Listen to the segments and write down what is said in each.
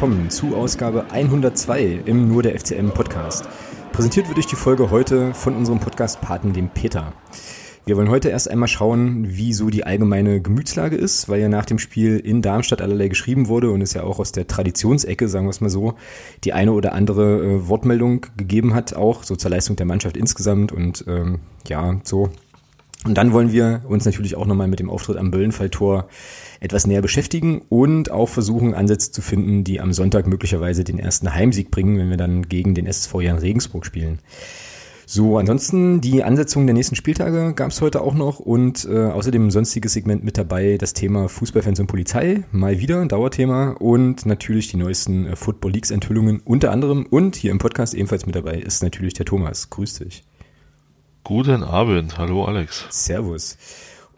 willkommen zu Ausgabe 102 im Nur der FCM Podcast. Präsentiert wird euch die Folge heute von unserem Podcast-Paten, dem Peter. Wir wollen heute erst einmal schauen, wie so die allgemeine Gemütslage ist, weil ja nach dem Spiel in Darmstadt allerlei geschrieben wurde und es ja auch aus der Traditionsecke, sagen wir es mal so, die eine oder andere äh, Wortmeldung gegeben hat, auch so zur Leistung der Mannschaft insgesamt und ähm, ja, so. Und dann wollen wir uns natürlich auch nochmal mit dem Auftritt am Böllenfalltor etwas näher beschäftigen und auch versuchen, Ansätze zu finden, die am Sonntag möglicherweise den ersten Heimsieg bringen, wenn wir dann gegen den SSV Jan Regensburg spielen. So, ansonsten die Ansetzung der nächsten Spieltage gab es heute auch noch und äh, außerdem sonstiges Segment mit dabei, das Thema Fußballfans und Polizei, mal wieder ein Dauerthema und natürlich die neuesten äh, Football Leagues Enthüllungen unter anderem und hier im Podcast ebenfalls mit dabei ist natürlich der Thomas. Grüß dich. Guten Abend, hallo Alex. Servus.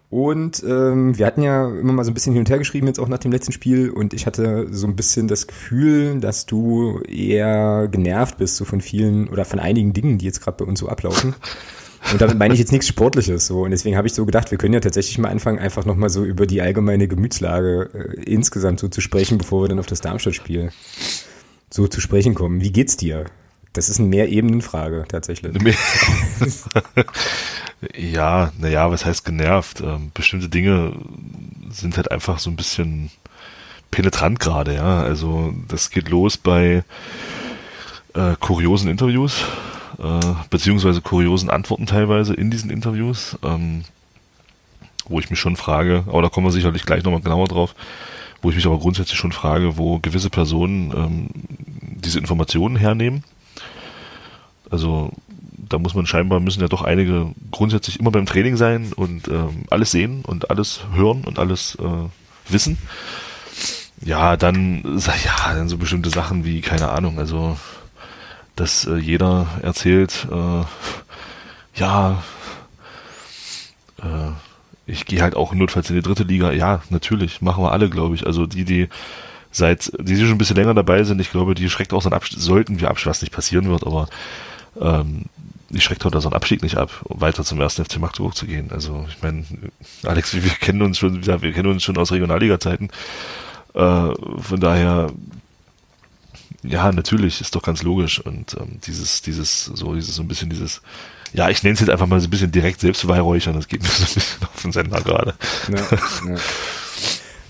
Und ähm, wir hatten ja immer mal so ein bisschen hin und her geschrieben, jetzt auch nach dem letzten Spiel. Und ich hatte so ein bisschen das Gefühl, dass du eher genervt bist, so von vielen oder von einigen Dingen, die jetzt gerade bei uns so ablaufen. Und damit meine ich jetzt nichts Sportliches so. Und deswegen habe ich so gedacht, wir können ja tatsächlich mal anfangen, einfach nochmal so über die allgemeine Gemütslage äh, insgesamt so zu sprechen, bevor wir dann auf das Darmstadt-Spiel so zu sprechen kommen. Wie geht's dir? Das ist eine Mehrebenenfrage tatsächlich. ja, naja, was heißt genervt? Ähm, bestimmte Dinge sind halt einfach so ein bisschen penetrant gerade, ja. Also das geht los bei äh, kuriosen Interviews, äh, beziehungsweise kuriosen Antworten teilweise in diesen Interviews, ähm, wo ich mich schon frage, aber da kommen wir sicherlich gleich nochmal genauer drauf, wo ich mich aber grundsätzlich schon frage, wo gewisse Personen ähm, diese Informationen hernehmen also da muss man scheinbar, müssen ja doch einige grundsätzlich immer beim Training sein und ähm, alles sehen und alles hören und alles äh, wissen. Ja, dann, ja, dann so bestimmte Sachen wie, keine Ahnung, also, dass äh, jeder erzählt, äh, ja, äh, ich gehe halt auch notfalls in die dritte Liga. Ja, natürlich, machen wir alle, glaube ich. Also die, die seit, die schon ein bisschen länger dabei sind, ich glaube, die schreckt auch so ein Abstieg, sollten wir Abstieg, was nicht passieren wird, aber ähm, ich schreckt heute so ein Abstieg nicht ab, weiter zum ersten FC Magdeburg zu gehen. Also ich meine, Alex, wir kennen uns schon, wir kennen uns schon aus Regionalliga-Zeiten. Äh, von daher, ja, natürlich, ist doch ganz logisch. Und ähm, dieses, dieses, so, dieses, so ein bisschen dieses, ja, ich nenne es jetzt einfach mal so ein bisschen direkt selbstbeweihräuchern, das geht mir so ein bisschen auf den Sender gerade. Ja, ja.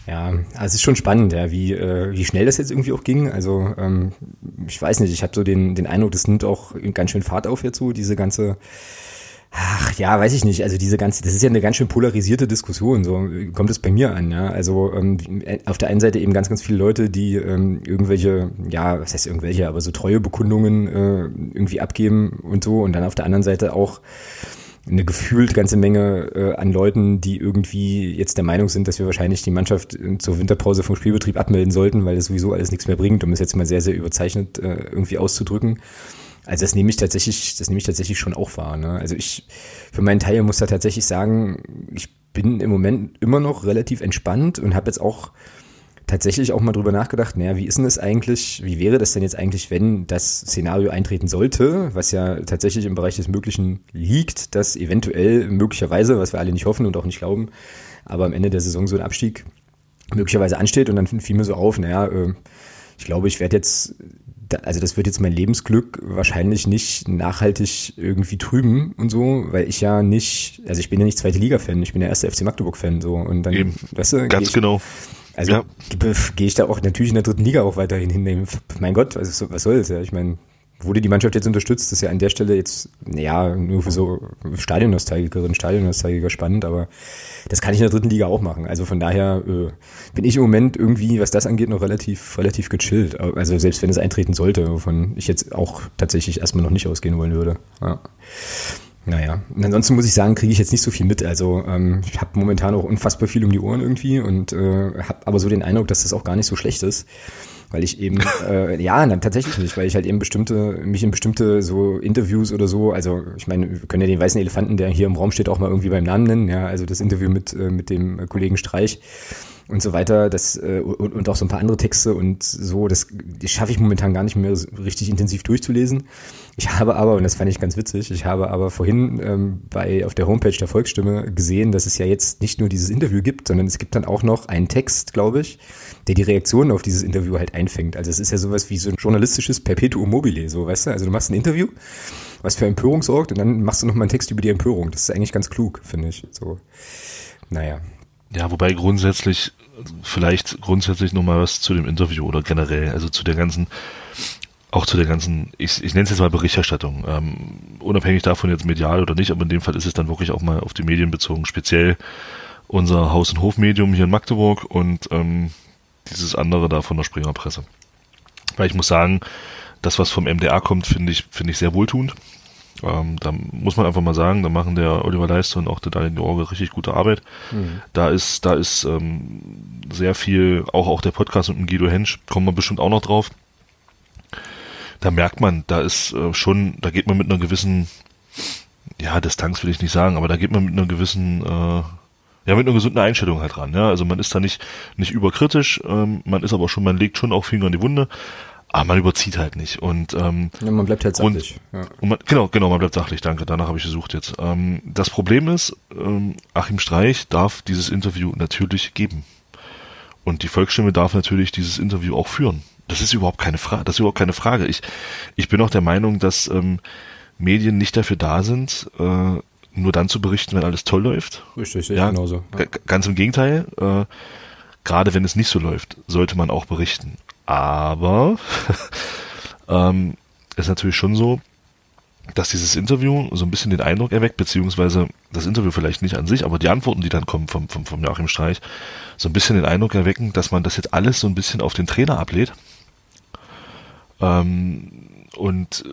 Ja, also es ist schon spannend, ja, wie, äh, wie schnell das jetzt irgendwie auch ging. Also ähm, ich weiß nicht, ich habe so den, den Eindruck, das nimmt auch ganz schön Fahrt auf so, diese ganze, ach ja, weiß ich nicht, also diese ganze, das ist ja eine ganz schön polarisierte Diskussion, so kommt es bei mir an, ja. Also ähm, auf der einen Seite eben ganz, ganz viele Leute, die ähm, irgendwelche, ja, was heißt irgendwelche, aber so treue Bekundungen äh, irgendwie abgeben und so und dann auf der anderen Seite auch eine gefühlt ganze Menge äh, an Leuten, die irgendwie jetzt der Meinung sind, dass wir wahrscheinlich die Mannschaft äh, zur Winterpause vom Spielbetrieb abmelden sollten, weil das sowieso alles nichts mehr bringt, um es jetzt mal sehr, sehr überzeichnet äh, irgendwie auszudrücken. Also das nehme ich tatsächlich, das nehme ich tatsächlich schon auch wahr. Ne? Also ich für meinen Teil muss da tatsächlich sagen, ich bin im Moment immer noch relativ entspannt und habe jetzt auch tatsächlich auch mal drüber nachgedacht, naja, wie ist denn das eigentlich, wie wäre das denn jetzt eigentlich, wenn das Szenario eintreten sollte, was ja tatsächlich im Bereich des Möglichen liegt, dass eventuell möglicherweise, was wir alle nicht hoffen und auch nicht glauben, aber am Ende der Saison so ein Abstieg möglicherweise ansteht und dann fiel mir so auf, naja, äh, ich glaube, ich werde jetzt, also das wird jetzt mein Lebensglück wahrscheinlich nicht nachhaltig irgendwie trüben und so, weil ich ja nicht, also ich bin ja nicht zweite Liga-Fan, ich bin ja erste FC Magdeburg-Fan so und dann, Eben, weißt du, ganz ich, genau also ja. gehe ich da auch natürlich in der dritten Liga auch weiterhin hinnehmen. Mein Gott, was, was soll's ja? Ich meine, wurde die Mannschaft jetzt unterstützt, das ist ja an der Stelle jetzt, ja, nur für so Stadionnostalgikerinnen, Stadionnostalgiker spannend, aber das kann ich in der dritten Liga auch machen. Also von daher äh, bin ich im Moment irgendwie, was das angeht, noch relativ, relativ gechillt. Also selbst wenn es eintreten sollte, wovon ich jetzt auch tatsächlich erstmal noch nicht ausgehen wollen würde. Ja. Naja, und ansonsten muss ich sagen, kriege ich jetzt nicht so viel mit. Also ähm, ich habe momentan auch unfassbar viel um die Ohren irgendwie und äh, habe aber so den Eindruck, dass das auch gar nicht so schlecht ist, weil ich eben äh, ja, dann tatsächlich nicht, weil ich halt eben bestimmte mich in bestimmte so Interviews oder so, also ich meine, wir können ja den weißen Elefanten, der hier im Raum steht, auch mal irgendwie beim Namen nennen. Ja, also das Interview mit äh, mit dem Kollegen Streich und so weiter. Das, äh, und, und auch so ein paar andere Texte und so, das, das schaffe ich momentan gar nicht mehr so richtig intensiv durchzulesen. Ich habe aber, und das fand ich ganz witzig, ich habe aber vorhin ähm, bei auf der Homepage der Volksstimme gesehen, dass es ja jetzt nicht nur dieses Interview gibt, sondern es gibt dann auch noch einen Text, glaube ich, der die Reaktionen auf dieses Interview halt einfängt. Also es ist ja sowas wie so ein journalistisches Perpetuum mobile, so weißt du. Also du machst ein Interview, was für Empörung sorgt, und dann machst du noch mal einen Text über die Empörung. Das ist eigentlich ganz klug, finde ich. So, naja. Ja, wobei grundsätzlich, vielleicht grundsätzlich noch mal was zu dem Interview oder generell, also zu der ganzen auch zu der ganzen, ich, ich nenne es jetzt mal Berichterstattung, ähm, unabhängig davon jetzt medial oder nicht, aber in dem Fall ist es dann wirklich auch mal auf die Medien bezogen, speziell unser Haus- und Hofmedium hier in Magdeburg und ähm, dieses andere da von der Springer Presse. Weil ich muss sagen, das, was vom MDA kommt, finde ich, finde ich sehr wohltuend. Ähm, da muss man einfach mal sagen, da machen der Oliver Leister und auch der Daniel George richtig gute Arbeit. Mhm. Da ist, da ist ähm, sehr viel, auch, auch der Podcast mit dem Guido Hensch, kommen wir bestimmt auch noch drauf da merkt man, da ist äh, schon, da geht man mit einer gewissen, ja, Distanz will ich nicht sagen, aber da geht man mit einer gewissen, äh, ja, mit einer gesunden Einstellung halt ran. Ja, also man ist da nicht nicht überkritisch, ähm, man ist aber schon, man legt schon auch Finger in die Wunde, aber man überzieht halt nicht und ähm, ja, man bleibt halt sachlich. Und, ja. und man, genau, genau, man bleibt sachlich. Danke, danach habe ich gesucht jetzt. Ähm, das Problem ist, ähm, Achim Streich darf dieses Interview natürlich geben und die Volksstimme darf natürlich dieses Interview auch führen. Das ist überhaupt keine Frage. Das ist überhaupt keine Frage. Ich, ich bin auch der Meinung, dass ähm, Medien nicht dafür da sind, äh, nur dann zu berichten, wenn alles toll läuft. Richtig, ja, genauso. Ja. Ganz im Gegenteil. Äh, gerade wenn es nicht so läuft, sollte man auch berichten. Aber ähm, ist natürlich schon so, dass dieses Interview so ein bisschen den Eindruck erweckt, beziehungsweise das Interview vielleicht nicht an sich, aber die Antworten, die dann kommen vom, vom, vom Joachim Streich, so ein bisschen den Eindruck erwecken, dass man das jetzt alles so ein bisschen auf den Trainer ablehnt. Ähm, und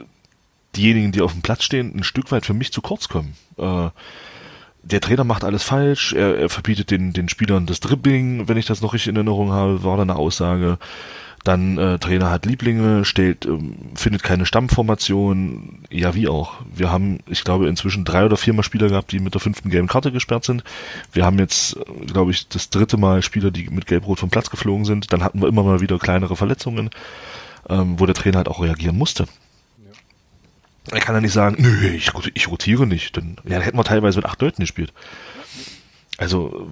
diejenigen, die auf dem Platz stehen, ein Stück weit für mich zu kurz kommen. Äh, der Trainer macht alles falsch, er, er verbietet den, den Spielern das Dribbling, wenn ich das noch richtig in Erinnerung habe, war da eine Aussage. Dann äh, Trainer hat Lieblinge, stellt, ähm, findet keine Stammformation. Ja, wie auch. Wir haben, ich glaube, inzwischen drei oder viermal Spieler gehabt, die mit der fünften gelben Karte gesperrt sind. Wir haben jetzt, äh, glaube ich, das dritte Mal Spieler, die mit Gelb-Rot vom Platz geflogen sind. Dann hatten wir immer mal wieder kleinere Verletzungen, ähm, wo der Trainer halt auch reagieren musste. Er kann ja nicht sagen, nö, ich, ich rotiere nicht. Dann, ja, dann hätten wir teilweise mit acht Leuten gespielt. Also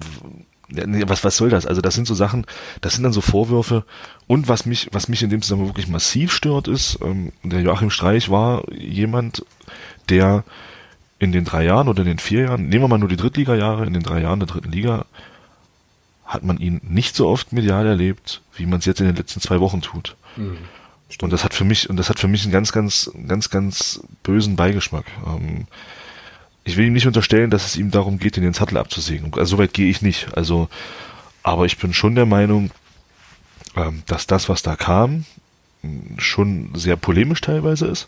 was, was soll das? Also das sind so Sachen, das sind dann so Vorwürfe. Und was mich, was mich in dem Zusammenhang wirklich massiv stört, ist, ähm, der Joachim Streich war jemand, der in den drei Jahren oder in den vier Jahren, nehmen wir mal nur die Drittliga-Jahre, in den drei Jahren der dritten Liga, hat man ihn nicht so oft medial erlebt, wie man es jetzt in den letzten zwei Wochen tut. Mhm, und das hat für mich, und das hat für mich einen ganz, ganz, ganz, ganz bösen Beigeschmack. Ähm, ich will ihm nicht unterstellen, dass es ihm darum geht, den Sattel abzusägen. Also soweit gehe ich nicht. Also, aber ich bin schon der Meinung, dass das, was da kam, schon sehr polemisch teilweise ist.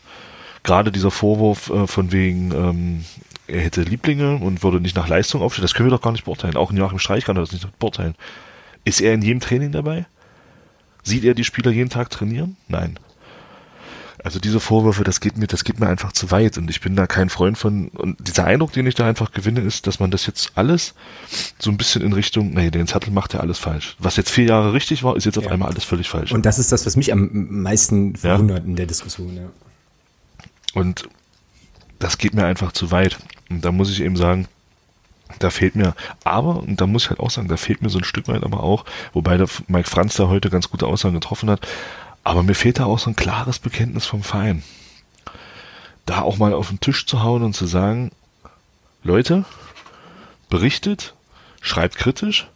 Gerade dieser Vorwurf äh, von wegen, ähm, er hätte Lieblinge und würde nicht nach Leistung aufstehen, das können wir doch gar nicht beurteilen. Auch Joachim Streich kann das nicht beurteilen. Ist er in jedem Training dabei? Sieht er die Spieler jeden Tag trainieren? Nein. Also diese Vorwürfe, das geht mir, das geht mir einfach zu weit und ich bin da kein Freund von. Und dieser Eindruck, den ich da einfach gewinne, ist, dass man das jetzt alles so ein bisschen in Richtung, nee, den Zettel macht ja alles falsch. Was jetzt vier Jahre richtig war, ist jetzt auf ja. einmal alles völlig falsch. Und das ist das, was mich am meisten verwundert ja. in der Diskussion, ja. Und das geht mir einfach zu weit. Und da muss ich eben sagen, da fehlt mir, aber, und da muss ich halt auch sagen, da fehlt mir so ein Stück weit aber auch, wobei der Mike Franz da heute ganz gute Aussagen getroffen hat, aber mir fehlt da auch so ein klares Bekenntnis vom Verein. Da auch mal auf den Tisch zu hauen und zu sagen, Leute, berichtet, schreibt kritisch,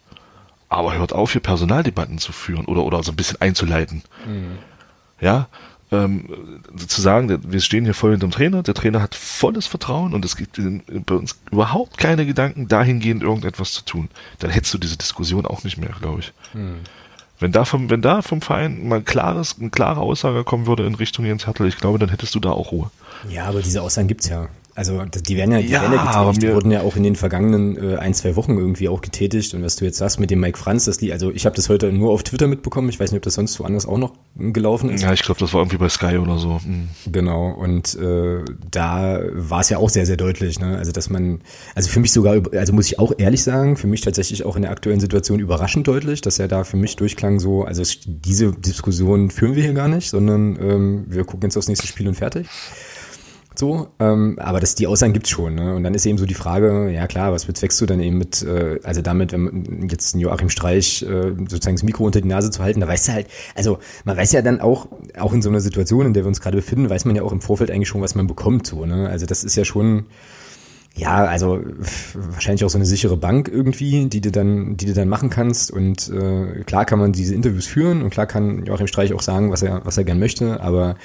aber hört auf, hier Personaldebatten zu führen oder, oder so ein bisschen einzuleiten. Mhm. Ja, ähm, zu sagen, wir stehen hier voll hinterm Trainer, der Trainer hat volles Vertrauen und es gibt bei uns überhaupt keine Gedanken, dahingehend irgendetwas zu tun. Dann hättest du diese Diskussion auch nicht mehr, glaube ich. Mhm. Wenn da vom, wenn da vom Verein mal klares, eine klare Aussage kommen würde in Richtung Jens Hertel, ich glaube, dann hättest du da auch Ruhe. Ja, aber diese Aussagen gibt's ja. Also die werden ja, die, Ja, werden ja getätigt, die wurden ja auch in den vergangenen äh, ein, zwei Wochen irgendwie auch getätigt. Und was du jetzt sagst mit dem Mike Franz, das also ich habe das heute nur auf Twitter mitbekommen. Ich weiß nicht, ob das sonst woanders auch noch gelaufen ist. Ja, ich glaube, das war irgendwie bei Sky oder so. Hm. Genau, und äh, da war es ja auch sehr, sehr deutlich, ne? Also dass man, also für mich sogar, also muss ich auch ehrlich sagen, für mich tatsächlich auch in der aktuellen Situation überraschend deutlich, dass er da für mich durchklang so, also es, diese Diskussion führen wir hier gar nicht, sondern ähm, wir gucken jetzt aufs nächste Spiel und fertig. So, ähm, aber das, die Aussagen gibt's schon. Ne? Und dann ist eben so die Frage, ja klar, was bezweckst du dann eben mit, äh, also damit, wenn jetzt Joachim Streich äh, sozusagen das Mikro unter die Nase zu halten, da weißt du halt, also man weiß ja dann auch, auch in so einer Situation, in der wir uns gerade befinden, weiß man ja auch im Vorfeld eigentlich schon, was man bekommt. So, ne? Also das ist ja schon, ja, also wahrscheinlich auch so eine sichere Bank irgendwie, die du dann, die du dann machen kannst. Und äh, klar kann man diese Interviews führen und klar kann Joachim Streich auch sagen, was er, was er gern möchte, aber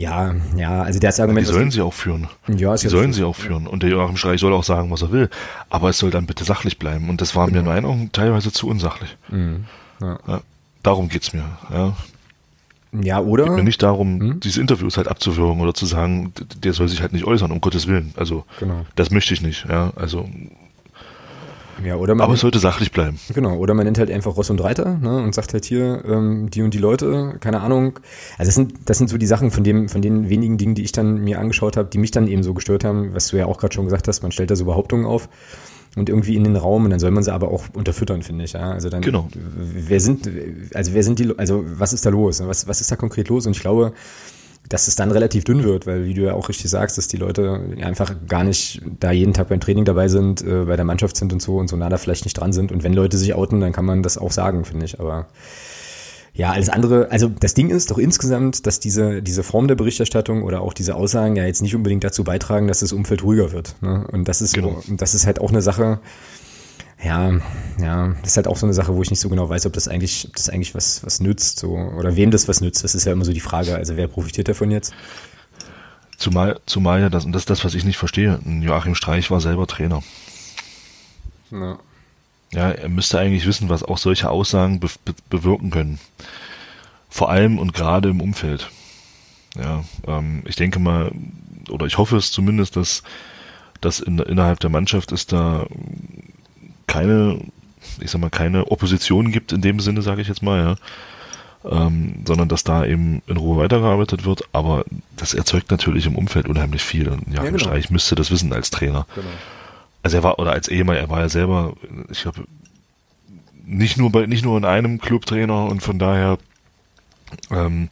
ja, ja, also das Die Argument. sollen sie auch führen. Ja, ist Die ja sollen sie auch führen. Und der Joachim Streich soll auch sagen, was er will. Aber es soll dann bitte sachlich bleiben. Und das war mir in meinen Augen teilweise zu unsachlich. Mhm. Ja. Ja, darum geht's mir. Ja. Ja, oder? Mir nicht darum, Hm? diese Interviews halt abzuwürgen oder zu sagen, der soll sich halt nicht äußern, um Gottes Willen. Also, Genau. das möchte ich nicht. Ja, also, Ja, oder man, aber es sollte sachlich bleiben. genau, oder man nennt halt einfach Ross und Reiter, ne, und sagt halt hier, ähm, die und die Leute, keine Ahnung. Also das sind, das sind so die Sachen von dem, von den wenigen Dingen, die ich dann mir angeschaut habe, die mich dann eben so gestört haben, was du ja auch gerade schon gesagt hast, man stellt da so Behauptungen auf und irgendwie in den Raum und dann soll man sie aber auch unterfüttern, finde ich, ja. Also dann, Genau. wer sind, also wer sind die, also was ist da los? Was, was ist da konkret los? Und ich glaube, dass es dann relativ dünn wird, weil wie du ja auch richtig sagst, dass die Leute einfach gar nicht da jeden Tag beim Training dabei sind, äh, bei der Mannschaft sind und so und so nah da vielleicht nicht dran sind. Und wenn Leute sich outen, dann kann man das auch sagen, finde ich. Aber ja, alles andere, also das Ding ist doch insgesamt, dass diese, diese Form der Berichterstattung oder auch diese Aussagen ja jetzt nicht unbedingt dazu beitragen, dass das Umfeld ruhiger wird. Ne? Und das ist Genau. das ist halt auch eine Sache, ja, ja, das ist halt auch so eine Sache, wo ich nicht so genau weiß, ob das eigentlich, ob das eigentlich was, was nützt, so, oder wem das was nützt. Das ist ja immer so die Frage. Also wer profitiert davon jetzt? Zumal, zumal ja das, und das ist das, was ich nicht verstehe. Joachim Streich war selber Trainer. Ja. Ja, er müsste eigentlich wissen, was auch solche Aussagen be be bewirken können. Vor allem und gerade im Umfeld. Ja, ähm, ich denke mal, oder ich hoffe es zumindest, dass, dass in, innerhalb der Mannschaft es da keine, ich sag mal, keine Opposition gibt in dem Sinne, sage ich jetzt mal, ja. Ähm, sondern dass da eben in Ruhe weitergearbeitet wird, aber das erzeugt natürlich im Umfeld unheimlich viel. Und Joachim genau. Streich müsste das wissen als Trainer. Genau. Also er war, oder als Ehemaliger, er war ja selber, ich glaube, nicht nur bei, nicht nur in einem Club Trainer und von daher ähm,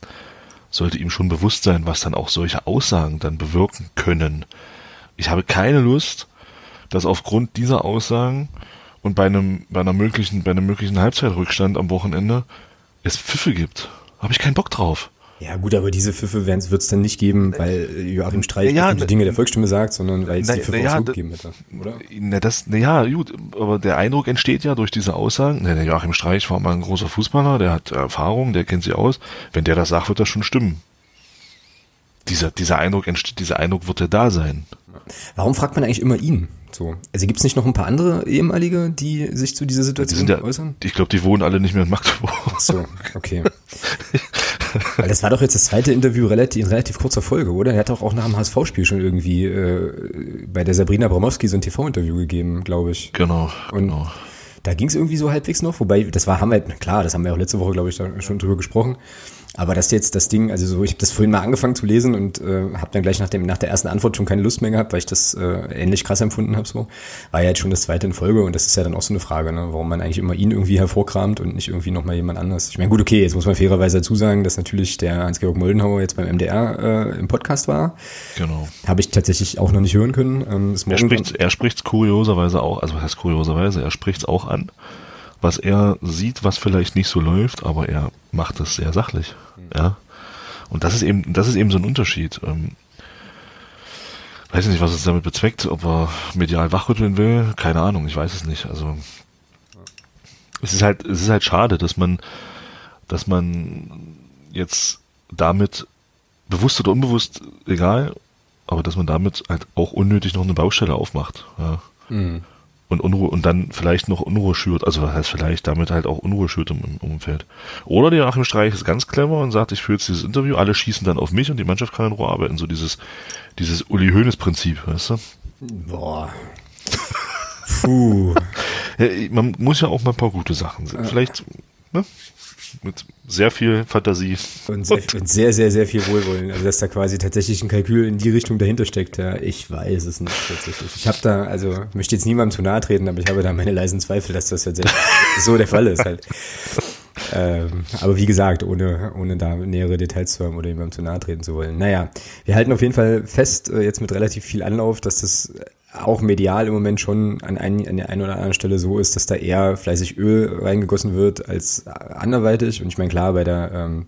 sollte ihm schon bewusst sein, was dann auch solche Aussagen dann bewirken können. Ich habe keine Lust, dass aufgrund dieser Aussagen und bei einem, bei einer möglichen, bei einem möglichen Halbzeitrückstand am Wochenende es Pfiffe gibt. Habe ich keinen Bock drauf. Ja gut, aber diese Pfiffe wird es dann nicht geben, weil Joachim Streich Ja, ne- Dinge der Volksstimme sagt, sondern weil es die Pfiffe ja, gegeben hätte, oder? Na, das, na ja, gut, aber der Eindruck entsteht ja durch diese Aussagen. Na, der Joachim Streich war mal ein großer Fußballer, der hat Erfahrung, der kennt sich aus. Wenn der das sagt, wird das schon stimmen. Dieser, dieser Eindruck entsteht, dieser Eindruck wird ja da sein. Warum fragt man eigentlich immer ihn? So. Also gibt es nicht noch ein paar andere ehemalige, die sich zu dieser Die Situation ja, äußern? ich glaube, die wohnen alle nicht mehr in Magdeburg. Ach so, okay. Weil das war doch jetzt das zweite Interview relativ, in relativ kurzer Folge, oder? Er hat doch auch nach dem HSV-Spiel schon irgendwie äh, bei der Sabrina Bramowski so ein TV-Interview gegeben, glaube ich. Genau, Und genau. da ging es irgendwie so halbwegs noch, wobei, das war, haben wir, klar, das haben wir auch letzte Woche, glaube ich, schon drüber gesprochen. Aber dass jetzt das Ding, also so, ich habe das vorhin mal angefangen zu lesen und äh, habe dann gleich nach, dem, nach der ersten Antwort schon keine Lust mehr gehabt, weil ich das äh, ähnlich krass empfunden habe. So. War ja jetzt schon das zweite in Folge und das ist ja dann auch so eine Frage, ne, warum man eigentlich immer ihn irgendwie hervorkramt und nicht irgendwie nochmal jemand anders. Ich meine, gut, okay, jetzt muss man fairerweise dazu sagen, dass natürlich der Hans-Georg Moldenhauer jetzt beim MDR äh, im Podcast war. genau. Habe ich tatsächlich auch noch nicht hören können. Ähm, Er spricht er spricht's kurioserweise auch, also was heißt kurioserweise, er spricht's auch an, was er sieht, was vielleicht nicht so läuft, aber er macht es sehr sachlich. Ja. Und das ist eben, das ist eben so ein Unterschied. Ähm, weiß ich nicht, was es damit bezweckt, ob er medial wachrütteln will, keine Ahnung, ich weiß es nicht. Also es ist halt, es ist halt schade, dass man, dass man jetzt damit bewusst oder unbewusst, egal, aber dass man damit halt auch unnötig noch eine Baustelle aufmacht. Ja. Mhm. Und Unruhe und dann vielleicht noch Unruhe schürt, also was heißt vielleicht damit halt auch Unruhe schürt im, im Umfeld. Oder der Achim Streich ist ganz clever und sagt, ich führe jetzt dieses Interview, alle schießen dann auf mich und die Mannschaft kann in Ruhe arbeiten, so dieses dieses Uli Hoeneß Prinzip, weißt du? Boah. Puh. Man muss ja auch mal ein paar gute Sachen sehen. Vielleicht ne? Mit sehr viel Fantasie. Und sehr, und sehr, sehr, sehr viel Wohlwollen. Also, dass da quasi tatsächlich ein Kalkül in die Richtung dahinter steckt. Ja, ich weiß es nicht tatsächlich. Ich habe da, also, möchte jetzt niemandem zu nahe treten, aber ich habe da meine leisen Zweifel, dass das tatsächlich so der Fall ist halt. Ähm, aber wie gesagt, ohne, ohne da nähere Details zu haben oder jemandem zu nahe treten zu wollen. Naja, wir halten auf jeden Fall fest, äh, jetzt mit relativ viel Anlauf, dass das auch medial im Moment schon an, ein, an der einen oder anderen Stelle so ist, dass da eher fleißig Öl reingegossen wird als anderweitig. Und ich meine, klar, bei der, ähm,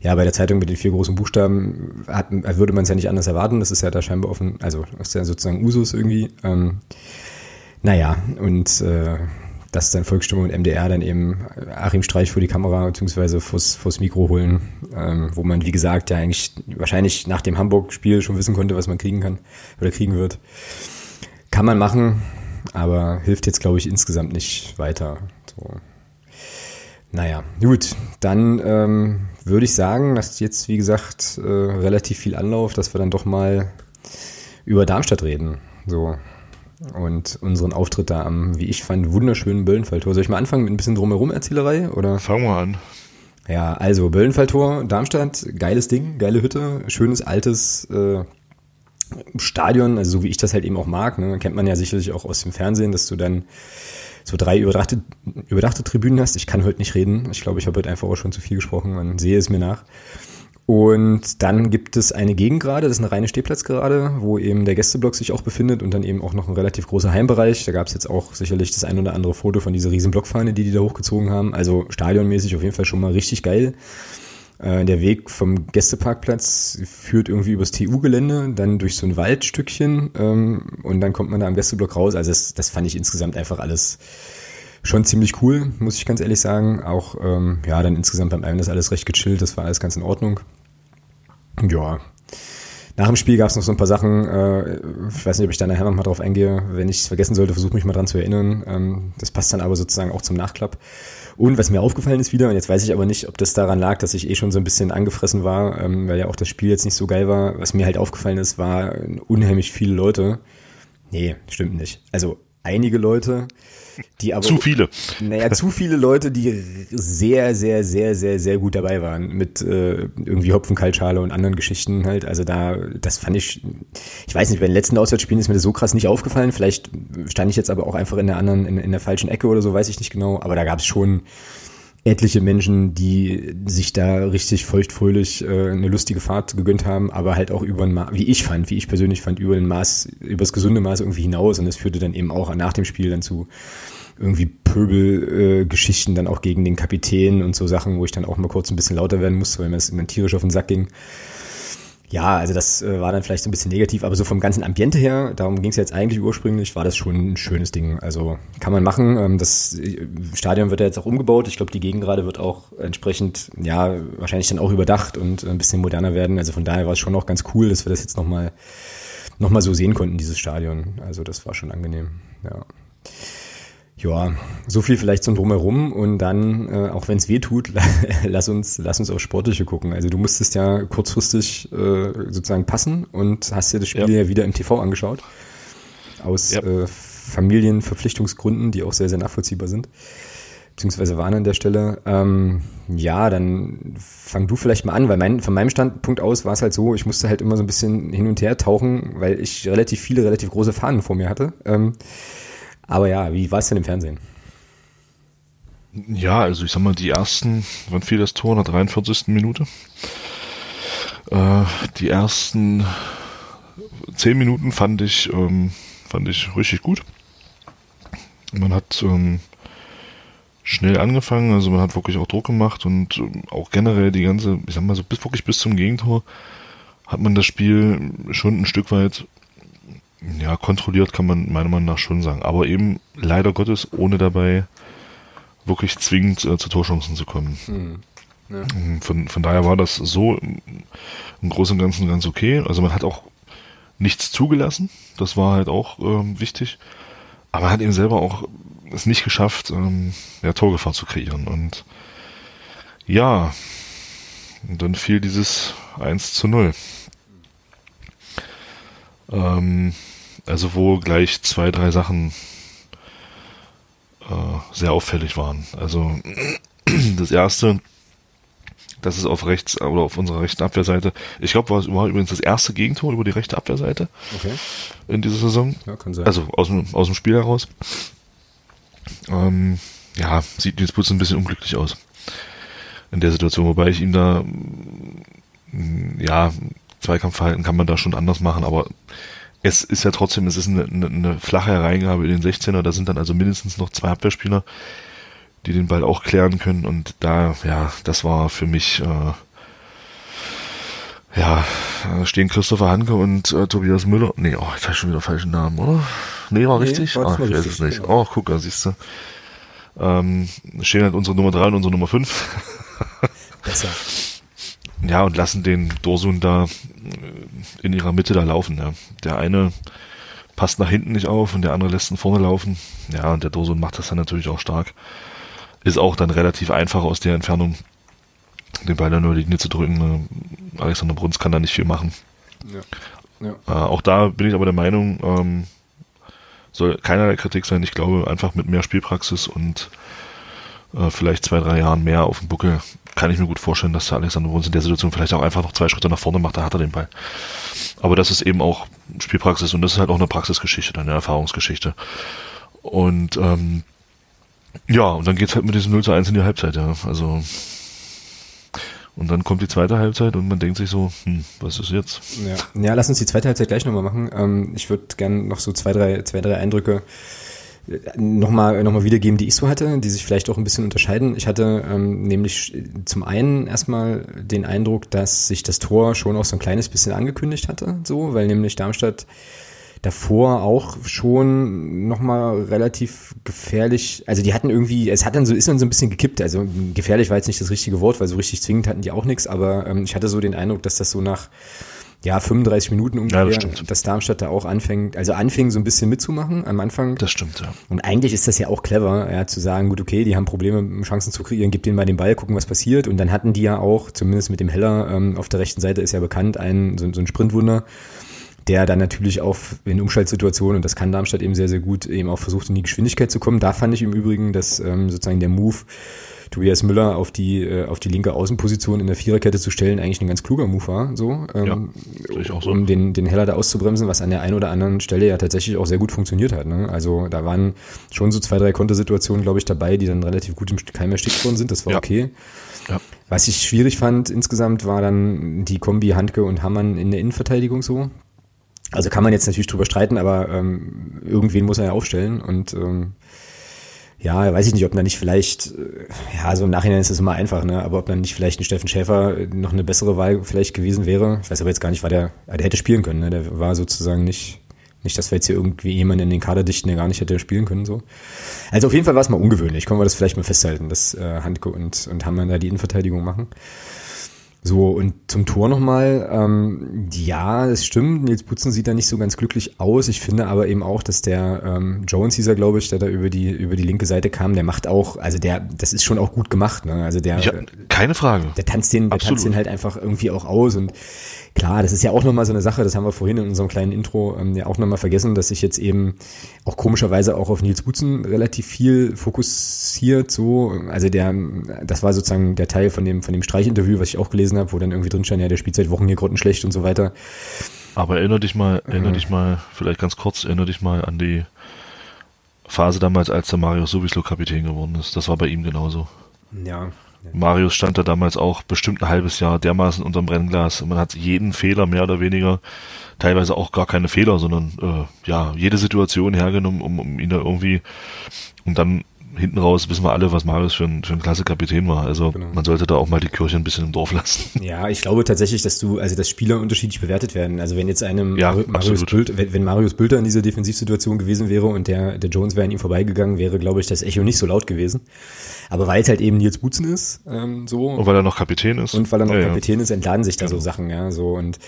ja, bei der Zeitung mit den vier großen Buchstaben hat, würde man es ja nicht anders erwarten. Das ist ja da scheinbar offen, also ist ja sozusagen Usus irgendwie. Ähm, naja, und äh, dass dann Volksstimme und MDR dann eben Achim Streich vor die Kamera bzw. vors, vors Mikro holen, ähm, wo man, wie gesagt, ja eigentlich wahrscheinlich nach dem Hamburg-Spiel schon wissen konnte, was man kriegen kann oder kriegen wird. Kann man machen, aber hilft jetzt, glaube ich, insgesamt nicht weiter. So. Naja, gut, dann ähm, würde ich sagen, dass jetzt, wie gesagt, äh, relativ viel Anlauf, dass wir dann doch mal über Darmstadt reden. So. Und unseren Auftritt da am, wie ich fand, wunderschönen Böllenfalltor. Soll ich mal anfangen mit ein bisschen drumherum Erzählerei? Oder? Fangen wir an. Ja, also Böllenfalltor, Darmstadt, geiles Ding, geile Hütte, schönes altes äh, Stadion, also so wie ich das halt eben auch mag, ne, kennt man ja sicherlich auch aus dem Fernsehen, dass du dann so drei überdachte, überdachte Tribünen hast. Ich kann heute nicht reden. Ich glaube, ich habe heute einfach auch schon zu viel gesprochen. Man sehe es mir nach. Und dann gibt es eine Gegengrade, das ist eine reine Stehplatzgerade, wo eben der Gästeblock sich auch befindet und dann eben auch noch ein relativ großer Heimbereich. Da gab es jetzt auch sicherlich das ein oder andere Foto von dieser riesen Blockfahne, die die da hochgezogen haben. Also stadionmäßig auf jeden Fall schon mal richtig geil. Äh, der Weg vom Gästeparkplatz führt irgendwie übers TU-Gelände, dann durch so ein Waldstückchen ähm, und dann kommt man da am Gästeblock raus. Also das, das fand ich insgesamt einfach alles schon ziemlich cool, muss ich ganz ehrlich sagen. Auch, ähm, ja, dann insgesamt beim einen das alles recht gechillt, das war alles ganz in Ordnung. Ja. Nach dem Spiel gab es noch so ein paar Sachen, äh, ich weiß nicht, ob ich da nachher nochmal drauf eingehe. Wenn ich es vergessen sollte, versuche mich mal dran zu erinnern. Ähm, das passt dann aber sozusagen auch zum Nachklapp. Und was mir aufgefallen ist wieder, und jetzt weiß ich aber nicht, ob das daran lag, dass ich eh schon so ein bisschen angefressen war, ähm, weil ja auch das Spiel jetzt nicht so geil war. Was mir halt aufgefallen ist, war unheimlich viele Leute. Nee, stimmt nicht. Also einige Leute, die aber. Zu viele. Naja, zu viele Leute, die sehr, sehr, sehr, sehr, sehr gut dabei waren. Mit äh, irgendwie Hopfenkaltschale und anderen Geschichten halt. Also da, das fand ich, ich weiß nicht, bei den letzten Auswärtsspielen ist mir das so krass nicht aufgefallen. Vielleicht stand ich jetzt aber auch einfach in der anderen, in, in der falschen Ecke oder so, weiß ich nicht genau. Aber da gab es schon etliche Menschen, die sich da richtig feuchtfröhlich äh, eine lustige Fahrt gegönnt haben, aber halt auch über ein Maß, wie ich fand, wie ich persönlich fand, über ein Maß, über das gesunde Maß irgendwie hinaus. Und das führte dann eben auch nach dem Spiel dann zu irgendwie Pöbelgeschichten äh, dann auch gegen den Kapitän und so Sachen, wo ich dann auch mal kurz ein bisschen lauter werden musste, weil mir das immer tierisch auf den Sack ging. Ja, also das äh, war dann vielleicht so ein bisschen negativ, aber so vom ganzen Ambiente her, darum ging es jetzt eigentlich ursprünglich, war das schon ein schönes Ding. Also kann man machen. Ähm, das äh, Stadion wird ja jetzt auch umgebaut. Ich glaube, die Gegend gerade wird auch entsprechend, ja, wahrscheinlich dann auch überdacht und ein bisschen moderner werden. Also von daher war es schon auch ganz cool, dass wir das jetzt nochmal noch mal so sehen konnten, dieses Stadion. Also das war schon angenehm, ja. Ja, so viel vielleicht zum Drumherum und dann, äh, auch wenn es weh tut, lass uns, lass uns auf Sportliche gucken. Also du musstest ja kurzfristig äh, sozusagen passen und hast dir das Spiel ja. ja wieder im TV angeschaut. Aus ja. äh, Familienverpflichtungsgründen, die auch sehr, sehr nachvollziehbar sind. Beziehungsweise waren an der Stelle. Ähm, ja, dann fang du vielleicht mal an, weil mein, von meinem Standpunkt aus war es halt so, ich musste halt immer so ein bisschen hin und her tauchen, weil ich relativ viele, relativ große Fahnen vor mir hatte. Ähm, aber ja, wie war es denn im Fernsehen? Ja, also ich sag mal, die ersten, wann fiel das Tor? In der 43. Minute? Äh, die ersten zehn Minuten fand ich, ähm, fand ich richtig gut. Man hat ähm, schnell angefangen, also man hat wirklich auch Druck gemacht und ähm, auch generell die ganze, ich sag mal so bis wirklich bis zum Gegentor hat man das Spiel schon ein Stück weit ja, kontrolliert kann man meiner Meinung nach schon sagen. Aber eben leider Gottes, ohne dabei wirklich zwingend äh, zu Torchancen zu kommen. Mhm. Ja. Mhm, von, von daher war das so im Großen und Ganzen ganz okay. Also man hat auch nichts zugelassen. Das war halt auch ähm, wichtig. aber hat eben selber auch es nicht geschafft, ähm, ja, Torgefahr zu kreieren. Und ja, und dann fiel dieses 1 zu 0. Ähm, also wo gleich zwei, drei Sachen äh, sehr auffällig waren. Also das erste, das ist auf rechts oder auf unserer rechten Abwehrseite. Ich glaube, war es übrigens das erste Gegentor über die rechte Abwehrseite Okay. in dieser Saison. Ja, kann sein. Also aus dem, aus dem Spiel heraus. Ähm, ja, sieht Nils Putz ein bisschen unglücklich aus in der Situation, wobei ich ihm da mm, ja, Zweikampfverhalten kann man da schon anders machen, aber es ist ja trotzdem, es ist eine, eine, eine flache Hereingabe in den 16er, da sind dann also mindestens noch zwei Abwehrspieler, die den Ball auch klären können und da, ja, das war für mich äh, ja, stehen Christopher Hanke und äh, Tobias Müller. Nee, oh, jetzt habe ich schon wieder falschen Namen, oder? Nee, war Nee, richtig? war ah, ich weiß es nicht. genau. Oh, guck, da siehst du. Ähm, stehen halt unsere Nummer 3 und unsere Nummer 5. Besser. Ja, und lassen den Dorsun da äh, in ihrer Mitte da laufen. Ja. Der eine passt nach hinten nicht auf und der andere lässt ihn vorne laufen. Ja, und der Dorsun macht das dann natürlich auch stark. Ist auch dann relativ einfach aus der Entfernung, den Ball dann nur die Linie zu drücken. Äh, Alexander Bruns kann da nicht viel machen. Ja. Ja. Äh, auch da bin ich aber der Meinung, ähm, soll keinerlei Kritik sein. Ich glaube, einfach mit mehr Spielpraxis und äh, vielleicht zwei, drei Jahren mehr auf dem Buckel kann ich mir gut vorstellen, dass der Alexander Bruns in der Situation vielleicht auch einfach noch zwei Schritte nach vorne macht, da hat er den Ball. Aber das ist eben auch Spielpraxis und das ist halt auch eine Praxisgeschichte, eine Erfahrungsgeschichte. Und ähm, ja, und dann geht's halt mit diesem 0 zu 1 in die Halbzeit, ja. Also und dann kommt die zweite Halbzeit und man denkt sich so, hm, was ist jetzt? Ja. ja, lass uns die zweite Halbzeit gleich nochmal machen. Ähm, ich würde gerne noch so zwei, drei, zwei, drei Eindrücke nochmal noch mal wiedergeben, die ich so hatte, die sich vielleicht auch ein bisschen unterscheiden. Ich hatte ähm, nämlich zum einen erstmal den Eindruck, dass sich das Tor schon auch so ein kleines bisschen angekündigt hatte, so, weil nämlich Darmstadt davor auch schon nochmal relativ gefährlich, also die hatten irgendwie, es hat dann so, ist dann so ein bisschen gekippt, also gefährlich war jetzt nicht das richtige Wort, weil so richtig zwingend hatten die auch nichts, aber ähm, ich hatte so den Eindruck, dass das so nach ja, 35 Minuten ungefähr, Ja, das stimmt. dass Darmstadt da auch anfängt, also anfing so ein bisschen mitzumachen am Anfang. Das stimmt, ja. Und eigentlich ist das ja auch clever, ja, zu sagen, gut, okay, die haben Probleme, Chancen zu kreieren, gib denen mal den Ball, gucken, was passiert. Und dann hatten die ja auch, zumindest mit dem Heller, ähm, auf der rechten Seite ist ja bekannt, ein, so, so ein Sprintwunder, der dann natürlich auch in Umschaltsituationen, und das kann Darmstadt eben sehr, sehr gut, eben auch versucht, in die Geschwindigkeit zu kommen. Da fand ich im Übrigen, dass ähm, sozusagen der Move, Tobias Müller auf die, äh, auf die linke Außenposition in der Viererkette zu stellen, eigentlich ein ganz kluger Move war, so, ähm, auch so. um den, den Heller da auszubremsen, was an der einen oder anderen Stelle ja tatsächlich auch sehr gut funktioniert hat. Ne? Also da waren schon so zwei, drei Kontersituationen, glaube ich, dabei, die dann relativ gut im Keim erstickt worden sind. Das war Ja. okay. Ja. Was ich schwierig fand insgesamt, war dann die Kombi Handke und Hammann in der Innenverteidigung so. Also kann man jetzt natürlich drüber streiten, aber ähm, irgendwen muss er ja aufstellen und ähm, ja, weiß ich nicht, ob da nicht vielleicht, äh, ja, so im Nachhinein ist das immer einfach, ne? aber ob dann nicht vielleicht ein Steffen Schäfer äh, noch eine bessere Wahl vielleicht gewesen wäre. Ich weiß aber jetzt gar nicht, war der, der hätte spielen können, ne? der war sozusagen nicht, nicht, dass wir jetzt hier irgendwie jemanden in den Kader dichten, der gar nicht hätte spielen können, so. Also auf jeden Fall war es mal ungewöhnlich, können wir das vielleicht mal festhalten, dass äh, Handke und, und Hammann da die Innenverteidigung machen. So, und zum Tor nochmal, ähm, ja, es stimmt, Nils Putzen sieht da nicht so ganz glücklich aus. Ich finde aber eben auch, dass der ähm, Jones hieß er, glaube ich, der da über die, über die linke Seite kam, der macht auch, also der, das ist schon auch gut gemacht, ne? Also der, Ja, keine Frage. der tanzt den, der Absolut. tanzt den halt einfach irgendwie auch aus und klar, das ist ja auch nochmal so eine Sache, das haben wir vorhin in unserem kleinen Intro ähm, ja auch nochmal vergessen, dass sich jetzt eben auch komischerweise auch auf Nils Butzen relativ viel fokussiert, so, also der, das war sozusagen der Teil von dem, von dem Streichinterview, was ich auch gelesen habe, wo dann irgendwie drin stand, ja, der spielt seit Wochen hier grottenschlecht und so weiter. Aber erinnere dich mal, erinnere dich mal, vielleicht ganz kurz, erinnere dich mal an die Phase damals, als der Marius sowieso Kapitän geworden ist. Das war bei ihm genauso. Ja. Marius stand da damals auch bestimmt ein halbes Jahr dermaßen unterm Brennglas. Man hat jeden Fehler mehr oder weniger, teilweise auch gar keine Fehler, sondern äh, ja, jede Situation hergenommen, um, um ihn da irgendwie und dann hinten raus wissen wir alle, was Marius für ein, für ein klasse Kapitän war. Also Genau. man sollte da auch mal die Kirche ein bisschen im Dorf lassen. Ja, ich glaube tatsächlich, dass du, also dass Spieler unterschiedlich bewertet werden. Also wenn jetzt einem Ja, Mar- Marius absolut. Bülter, wenn, wenn Marius Bülter in dieser Defensivsituation gewesen wäre und der, der Jones wäre an ihm vorbeigegangen, wäre, glaube ich, das Echo nicht so laut gewesen. Aber weil es halt eben Nils Butzen ist, ähm, so. Und weil er noch Kapitän ist. Und weil er noch Ja, ja. Kapitän ist, entladen sich da so Sachen, ja, so und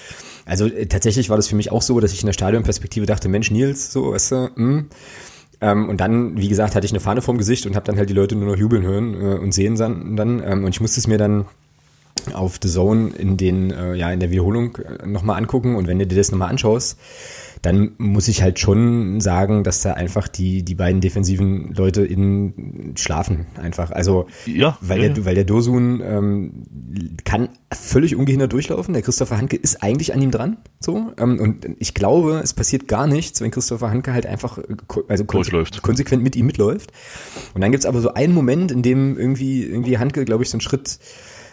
also äh, tatsächlich war das für mich auch so, dass ich in der Stadionperspektive dachte, Mensch, Nils, so, weißt du, hm, Ähm, und dann, wie gesagt, hatte ich eine Fahne vorm Gesicht und habe dann halt die Leute nur noch jubeln hören äh, und sehen dann. ähm, und ich musste es mir dann auf The Zone in den äh, ja in der Wiederholung äh, nochmal angucken und wenn du dir das nochmal anschaust, dann muss ich halt schon sagen, dass da einfach die, die beiden defensiven Leute in schlafen einfach. Also ja, weil ja, der weil der Dosun ähm, kann völlig ungehindert durchlaufen. Der Christopher Hanke ist eigentlich an ihm dran. So. Ähm, und ich glaube, es passiert gar nichts, wenn Christopher Hanke halt einfach äh, also konse konsequent mit ihm mitläuft. Und dann gibt's aber so einen Moment, in dem irgendwie, irgendwie Hanke, glaube ich, so einen Schritt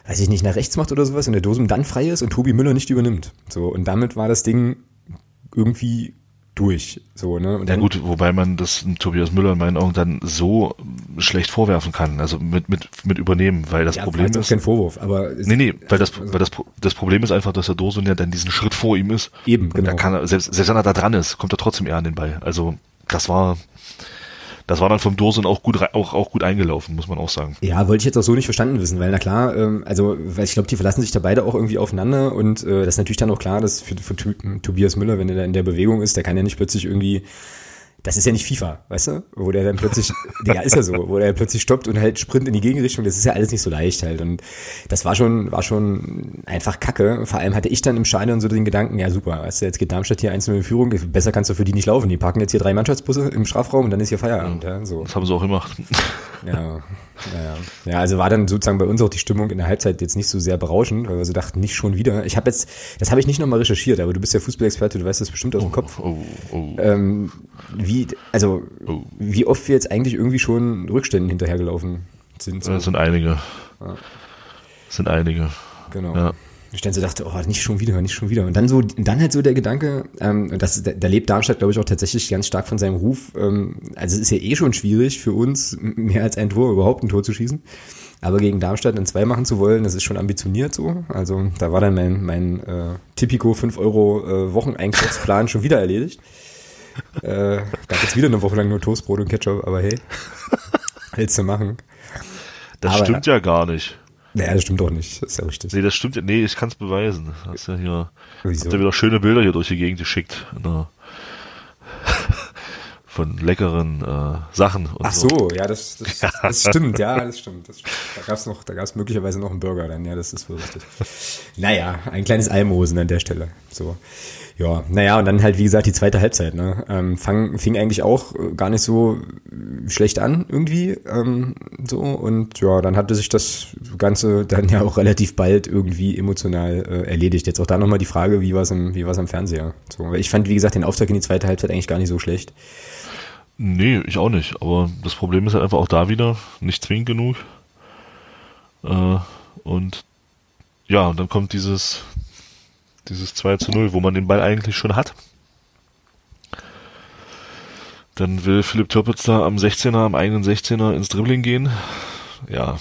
weiß ich nicht, nach rechts macht oder sowas und der Dosum dann frei ist und Tobi Müller nicht übernimmt. So, und damit war das Ding irgendwie durch. So, ne? Und Ja dann, gut, wobei man das Tobias Müller in meinen Augen dann so schlecht vorwerfen kann, also mit, mit, mit übernehmen, weil das ja, Problem ist. kein Vorwurf, aber Nee, nee, weil das, weil das, das Problem ist einfach, dass der Dosun ja dann diesen Schritt vor ihm ist. Eben, genau. da kann er, selbst, selbst wenn er da dran ist, kommt er trotzdem eher an den Ball. Also, das war, das war dann vom Dosun auch gut, auch, auch gut eingelaufen, muss man auch sagen. Ja, wollte ich jetzt auch so nicht verstanden wissen, weil na klar, ähm, also weil ich glaube, die verlassen sich da beide auch irgendwie aufeinander und äh, das ist natürlich dann auch klar, dass für, für Tobias Müller, wenn er da in der Bewegung ist, der kann ja nicht plötzlich irgendwie das ist ja nicht FIFA, weißt du? Wo der dann plötzlich, ja, ist ja so, wo der plötzlich stoppt und halt sprint in die Gegenrichtung, das ist ja alles nicht so leicht halt. Und das war schon, war schon einfach kacke. Vor allem hatte ich dann im Stadion so den Gedanken, ja super, weißt du, jetzt geht Darmstadt hier einzeln in Führung, besser kannst du für die nicht laufen. Die parken jetzt hier drei Mannschaftsbusse im Strafraum und dann ist hier Feierabend, ja, so. Das haben sie auch gemacht. Ja, ja, ja. also war dann sozusagen bei uns auch die Stimmung in der Halbzeit jetzt nicht so sehr berauschend, weil wir so dachten, nicht schon wieder. Ich habe jetzt, das habe ich nicht nochmal recherchiert, aber du bist ja Fußballexperte, du weißt das bestimmt aus dem Kopf. Oh, oh. Ähm, wie, also, Oh. wie oft wir jetzt eigentlich irgendwie schon Rückständen hinterhergelaufen sind. So. Das sind einige. Ja. Das sind einige. Genau. Ja. Ich dann so dachte, oh, nicht schon wieder, nicht schon wieder. Und dann so, dann halt so der Gedanke, ähm, das, da, da lebt Darmstadt, glaube ich, auch tatsächlich ganz stark von seinem Ruf. Ähm, also es ist ja eh schon schwierig für uns, mehr als ein Tor, überhaupt ein Tor zu schießen. Aber gegen Darmstadt ein zwei machen zu wollen, das ist schon ambitioniert so. Also da war dann mein, mein äh, Tipico 5 Euro äh, Wocheneinkaufsplan schon wieder erledigt. Äh, gab jetzt wieder eine Woche lang nur Toastbrot und Ketchup, aber hey, willst du machen? Das Aber- stimmt ja gar nicht. Naja, das stimmt doch nicht, das ist ja richtig. Nee, das stimmt ja. Nee, ich kann es beweisen. Hast ja hier, Wieso? habt ihr wieder schöne Bilder hier durch die Gegend geschickt. Na, von leckeren äh, Sachen. Und Ach so, ja, das, das, das stimmt, ja, das stimmt. Das stimmt. Da gab's noch, da gab's möglicherweise noch einen Burger dann, ja, das ist wohl richtig. Naja, ein kleines Almosen an der Stelle. So. Ja, naja, und dann halt, wie gesagt, die zweite Halbzeit, ne? Ähm, fang, fing eigentlich auch äh, gar nicht so äh, schlecht an, irgendwie. Ähm, so, und ja, dann hatte sich das Ganze dann ja auch relativ bald irgendwie emotional äh, erledigt. Jetzt auch da nochmal die Frage, wie war's im, wie war's am Fernseher? So, ich fand, wie gesagt, den Auftrag in die zweite Halbzeit eigentlich gar nicht so schlecht. Nee, ich auch nicht. Aber das Problem ist halt einfach auch da wieder nicht zwingend genug. Äh, und ja, und dann kommt dieses, dieses 2 zu 0, wo man den Ball eigentlich schon hat. Dann will Philipp Türpitz da am 16er, am eigenen 16er ins Dribbling gehen. Ja,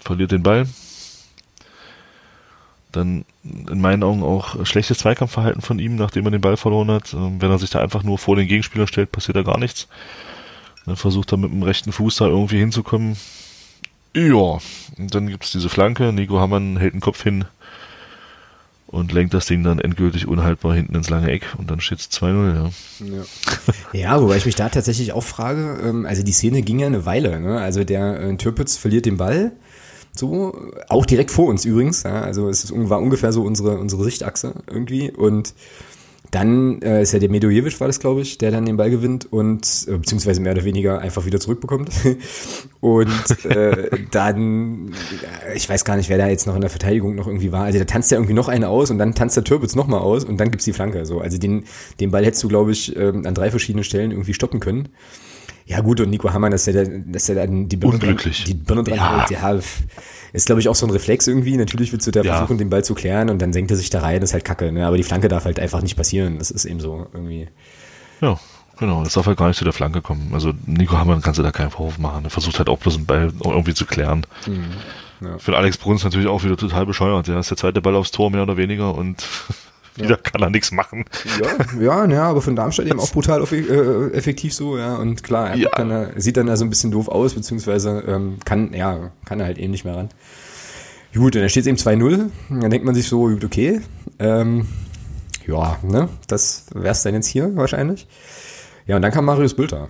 verliert den Ball. Dann in meinen Augen auch schlechtes Zweikampfverhalten von ihm, nachdem er den Ball verloren hat. Ähm, Wenn er sich da einfach nur vor den Gegenspieler stellt, passiert da gar nichts. Dann versucht er mit dem rechten Fuß da irgendwie hinzukommen. Ja, und dann gibt's diese Flanke. Nico Hammann hält den Kopf hin und lenkt das Ding dann endgültig unhaltbar hinten ins lange Eck und dann steht's 2-0, ja. Ja. ja, wobei ich mich da tatsächlich auch frage, ähm, also die Szene ging ja eine Weile, ne? Also der äh, Türpitz verliert den Ball, so, auch direkt vor uns übrigens, ja? also es ist, war ungefähr so unsere, unsere Sichtachse irgendwie und dann äh, ist ja der Medojevic war das, glaube ich, der dann den Ball gewinnt und äh, beziehungsweise mehr oder weniger einfach wieder zurückbekommt. und äh, dann, äh, ich weiß gar nicht, wer da jetzt noch in der Verteidigung noch irgendwie war. Also da tanzt ja irgendwie noch eine aus und dann tanzt der Türpitz noch mal aus und dann gibt's die Flanke. So, also den, den Ball hättest du, glaube ich, ähm, an drei verschiedenen Stellen irgendwie stoppen können. Ja gut, und Nico Hammann, dass er, da- dass er dann die Birne Unglücklich. die Birne Ja. ja, ist glaube ich auch so ein Reflex irgendwie. Natürlich willst du da Ja. versuchen, den Ball zu klären und dann senkt er sich da rein, das ist halt kacke. Ne? Aber die Flanke darf halt einfach nicht passieren. Das ist eben so irgendwie. Ja, genau. Das darf halt gar nicht zu der Flanke kommen. Also Nico Hammann kannst du da keinen Vorwurf machen. Er versucht halt auch bloß den Ball irgendwie zu klären. ja. Für Alex Bruns natürlich auch wieder total bescheuert. Ja, ist der zweite Ball aufs Tor mehr oder weniger und wieder kann er nichts machen. Ja, ja, ja, aber von Darmstadt eben auch brutal äh, effektiv so, ja. Und klar, er Ja. kann, er sieht dann da so ein bisschen doof aus, beziehungsweise ähm, kann, ja, kann er halt eben nicht mehr ran. Gut, und dann steht es eben 2-0. Dann denkt man sich so, gut, okay. Ähm, ja, ne, das wär's dann jetzt hier wahrscheinlich. Ja, und dann kam Marius Bülter.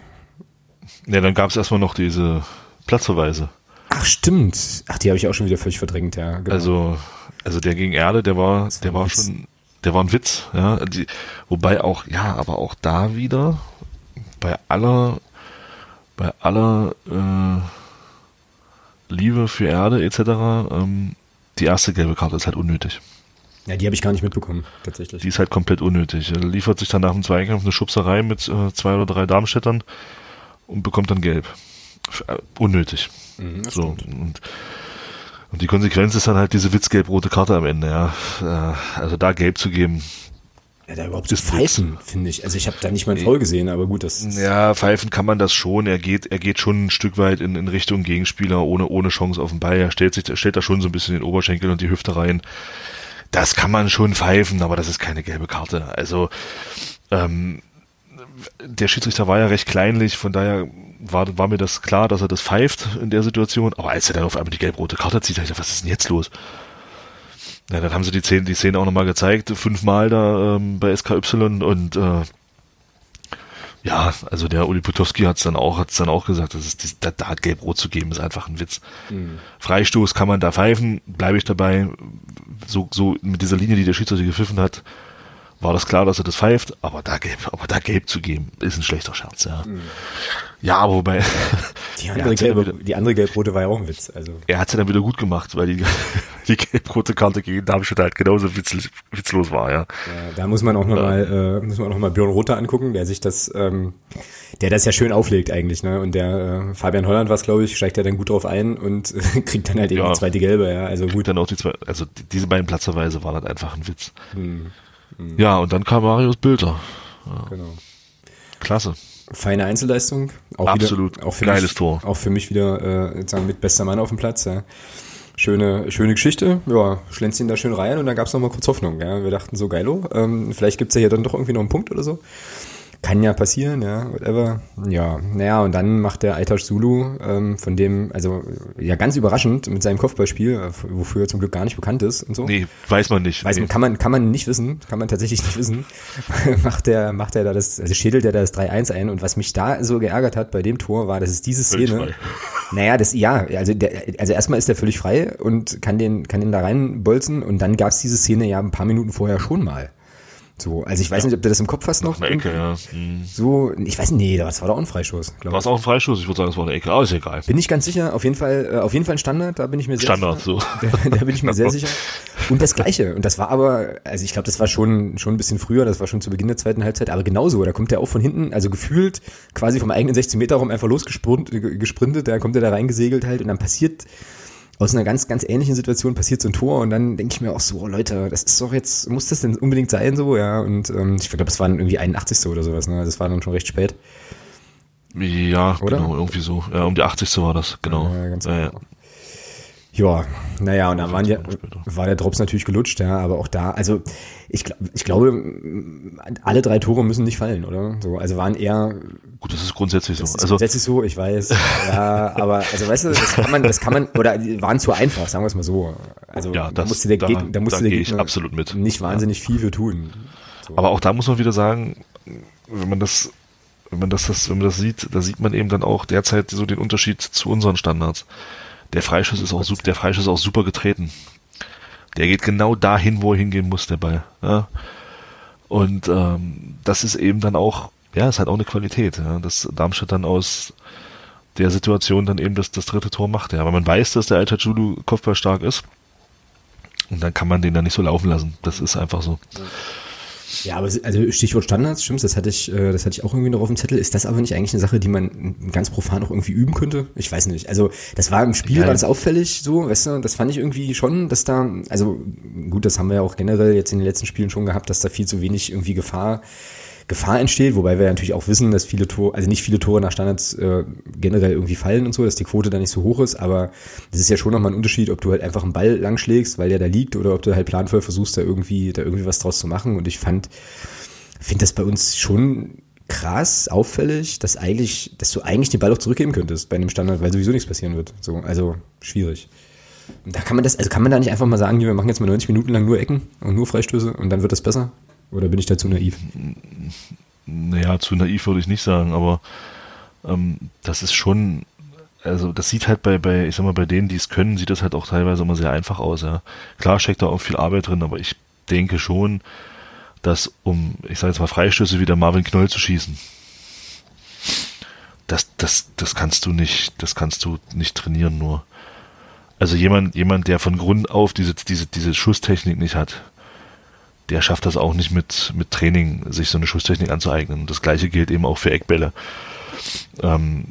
Ja, dann gab es erstmal noch diese Platzverweise. Ach, stimmt. Ach, die habe ich auch schon wieder völlig verdrängt, ja. Genau. Also, also der gegen Erde, der war, der war schon, der war ein Witz, ja. Die, wobei auch, ja, aber auch da wieder, bei aller, bei aller äh, Liebe für Erde etc., ähm, die erste gelbe Karte ist halt unnötig. Ja, die habe ich gar nicht mitbekommen, tatsächlich. Die ist halt komplett unnötig. Er liefert sich dann nach dem Zweikampf eine Schubserei mit äh, zwei oder drei Darmstädtern und bekommt dann gelb. Äh, unnötig. Mhm, so. Und, und die Konsequenz ist dann halt diese witzgelb-rote Karte am Ende, ja. Äh, also da gelb zu geben. Ja, da überhaupt das Pfeifen, finde ich. Also ich habe da nicht mal ein Foul gesehen, aber gut, das Ja, pfeifen kann man das schon. Er geht, er geht schon ein Stück weit in, in Richtung Gegenspieler ohne, ohne Chance auf den Ball. Er stellt sich, stellt da schon so ein bisschen den Oberschenkel und die Hüfte rein. Das kann man schon pfeifen, aber das ist keine gelbe Karte. Also, ähm, der Schiedsrichter war ja recht kleinlich, von daher war, war mir das klar, dass er das pfeift in der Situation. Aber als er dann auf einmal die gelb-rote Karte zieht, dachte ich, was ist denn jetzt los? Ja, dann haben sie die Szene, die Szene auch nochmal gezeigt, fünfmal da ähm, bei SKY und äh, ja, also der Uli Putowski hat es dann auch, hat's dann auch gesagt, das ist, da, da hat Gelb-Rot zu geben, ist einfach ein Witz. Mhm. Freistoß kann man da pfeifen, bleibe ich dabei. So, so mit dieser Linie, die der Schiedsrichter gepfiffen hat, war das klar, dass er das pfeift, aber da gelb, aber da gelb zu geben, ist ein schlechter Scherz, ja. Mhm. Ja, aber wobei. Die andere, gelbe, wieder, die andere gelb-rote war ja auch ein Witz, also. Er hat es ja dann wieder gut gemacht, weil die, die gelb-rote Karte gegen Darmstadt halt genauso witz, witzlos war, ja. ja. Da muss man auch nochmal, ja. äh, muss man auch nochmal Björn Rother angucken, der sich das, ähm, der das ja schön auflegt eigentlich, ne, und der, äh, Fabian Holland was, glaube ich, steigt ja dann gut drauf ein und äh, kriegt dann halt eben ja. die zweite gelbe, ja, also gut. Dann auch die zwei, also die, diese beiden Platzerweise waren halt einfach ein Witz. Hm. Hm. Ja, und dann kam Marius Bilder. Ja. Genau. Klasse. Feine Einzelleistung. Auch Absolut. Wieder, auch für Geiles mich, Tor. Auch für mich wieder äh, sagen, mit bester Mann auf dem Platz. Ja. Schöne, schöne Geschichte. Ja, schlänzt ihn da schön rein und dann gab es nochmal kurz Hoffnung. Ja. Wir dachten so, geilo, ähm, vielleicht gibt's ja hier dann doch irgendwie noch einen Punkt oder so. Kann ja passieren, ja, whatever. Ja, naja, und dann macht der Aitash Zulu, ähm, von dem, also ja ganz überraschend mit seinem Kopfballspiel, äh, wofür er zum Glück gar nicht bekannt ist und so. Nee, weiß man nicht. Weiß nee. man, kann man, kann man nicht wissen, kann man tatsächlich nicht wissen. macht der, macht er da das, also schädelt er da das 3-1 ein und was mich da so geärgert hat bei dem Tor war, dass es diese Szene. Naja, das, ja, also der, also erstmal ist der völlig frei und kann den, kann den da reinbolzen und dann gab es diese Szene ja ein paar Minuten vorher schon mal. So, also ich weiß ja. nicht, ob du das im Kopf hast noch. Eine Ecke, ja. Mhm. So, ich weiß nicht, nee, das war doch auch ein Freistoß. War es auch ein Freistoß? Ich würde sagen, es war eine Ecke, aber ist egal. Bin ich ganz sicher, auf jeden Fall, äh, auf jeden Fall ein Standard, da bin ich mir sehr Standard, sicher. Standard, so. Da, da, bin ich mir sehr sicher. Und das Gleiche. Und das war aber, also ich glaube, das war schon, schon ein bisschen früher, das war schon zu Beginn der zweiten Halbzeit, aber genauso, da kommt der auch von hinten, also gefühlt quasi vom eigenen 16 Meter rum einfach losgesprintet, gesprintet, da kommt er da reingesegelt halt und dann passiert aus einer ganz, ganz ähnlichen Situation passiert so ein Tor und dann denke ich mir auch so, oh Leute, das ist doch jetzt, muss das denn unbedingt sein so, ja, und ähm, ich glaube, es waren irgendwie 81. oder sowas, ne, das war dann schon recht spät. Ja, oder? genau, irgendwie so, ja, um die 80. war das, genau. Ja, ganz ja, genau. Ja, naja, und dann waren die, war der Drops natürlich gelutscht, ja, aber auch da, also ich, ich glaube, alle drei Tore müssen nicht fallen, oder? So, also waren eher. Gut, das ist grundsätzlich so. Das ist also, grundsätzlich so, ich weiß. ja, aber also weißt du, das kann man, das kann man, oder waren zu einfach, sagen wir es mal so. Also ja, das, da musste der, da, Gegner, da musste da der Gegner absolut mit. nicht wahnsinnig viel für tun. So. Aber auch da muss man wieder sagen, wenn man das wenn man das, das, wenn man das sieht, da sieht man eben dann auch derzeit so den Unterschied zu unseren Standards. Der Freischuss ist auch super, der Freischuss ist auch super getreten. Der geht genau dahin, wo er hingehen muss, der Ball. Ja? Und ähm, das ist eben dann auch, ja, ist halt auch eine Qualität, ja? dass Darmstadt dann aus der Situation dann eben das, das dritte Tor macht. Ja, weil man weiß, dass der Alter Julu Kopfball stark ist. Und dann kann man den dann nicht so laufen lassen. Das ist einfach so. Ja. Ja, aber also Stichwort Standards, stimmt, das hatte ich, äh, das hatte ich auch irgendwie noch auf dem Zettel. Ist das aber nicht eigentlich eine Sache, die man ganz profan auch irgendwie üben könnte? Ich weiß nicht. Also das war im Spiel, ja, war das auffällig so, weißt du, das fand ich irgendwie schon, dass da, also gut, das haben wir ja auch generell jetzt in den letzten Spielen schon gehabt, dass da viel zu wenig irgendwie Gefahr Gefahr entsteht, wobei wir natürlich auch wissen, dass viele Tore, also nicht viele Tore nach Standards äh, generell irgendwie fallen und so, dass die Quote da nicht so hoch ist, aber das ist ja schon nochmal ein Unterschied, ob du halt einfach einen Ball langschlägst, weil der da liegt, oder ob du halt planvoll versuchst, da irgendwie, da irgendwie was draus zu machen. Und ich fand, finde das bei uns schon krass, auffällig, dass eigentlich, dass du eigentlich den Ball auch zurückgeben könntest bei einem Standard, weil sowieso nichts passieren wird. So, also schwierig. Da kann man das, also kann man da nicht einfach mal sagen, wir machen jetzt mal 90 Minuten lang nur Ecken und nur Freistöße und dann wird das besser? Oder bin ich da zu naiv? Naja, zu naiv würde ich nicht sagen, aber ähm, das ist schon, also das sieht halt bei, bei, ich sag mal, bei denen, die es können, sieht das halt auch teilweise immer sehr einfach aus, ja. Klar steckt da auch viel Arbeit drin, aber ich denke schon, dass um, ich sage jetzt mal, Freistöße wie der Marvin Knoll zu schießen, das, das, das kannst du nicht, das kannst du nicht trainieren nur. Also jemand, jemand, der von Grund auf diese, diese, diese Schusstechnik nicht hat, der schafft das auch nicht mit, mit Training, sich so eine Schusstechnik anzueignen. Das gleiche gilt eben auch für Eckbälle. Ähm,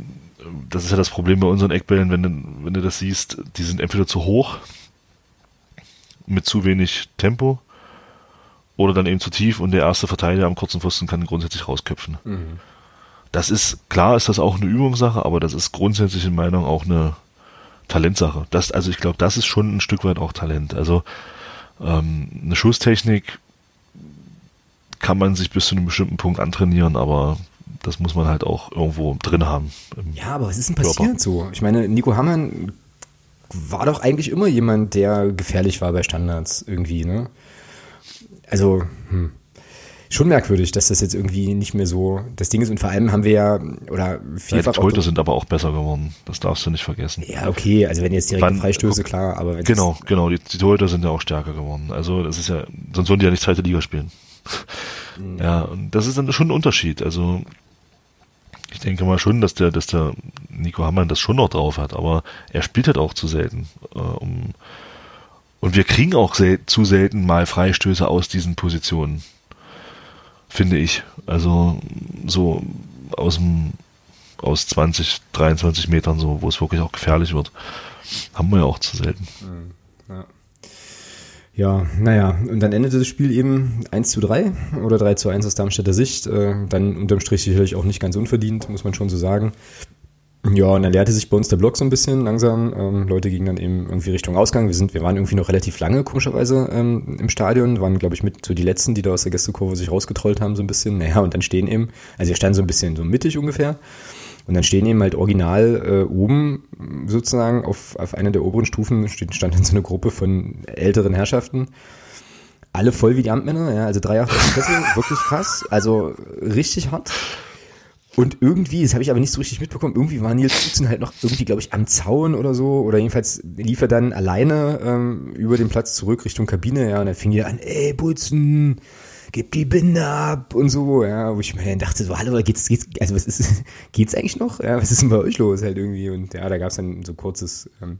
das ist ja das Problem bei unseren Eckbällen, wenn du, wenn du das siehst, die sind entweder zu hoch, mit zu wenig Tempo, oder dann eben zu tief und der erste Verteidiger am kurzen Pfosten kann grundsätzlich rausköpfen. Mhm. Das ist, klar ist das auch eine Übungssache, aber das ist grundsätzlich in Meinung auch eine Talentsache. Das, also ich glaube, das ist schon ein Stück weit auch Talent. Also ähm, eine Schusstechnik kann man sich bis zu einem bestimmten Punkt antrainieren, aber das muss man halt auch irgendwo drin haben. Ja, aber was ist denn passiert so? Ich meine, Nico Hammann war doch eigentlich immer jemand, der gefährlich war bei Standards irgendwie, ne? Also, hm. Schon merkwürdig, dass das jetzt irgendwie nicht mehr so das Ding ist. Und vor allem haben wir ja, oder vielfach. Ja, die Torhüter sind aber auch besser geworden. Das darfst du nicht vergessen. Ja, okay. Also wenn jetzt direkt Wann, Freistöße, klar, aber Genau, genau. Die, die Torhüter sind ja auch stärker geworden. Also das ist ja, sonst würden die ja nicht zweite Liga spielen. Ja, und das ist dann schon ein Unterschied. Also ich denke mal schon, dass der, dass der Nico Hammann das schon noch drauf hat, aber er spielt halt auch zu selten. Äh, um, und wir kriegen auch sel zu selten mal Freistöße aus diesen Positionen. Finde ich. Also so aus dem aus 20, 23 Metern so, wo es wirklich auch gefährlich wird. Haben wir ja auch zu selten. Mhm. Ja. Ja, naja, und dann endete das Spiel eben 1 zu 3 oder 3 zu 1 aus Darmstädter Sicht. Äh, dann unterm Strich sicherlich auch nicht ganz unverdient, muss man schon so sagen. Ja, und dann leerte sich bei uns der Block so ein bisschen langsam. Ähm, Leute gingen dann eben irgendwie Richtung Ausgang. Wir sind, wir waren irgendwie noch relativ lange, komischerweise, ähm, im Stadion. Waren, glaube ich, mit so die letzten, die da aus der Gästekurve sich rausgetrollt haben, so ein bisschen. Naja, und dann stehen eben, also wir standen so ein bisschen so mittig ungefähr. Und dann stehen eben halt original äh, oben sozusagen auf, auf einer der oberen Stufen steht, stand dann so eine Gruppe von älteren Herrschaften. Alle voll wie die Amtmänner, ja, also drei Jahre wirklich krass, also richtig hart. Und irgendwie, das habe ich aber nicht so richtig mitbekommen, irgendwie war Nils Butzen halt noch irgendwie, glaube ich, am Zaun oder so. Oder jedenfalls lief er dann alleine ähm, über den Platz zurück Richtung Kabine, ja, und dann fing er an, ey, Butzen, gib die Binde ab und so, ja, wo ich mir dachte, so, hallo, geht's, geht's, also was ist, geht's eigentlich noch? Ja, was ist denn bei euch los halt irgendwie? Und ja, da gab's dann so kurzes, ähm,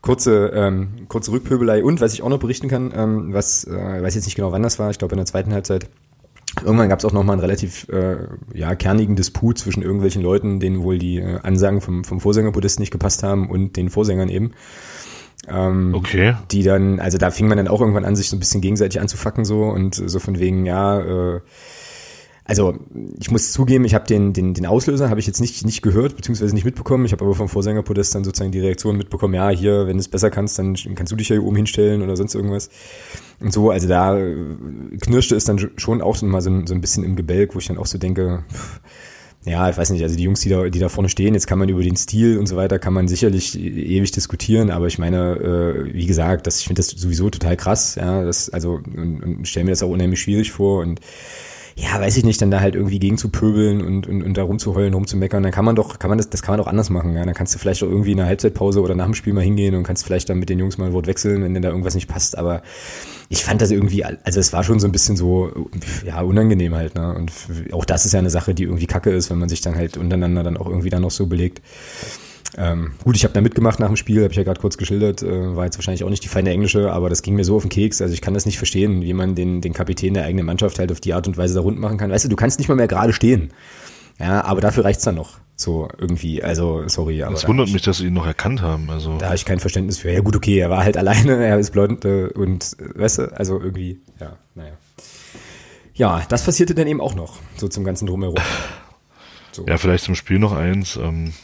kurze, ähm, kurze Rückpöbelei und was ich auch noch berichten kann, ähm, was, äh, weiß jetzt nicht genau wann das war, ich glaube in der zweiten Halbzeit, Irgendwann gab es auch nochmal einen relativ äh, ja, kernigen Disput zwischen irgendwelchen Leuten, denen wohl die äh, Ansagen vom, vom Vorsängerpodest nicht gepasst haben und den Vorsängern eben. Ähm, okay. Die dann, also da fing man dann auch irgendwann an, sich so ein bisschen gegenseitig anzufacken so und so von wegen, ja, äh, also ich muss zugeben, ich habe den, den, den Auslöser habe ich jetzt nicht, nicht gehört, beziehungsweise nicht mitbekommen. Ich habe aber vom Vorsängerpodest dann sozusagen die Reaktion mitbekommen, ja, hier, wenn du es besser kannst, dann kannst du dich ja hier oben hinstellen oder sonst irgendwas. Und so, also da äh, knirschte es dann schon auch so mal so, so ein bisschen im Gebälk, wo ich dann auch so denke, pff, ja, ich weiß nicht, also die Jungs, die da, die da vorne stehen, jetzt kann man über den Stil und so weiter, kann man sicherlich ewig diskutieren, aber ich meine, äh, wie gesagt, das, ich finde das sowieso total krass, ja, das, also, und, und stelle mir das auch unheimlich schwierig vor und ja, weiß ich nicht, dann da halt irgendwie gegen zu pöbeln und, und, und da rumzuheulen, rumzumeckern, dann kann man doch, kann man das, das kann man doch anders machen, ja, dann kannst du vielleicht auch irgendwie in der Halbzeitpause oder nach dem Spiel mal hingehen und kannst vielleicht dann mit den Jungs mal ein Wort wechseln, wenn denn da irgendwas nicht passt, aber ich fand das irgendwie, also es war schon so ein bisschen so, ja, unangenehm halt, ne, und auch das ist ja eine Sache, die irgendwie kacke ist, wenn man sich dann halt untereinander dann auch irgendwie dann noch so belegt. Ähm, gut, ich habe da mitgemacht nach dem Spiel, habe ich ja gerade kurz geschildert, äh, war jetzt wahrscheinlich auch nicht die feine Englische, aber das ging mir so auf den Keks. Also ich kann das nicht verstehen, wie man den, den Kapitän der eigenen Mannschaft halt auf die Art und Weise da rund machen kann. Weißt du, du kannst nicht mal mehr gerade stehen. Ja, aber dafür reicht's dann noch. So irgendwie, also sorry. Aber das wundert mich, dass sie ihn noch erkannt haben. Also da habe ich kein Verständnis für. Ja gut, okay, er war halt alleine, er ist blond äh, und äh, weißt du, also irgendwie, ja, naja. Ja, das passierte dann eben auch noch, so zum ganzen Drumherum. So. Ja, vielleicht zum Spiel noch eins. Ähm,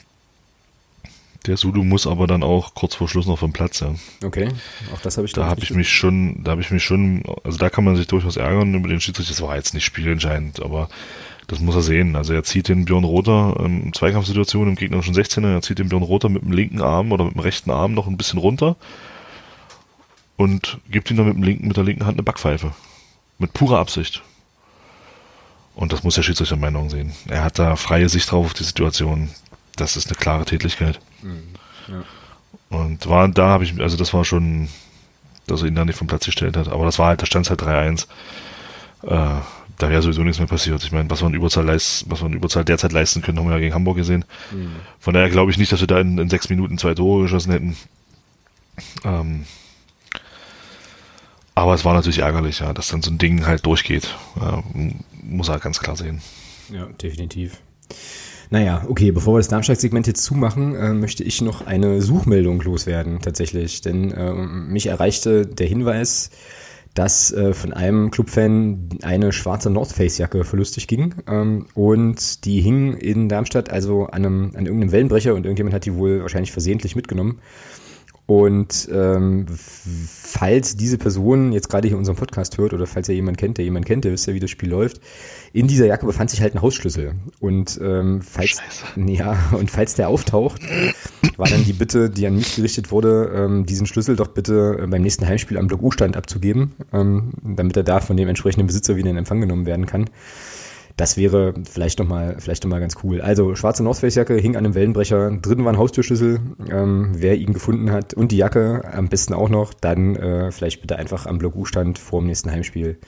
der Sudu muss aber dann auch kurz vor Schluss noch vom Platz, ja. Okay, auch das habe ich Da habe ich mich schon, da habe ich mich schon, also da kann man sich durchaus ärgern über den Schiedsrichter. Das war jetzt nicht spielentscheidend, aber das muss er sehen. Also er zieht den Björn Rother ähm, Zweikampfsituation im gegnerischen 16er, er zieht den Björn Rother mit dem linken Arm oder mit dem rechten Arm noch ein bisschen runter und gibt ihm dann mit dem linken, mit der linken Hand eine Backpfeife. Mit purer Absicht. Und das muss der Schiedsrichter in Meinung sehen. Er hat da freie Sicht drauf auf die Situation. Das ist eine klare Tätigkeit. Mhm. Ja. Und war, da habe ich, also das war schon, dass er ihn da nicht vom Platz gestellt hat. Aber das war halt, da stand es halt 3-1. Äh, da wäre sowieso nichts mehr passiert. Ich meine, was wir in Überzahl leist, was wir in Überzahl derzeit leisten können, haben wir ja gegen Hamburg gesehen. Mhm. Von daher glaube ich nicht, dass wir da in, in, sechs Minuten zwei Tore geschossen hätten. Ähm, aber es war natürlich ärgerlich, ja, dass dann so ein Ding halt durchgeht. Ja, muss er halt ganz klar sehen. Ja, definitiv. Naja, okay, bevor wir das Darmstadt-Segment jetzt zumachen, äh, möchte ich noch eine Suchmeldung loswerden, tatsächlich. Denn äh, mich erreichte der Hinweis, dass äh, von einem Clubfan eine schwarze North Face-Jacke verlustig ging. Ähm, und die hing in Darmstadt also an, einem, an irgendeinem Wellenbrecher und irgendjemand hat die wohl wahrscheinlich versehentlich mitgenommen. Und ähm, falls diese Person jetzt gerade hier unseren Podcast hört oder falls ihr jemanden kennt, der jemanden kennt, der wisst ja, wie das Spiel läuft, in dieser Jacke befand sich halt ein Hausschlüssel. Und ähm, falls Scheiße. ja und falls der auftaucht, war dann die Bitte, die an mich gerichtet wurde, ähm, diesen Schlüssel doch bitte äh, beim nächsten Heimspiel am Block U-Stand abzugeben, ähm, damit er da von dem entsprechenden Besitzer wieder in Empfang genommen werden kann. Das wäre vielleicht nochmal vielleicht noch mal ganz cool. Also schwarze North Face Jacke hing an einem Wellenbrecher, drin war ein Haustürschlüssel. Ähm, wer ihn gefunden hat und die Jacke am besten auch noch, dann äh, vielleicht bitte einfach am Block U-Stand vor dem nächsten Heimspiel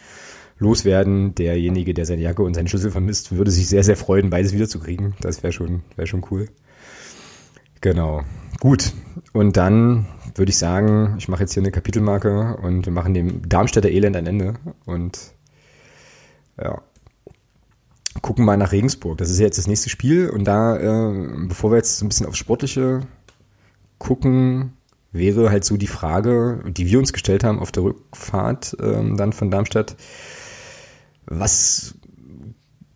loswerden. Derjenige, der seine Jacke und seinen Schlüssel vermisst, würde sich sehr, sehr freuen, beides wiederzukriegen. Das wäre schon, wäre schon cool. Genau. Gut. Und dann würde ich sagen, ich mache jetzt hier eine Kapitelmarke und wir machen dem Darmstädter Elend ein Ende. Und ja, gucken mal nach Regensburg. Das ist ja jetzt das nächste Spiel. Und da, äh, bevor wir jetzt so ein bisschen aufs Sportliche gucken, wäre halt so die Frage, die wir uns gestellt haben auf der Rückfahrt ähm, dann von Darmstadt. Was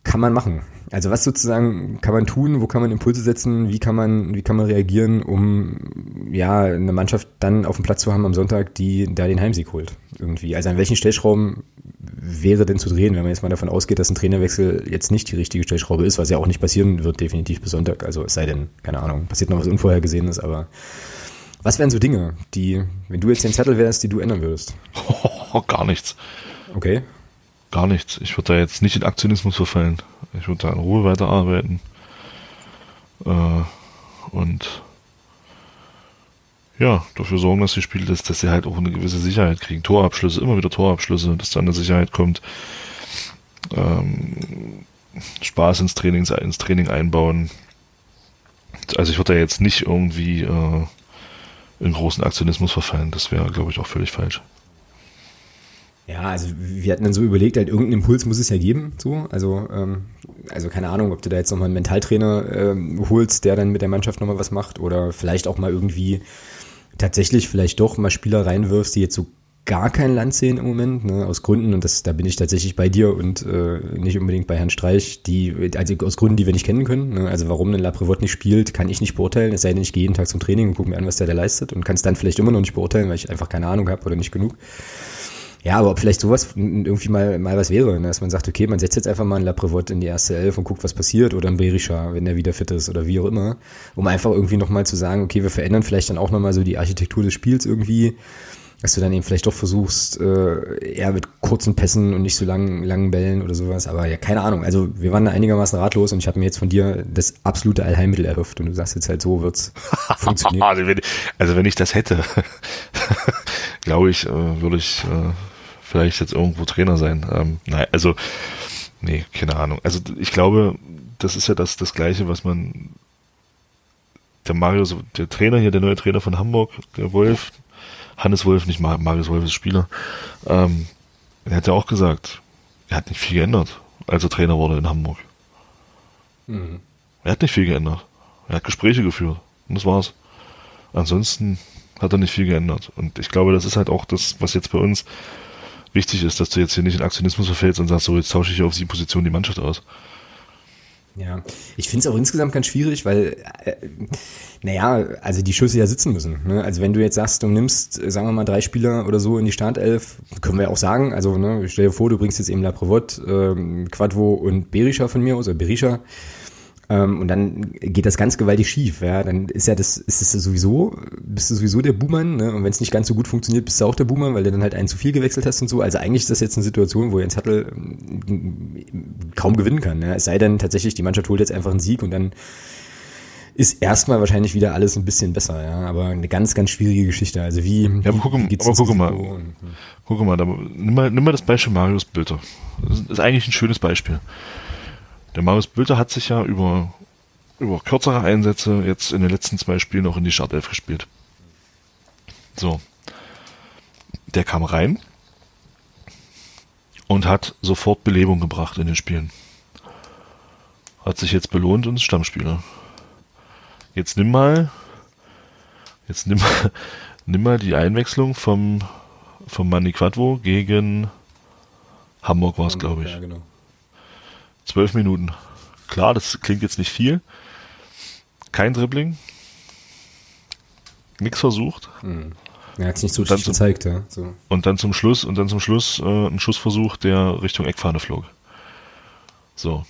kann man machen? Also was sozusagen kann man tun, wo kann man Impulse setzen, wie kann man, wie kann man reagieren, um ja eine Mannschaft dann auf dem Platz zu haben am Sonntag, die da den Heimsieg holt irgendwie. Also an welchen Stellschrauben wäre denn zu drehen, wenn man jetzt mal davon ausgeht, dass ein Trainerwechsel jetzt nicht die richtige Stellschraube ist, was ja auch nicht passieren wird, definitiv bis Sonntag. Also es sei denn, keine Ahnung, passiert noch was Unvorhergesehenes, aber was wären so Dinge, die, wenn du jetzt den Zettel wärst, die du ändern würdest? Oh, gar nichts. Okay. Gar nichts. Ich würde da jetzt nicht in Aktionismus verfallen. Ich würde da in Ruhe weiterarbeiten. Äh, und ja, dafür sorgen, dass die Spiele, dass, dass sie halt auch eine gewisse Sicherheit kriegen. Torabschlüsse, immer wieder Torabschlüsse, dass da eine Sicherheit kommt. Ähm, Spaß ins Training, ins Training einbauen. Also ich würde da jetzt nicht irgendwie äh, in großen Aktionismus verfallen. Das wäre, glaube ich, auch völlig falsch. Ja, also wir hatten dann so überlegt, halt irgendeinen Impuls muss es ja geben, so. Also, ähm, also keine Ahnung, ob du da jetzt nochmal einen Mentaltrainer ähm, holst, der dann mit der Mannschaft nochmal was macht oder vielleicht auch mal irgendwie tatsächlich vielleicht doch mal Spieler reinwirfst, die jetzt so gar kein Land sehen im Moment, ne, aus Gründen, und das, da bin ich tatsächlich bei dir und äh, nicht unbedingt bei Herrn Streich, die, also aus Gründen, die wir nicht kennen können. Ne, also warum ein Laprevot nicht spielt, kann ich nicht beurteilen, es sei denn, ich gehe jeden Tag zum Training und gucke mir an, was der da leistet und kann es dann vielleicht immer noch nicht beurteilen, weil ich einfach keine Ahnung habe oder nicht genug. Ja, aber ob vielleicht sowas irgendwie mal, mal was wäre, ne? dass man sagt, okay, man setzt jetzt einfach mal einen Laprevot in die erste Elf und guckt, was passiert oder ein Berisha, wenn der wieder fit ist oder wie auch immer, um einfach irgendwie nochmal zu sagen, okay, wir verändern vielleicht dann auch nochmal so die Architektur des Spiels irgendwie, dass du dann eben vielleicht doch versuchst, äh, eher mit kurzen Pässen und nicht so langen, langen Bällen oder sowas, aber ja, keine Ahnung, also wir waren da einigermaßen ratlos und ich habe mir jetzt von dir das absolute Allheilmittel erhofft und du sagst jetzt halt so wird's funktionieren. also wenn ich das hätte, glaube ich, äh, würde ich äh, vielleicht jetzt irgendwo Trainer sein. Ähm, nein, also, nee, keine Ahnung. Also ich glaube, das ist ja das, das Gleiche, was man der Mario, der Trainer hier, der neue Trainer von Hamburg, der Wolf, Hannes Wolf, nicht Marius Wolf ist Spieler, ähm, er hat ja auch gesagt, er hat nicht viel geändert, als er Trainer wurde in Hamburg. Mhm. Er hat nicht viel geändert. Er hat Gespräche geführt. Und das war's. Ansonsten hat er nicht viel geändert. Und ich glaube, das ist halt auch das, was jetzt bei uns wichtig ist, dass du jetzt hier nicht in Aktionismus verfällst und sagst, so, jetzt tausche ich hier auf sieben Positionen die Mannschaft aus. Ja, ich finde es auch insgesamt ganz schwierig, weil, äh, naja, also die Schüsse ja sitzen müssen. Ne? Also wenn du jetzt sagst, du nimmst, sagen wir mal, drei Spieler oder so in die Startelf, können wir auch sagen, also ne, stell dir vor, du bringst jetzt eben Laprevot, ähm, Quadvo und Berisha von mir aus, oder Berisha, und dann geht das ganz gewaltig schief, ja. Dann ist ja das, ist es sowieso, bist du sowieso der Buhmann, ne? Und wenn es nicht ganz so gut funktioniert, bist du auch der Buhmann, weil du dann halt einen zu viel gewechselt hast und so. Also eigentlich ist das jetzt eine Situation, wo Jens Hattel ähm, kaum gewinnen kann. Ja? Es sei denn tatsächlich, die Mannschaft holt jetzt einfach einen Sieg und dann ist erstmal wahrscheinlich wieder alles ein bisschen besser, ja. Aber eine ganz, ganz schwierige Geschichte. Also wie, ja, aber guck, wie aber guck mal, und, hm. guck mal, da, nimm mal, nimm mal das Beispiel Marius Bülter. Das ist eigentlich ein schönes Beispiel. Der Marius Bülter hat sich ja über, über kürzere Einsätze jetzt in den letzten zwei Spielen auch in die Startelf gespielt. So. Der kam rein und hat sofort Belebung gebracht in den Spielen. Hat sich jetzt belohnt und ist Stammspieler. Jetzt nimm mal, jetzt nimm mal, nimm mal die Einwechslung vom, vom Mani Quadvo gegen Hamburg war es, glaube ich. Ja, genau. Zwölf Minuten. Klar, das klingt jetzt nicht viel. Kein Dribbling. Nix versucht. Hm. Er hat es nicht so richtig gezeigt, ja. So. Und dann zum Schluss, und dann zum Schluss äh, ein Schussversuch, der Richtung Eckfahne flog. So.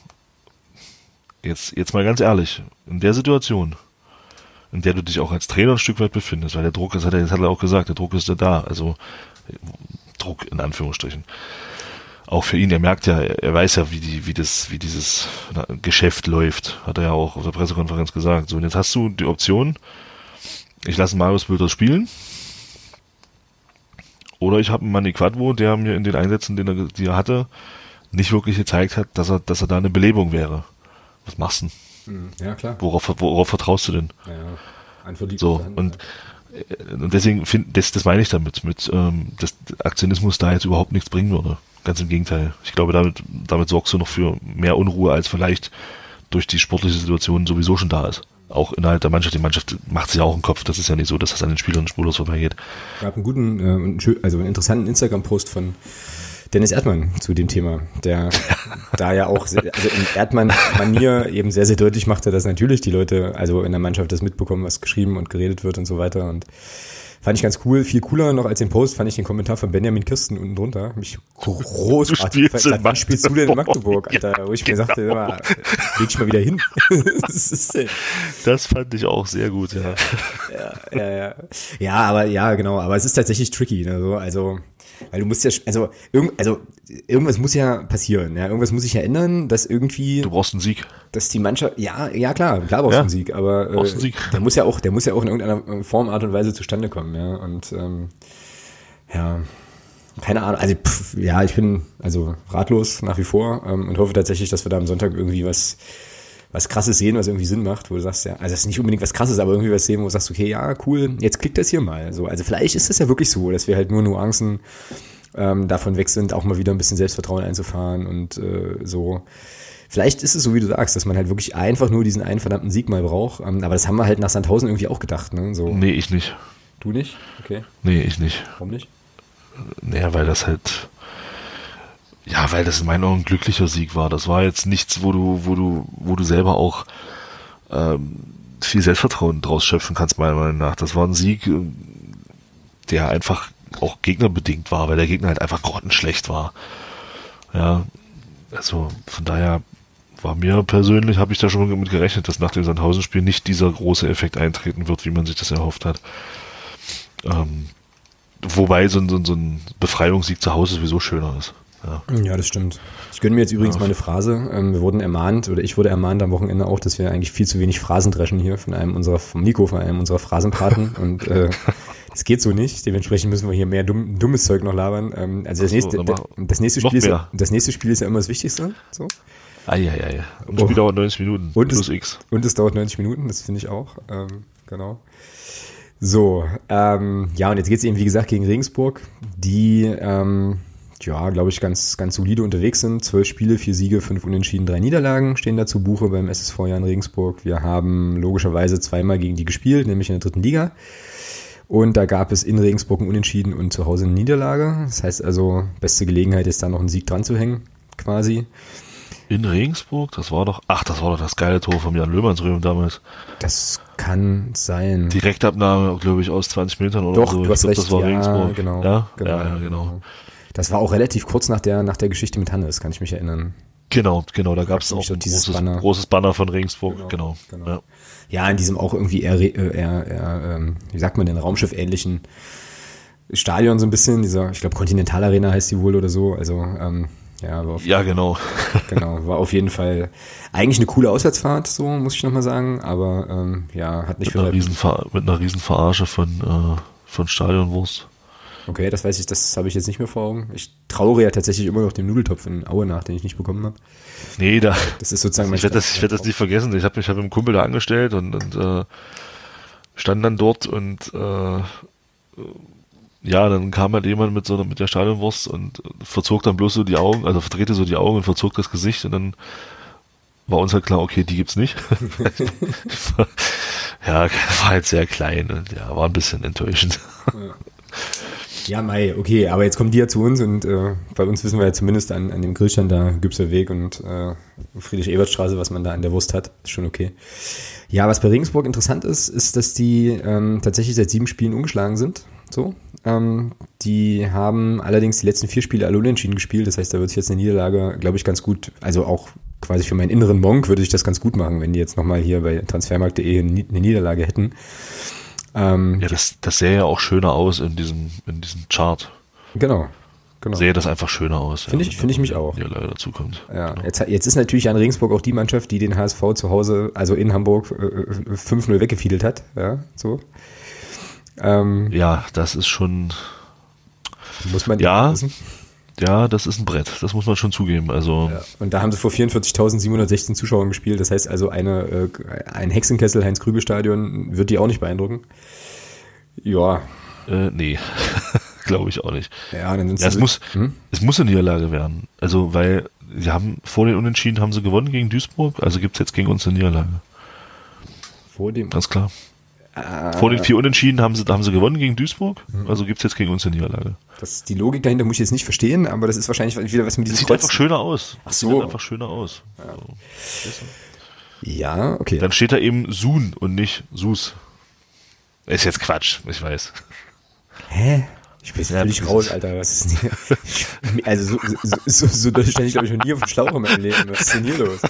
Jetzt, jetzt mal ganz ehrlich, in der Situation, in der du dich auch als Trainer ein Stück weit befindest, weil der Druck, das hat er, das hat er auch gesagt, der Druck ist ja da, also Druck in Anführungsstrichen auch für ihn, er merkt ja, er weiß ja, wie die, wie das, wie dieses Geschäft läuft, hat er ja auch auf der Pressekonferenz gesagt. So, und jetzt hast du die Option, ich lasse Marius Bülter spielen, oder ich habe einen Manny Quadvo, der mir in den Einsätzen, den er, die er hatte, nicht wirklich gezeigt hat, dass er, dass er da eine Belebung wäre. Was machst du denn? Hm, ja, klar. Worauf, worauf vertraust du denn? Ja, die so, und, ja. und deswegen finde, das, das meine ich damit, mit, ähm, dass Aktionismus da jetzt überhaupt nichts bringen würde. Ganz im Gegenteil. Ich glaube, damit, damit sorgst du noch für mehr Unruhe, als vielleicht durch die sportliche Situation sowieso schon da ist. Auch innerhalb der Mannschaft. Die Mannschaft macht sich auch einen Kopf. Das ist ja nicht so, dass das an den Spielern spurlos vorbeigeht. Es gab einen guten, äh, also einen interessanten Instagram-Post von Dennis Erdmann zu dem Thema, der da ja auch also in Erdmann-Manier eben sehr, sehr deutlich machte, dass natürlich die Leute, also in der Mannschaft das mitbekommen, was geschrieben und geredet wird und so weiter. Und Fand ich ganz cool. Viel cooler noch als den Post fand ich den Kommentar von Benjamin Kirsten unten drunter. Mich großartig. Spielst wann spielst du denn in Magdeburg, Alter? Wo ich genau. mir sagte, immer, leg ich mal wieder hin. das, das, fand ich auch sehr gut, ja. ja. Ja, ja, ja. aber ja, genau. Aber es ist tatsächlich tricky. Ne? Also weil du musst ja, also, irgend, also irgendwas muss ja passieren, ja, irgendwas muss sich ja ändern, dass irgendwie. Du brauchst einen Sieg. Dass die Mannschaft, ja, ja klar, klar brauchst du ja, einen Sieg, aber äh, einen Sieg. der muss ja auch, der muss ja auch in irgendeiner Form, Art und Weise zustande kommen, ja. Und ähm, ja, keine Ahnung, also pff, ja, ich bin also ratlos nach wie vor ähm, und hoffe tatsächlich, dass wir da am Sonntag irgendwie was was krasses sehen, was irgendwie Sinn macht, wo du sagst, ja, also es ist nicht unbedingt was krasses, aber irgendwie was sehen, wo du sagst, okay, ja, cool, jetzt klickt das hier mal. So, also vielleicht ist das ja wirklich so, dass wir halt nur Nuancen ähm, davon weg sind, auch mal wieder ein bisschen Selbstvertrauen einzufahren und äh, so. Vielleicht ist es so, wie du sagst, dass man halt wirklich einfach nur diesen einen verdammten Sieg mal braucht. Ähm, aber das haben wir halt nach Sandhausen irgendwie auch gedacht, ne? So. Nee, ich nicht. Du nicht? Okay. Nee, ich nicht. Warum nicht? Naja, weil das halt ja, weil das in meinen Augen ein glücklicher Sieg war. Das war jetzt nichts, wo du, wo du, wo du selber auch ähm, viel Selbstvertrauen draus schöpfen kannst, meiner Meinung nach. Das war ein Sieg, äh, der einfach auch gegnerbedingt war, weil der Gegner halt einfach grottenschlecht war. Ja, also von daher war mir persönlich, habe ich da schon mit gerechnet, dass nach dem Sandhausen-Spiel nicht dieser große Effekt eintreten wird, wie man sich das erhofft hat. Ähm, wobei so, ein, so ein Befreiungssieg zu Hause sowieso schöner ist. Ja. ja, das stimmt. Ich gönne mir jetzt übrigens ja. mal eine Phrase. Ähm, wir wurden ermahnt, oder ich wurde ermahnt am Wochenende auch, dass wir eigentlich viel zu wenig Phrasen dreschen hier von einem unserer, vom Nico, von einem unserer Phrasenpaten. Und äh, das geht so nicht. Dementsprechend müssen wir hier mehr dumm, dummes Zeug noch labern. Ähm, also das, so, nächste, das, das nächste Spiel ist ja, das nächste Spiel ist ja immer das Wichtigste. So. Eieiei. Und das Spiel oh. dauert 90 Minuten. Und plus es, X. Und es dauert 90 Minuten, das finde ich auch. Ähm, genau. So, ähm, ja, und jetzt geht es eben, wie gesagt, gegen Regensburg, die ähm, ja, glaube ich, ganz, ganz solide unterwegs sind. Zwölf Spiele, vier Siege, fünf Unentschieden, drei Niederlagen stehen da zu Buche beim SSV Jan Regensburg. Wir haben logischerweise zweimal gegen die gespielt, nämlich in der dritten Liga. Und da gab es in Regensburg ein Unentschieden und zu Hause eine Niederlage. Das heißt also, beste Gelegenheit ist da noch einen Sieg dran zu hängen, quasi. In Regensburg? Das war doch, ach, das war doch das geile Tor von Jan Löhmannsröhm damals. Das kann sein. Direktabnahme, glaube ich, aus 20 Metern oder doch, so. Ich glaub, recht. das war ja, Regensburg. Genau, ja? Genau, ja, ja, genau. genau. Das war auch relativ kurz nach der, nach der Geschichte mit Hannes, kann ich mich erinnern. Genau, genau, da gab es auch ein dieses großes Banner. großes Banner von Regensburg, Genau, genau. genau. Ja. Ja, in diesem auch irgendwie eher, äh, eher, eher ähm, wie sagt man denn, Raumschiff-ähnlichen Stadion so ein bisschen, dieser, ich glaube, Kontinentalarena heißt die wohl oder so. Also, ähm, ja, war auf, ja, genau. genau, war auf jeden Fall eigentlich eine coole Auswärtsfahrt, so muss ich nochmal sagen, aber ähm, ja, hat nicht Mit einer, riesen mit einer riesen Verarsche von, äh, von Stadionwurst. Okay, das weiß ich, das habe ich jetzt nicht mehr vor Augen. Ich trauere ja tatsächlich immer noch dem Nudeltopf in Aue nach, den ich nicht bekommen habe. Nee, da, Das ist sozusagen mein ich werde das, ich werd das nicht vergessen. Ich habe mich hab mit einem Kumpel da angestellt und, und äh, stand dann dort und äh, ja, dann kam halt jemand mit so einer, mit der Stadionwurst und verzog dann bloß so die Augen, also verdrehte so die Augen und verzog das Gesicht und dann war uns halt klar, okay, die gibt's nicht. ja, war halt sehr klein und ja, war ein bisschen enttäuschend. Ja, Mai, okay, aber jetzt kommen die ja zu uns und äh, bei uns wissen wir ja zumindest an, an dem Grillstand da Gübser Weg und äh, Friedrich-Ebert-Straße, was man da an der Wurst hat, ist schon okay. Ja, was bei Regensburg interessant ist, ist, dass die ähm, tatsächlich seit sieben Spielen ungeschlagen sind. So. Ähm, die haben allerdings die letzten vier Spiele alle unentschieden gespielt. Das heißt, da wird sich jetzt eine Niederlage, glaube ich, ganz gut, also auch quasi für meinen inneren Monk würde ich das ganz gut machen, wenn die jetzt nochmal hier bei transfermarkt.de eine Niederlage hätten. Ähm, Ja, das, das sähe ja auch schöner aus in diesem, in diesem Chart. Genau. genau. Sähe das einfach schöner aus. Finde ja, ich- finde ich mich auch. eine Niederlage dazu kommt. Ja, jetzt, jetzt ist natürlich an Regensburg auch die Mannschaft, die den HSV zu Hause, also in Hamburg, äh, äh, 5-0 weggefiedelt hat. Ja, so. Ähm, Ja, das ist schon, muss man Ja. wissen. Ja, das ist ein Brett. Das muss man schon zugeben. Also, Ja. Und da haben sie vor 44.716 Zuschauern gespielt. Das heißt also, eine, äh, ein Hexenkessel Heinz-Krügel-Stadion wird die auch nicht beeindrucken. Ja, äh, nee, glaube ich auch nicht. ja, dann sind Ja, es muss, Hm? es muss eine Niederlage werden. Also, weil sie haben vor den Unentschieden haben sie gewonnen gegen Duisburg, also gibt's jetzt gegen uns eine Niederlage. vor dem. Ganz klar. Ah, Vor den vier Unentschieden haben sie, haben sie gewonnen gegen Duisburg, Hm. also gibt's jetzt gegen uns eine Niederlage. Das, die Logik dahinter muss ich jetzt nicht verstehen, aber das ist wahrscheinlich wieder was mit Das diesem sieht Kreuz. einfach schöner aus. Ach Das so. Sieht einfach schöner aus. So. Ja, okay. Dann steht da eben Sun und nicht Sus. Ist jetzt Quatsch, ich weiß. Hä? Ich bin Ja, völlig das raus, Alter. Was ist denn hier? Also so, so, so, so stand ich, glaube ich, noch nie auf dem Schlauch in meinem Leben. Was ist denn hier los?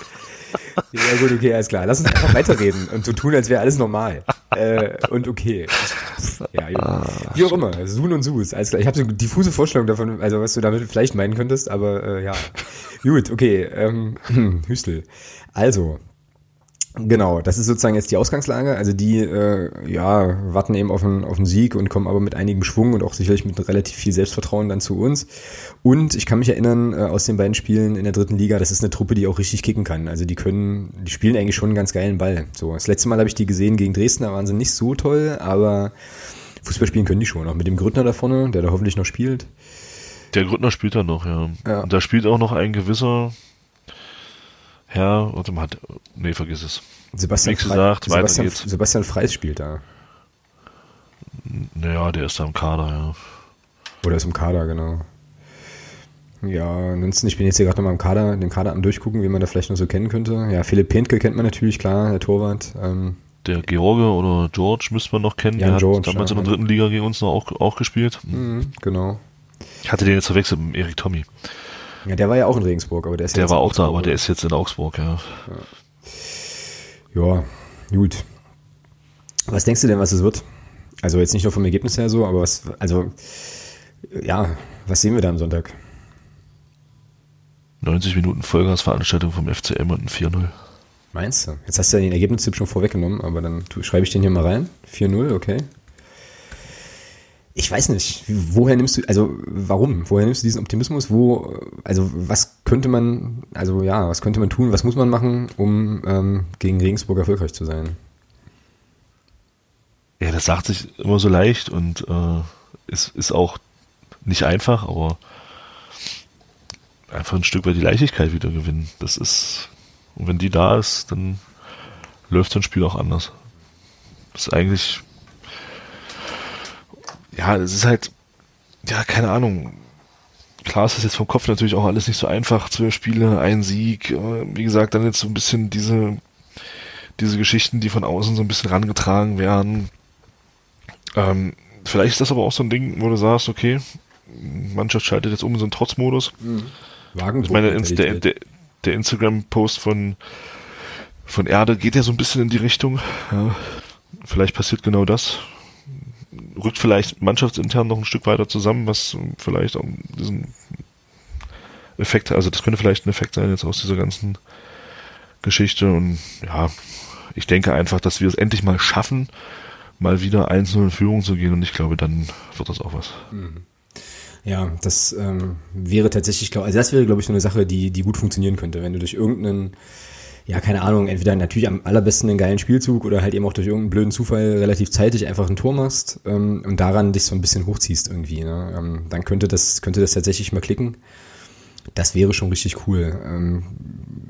Ja gut, okay, alles klar. Lass uns einfach weiterreden und so tun, als wäre alles normal. Äh, und okay. Ja, gut. wie auch immer. Sun und Sus, alles klar. Ich habe so eine diffuse Vorstellung davon, also was du damit vielleicht meinen könntest, aber äh, ja. Gut, okay. Ähm, Hüstel. Also, Genau, das ist sozusagen jetzt die Ausgangslage. Also die äh, ja, warten eben auf einen, auf einen Sieg und kommen aber mit einigem Schwung und auch sicherlich mit relativ viel Selbstvertrauen dann zu uns. Und ich kann mich erinnern, äh, aus den beiden Spielen in der dritten Liga, das ist eine Truppe, die auch richtig kicken kann. Also die können, die spielen eigentlich schon einen ganz geilen Ball. So, das letzte Mal habe ich die gesehen gegen Dresden, da waren sie nicht so toll, aber Fußball spielen können die schon. Auch mit dem Grüttner da vorne, der da hoffentlich noch spielt. Der Gründner spielt da noch, ja. Ja. Und da spielt auch noch ein gewisser Herr, warte mal, hat, nee, vergiss es. Sebastian, Wie gesagt, weiter Sebastian, geht's. Sebastian Freis spielt da. Naja, der ist da im Kader, ja. Oder ist im Kader, genau. Ja, ansonsten, ich bin jetzt hier gerade nochmal im Kader, den Kader am durchgucken, wie man da vielleicht noch so kennen könnte. Ja, Philipp Pentke kennt man natürlich, klar, der Torwart. Ähm, Der George oder George müsste man noch kennen. Jan der George, hat damals ja. in der dritten Liga gegen uns noch auch, auch gespielt. mhm, genau. Ich hatte den jetzt verwechselt mit Erik Tommy. Ja, der war ja auch in Regensburg, aber der ist Der jetzt war in auch da, aber der ist jetzt in Augsburg, ja. Ja, gut. Was denkst du denn, was es wird? Also jetzt nicht nur vom Ergebnis her so, aber was, also, ja, was sehen wir da am Sonntag? 90 Minuten Vollgasveranstaltung vom FCM und ein 4-0. Meinst du? Jetzt hast du ja den Ergebnistipp schon vorweggenommen, aber dann schreibe ich den hier mal rein. 4-0, okay. Ich weiß nicht, woher nimmst du, also warum? Woher nimmst du diesen Optimismus? Wo, also was könnte man, also ja, was könnte man tun, was muss man machen, um ähm, gegen Regensburg erfolgreich zu sein? Ja, das sagt sich immer so leicht und äh, ist, ist auch nicht einfach, aber einfach ein Stück weit die Leichtigkeit wieder gewinnen. Das ist, und wenn die da ist, dann läuft so ein Spiel auch anders. Das ist eigentlich, ja, es ist halt, ja, keine Ahnung. Klar ist das jetzt vom Kopf natürlich auch alles nicht so einfach. Zwölf Spiele, ein Sieg. äh, Wie gesagt, dann jetzt so ein bisschen diese, diese Geschichten, die von außen so ein bisschen rangetragen werden. Ähm, vielleicht ist das aber auch so ein Ding, wo du sagst, okay, Mannschaft schaltet jetzt um in so einen Trotzmodus. Wagen Ich meine, der, der, der Instagram-Post von, von Erde geht ja so ein bisschen in die Richtung. Ja, vielleicht passiert genau das. Rückt vielleicht mannschaftsintern noch ein Stück weiter zusammen, was vielleicht auch diesen Effekt, also das könnte vielleicht ein Effekt sein jetzt aus dieser ganzen Geschichte und ja, ich denke einfach, dass wir es endlich mal schaffen, mal wieder einzeln in Führung zu gehen und ich glaube, dann wird das auch was. Mhm. Ja, das ähm, wäre tatsächlich, also das wäre, glaube ich, so eine Sache, die, die gut funktionieren könnte, wenn du durch irgendeinen, ja, keine Ahnung, entweder natürlich am allerbesten einen geilen Spielzug oder halt eben auch durch irgendeinen blöden Zufall relativ zeitig einfach ein Tor machst ähm, und daran dich so ein bisschen hochziehst irgendwie. Ne? Ähm, dann könnte das, könnte das tatsächlich mal klicken. Das wäre schon richtig cool. Ähm,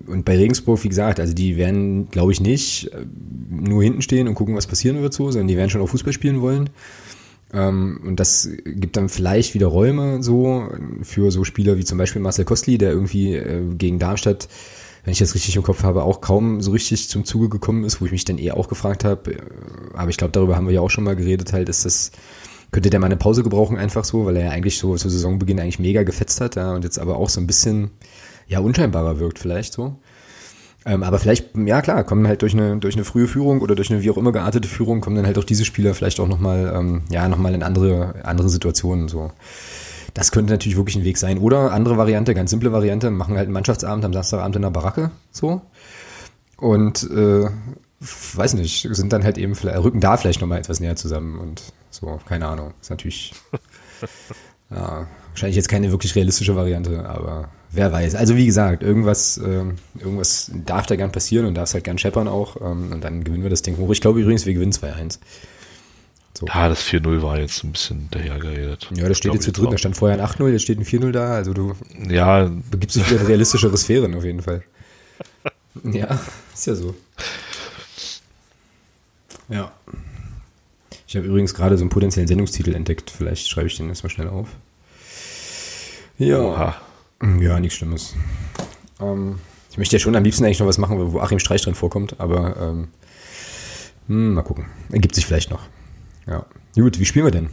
und bei Regensburg, wie gesagt, also die werden, glaube ich, nicht äh, nur hinten stehen und gucken, was passieren wird so, sondern die werden schon auch Fußball spielen wollen. Ähm, und das gibt dann vielleicht wieder Räume so für so Spieler wie zum Beispiel Marcel Kostli, der irgendwie äh, gegen Darmstadt, wenn ich das richtig im Kopf habe, auch kaum so richtig zum Zuge gekommen ist, wo ich mich dann eher auch gefragt habe, äh, aber ich glaube, darüber haben wir ja auch schon mal geredet, halt, ist das, könnte der mal eine Pause gebrauchen einfach so, weil er ja eigentlich so zu Saisonbeginn eigentlich mega gefetzt hat, ja, und jetzt aber auch so ein bisschen, ja, unscheinbarer wirkt vielleicht so. Ähm, aber vielleicht, ja klar, kommen halt durch eine, durch eine frühe Führung oder durch eine wie auch immer geartete Führung, kommen dann halt auch diese Spieler vielleicht auch nochmal, ähm, ja, nochmal in andere, andere Situationen so. Das könnte natürlich wirklich ein Weg sein. Oder andere Variante, ganz simple Variante, machen halt einen Mannschaftsabend am Samstagabend in der Baracke, so. Und, äh, weiß nicht, sind dann halt eben, rücken da vielleicht nochmal etwas näher zusammen und so, keine Ahnung. Ist natürlich, ja, wahrscheinlich jetzt keine wirklich realistische Variante, aber wer weiß. Also wie gesagt, irgendwas, ähm, irgendwas darf da gern passieren und darf es halt gern scheppern auch. Ähm, und dann gewinnen wir das Ding hoch. Ich glaube übrigens, wir gewinnen 2-1. So. Ja, das 4-0 war jetzt ein bisschen dahergeredet. Ja, das steht jetzt zu drin, da stand vorher ein 8-0, jetzt steht ein 4-0 da, also du ja. begibst dich wieder in realistischere Sphären auf jeden Fall. ja, ist ja so. Ja. Ich habe übrigens gerade so einen potenziellen Sendungstitel entdeckt, vielleicht schreibe ich den erstmal schnell auf. Ja. Oha. Ja, nichts Schlimmes. Ähm, ich möchte ja schon am liebsten eigentlich noch was machen, wo Achim Streich drin vorkommt, aber ähm, hm, mal gucken. Ergibt sich vielleicht noch. Ja. Gut, wie spielen wir denn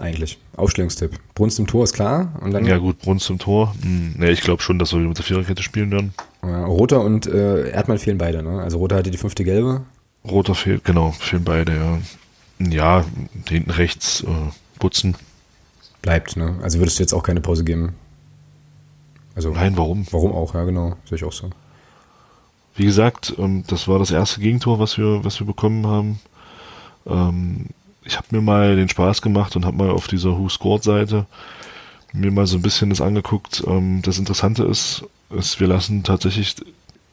eigentlich? Aufstellungstipp. Brunst im Tor ist klar. Und dann ja gut, Brunst im Tor. Hm, ne, ich glaube schon, dass wir mit der Viererkette spielen werden. Ja, Roter und äh, Erdmann fehlen beide, ne? Also Roter hatte die fünfte Gelbe. Roter fehlt, genau, fehlen beide, ja. Ja, hinten rechts äh, putzen. Bleibt, ne? Also würdest du jetzt auch keine Pause geben? Also, Nein, warum? Warum auch, ja genau, sehe ich auch so. Wie gesagt, ähm, das war das erste Gegentor, was wir, was wir bekommen haben. Ähm, ich habe mir mal den Spaß gemacht und habe mal auf dieser Who Scored Seite mir mal so ein bisschen das angeguckt. Ähm, das Interessante ist, ist, wir lassen tatsächlich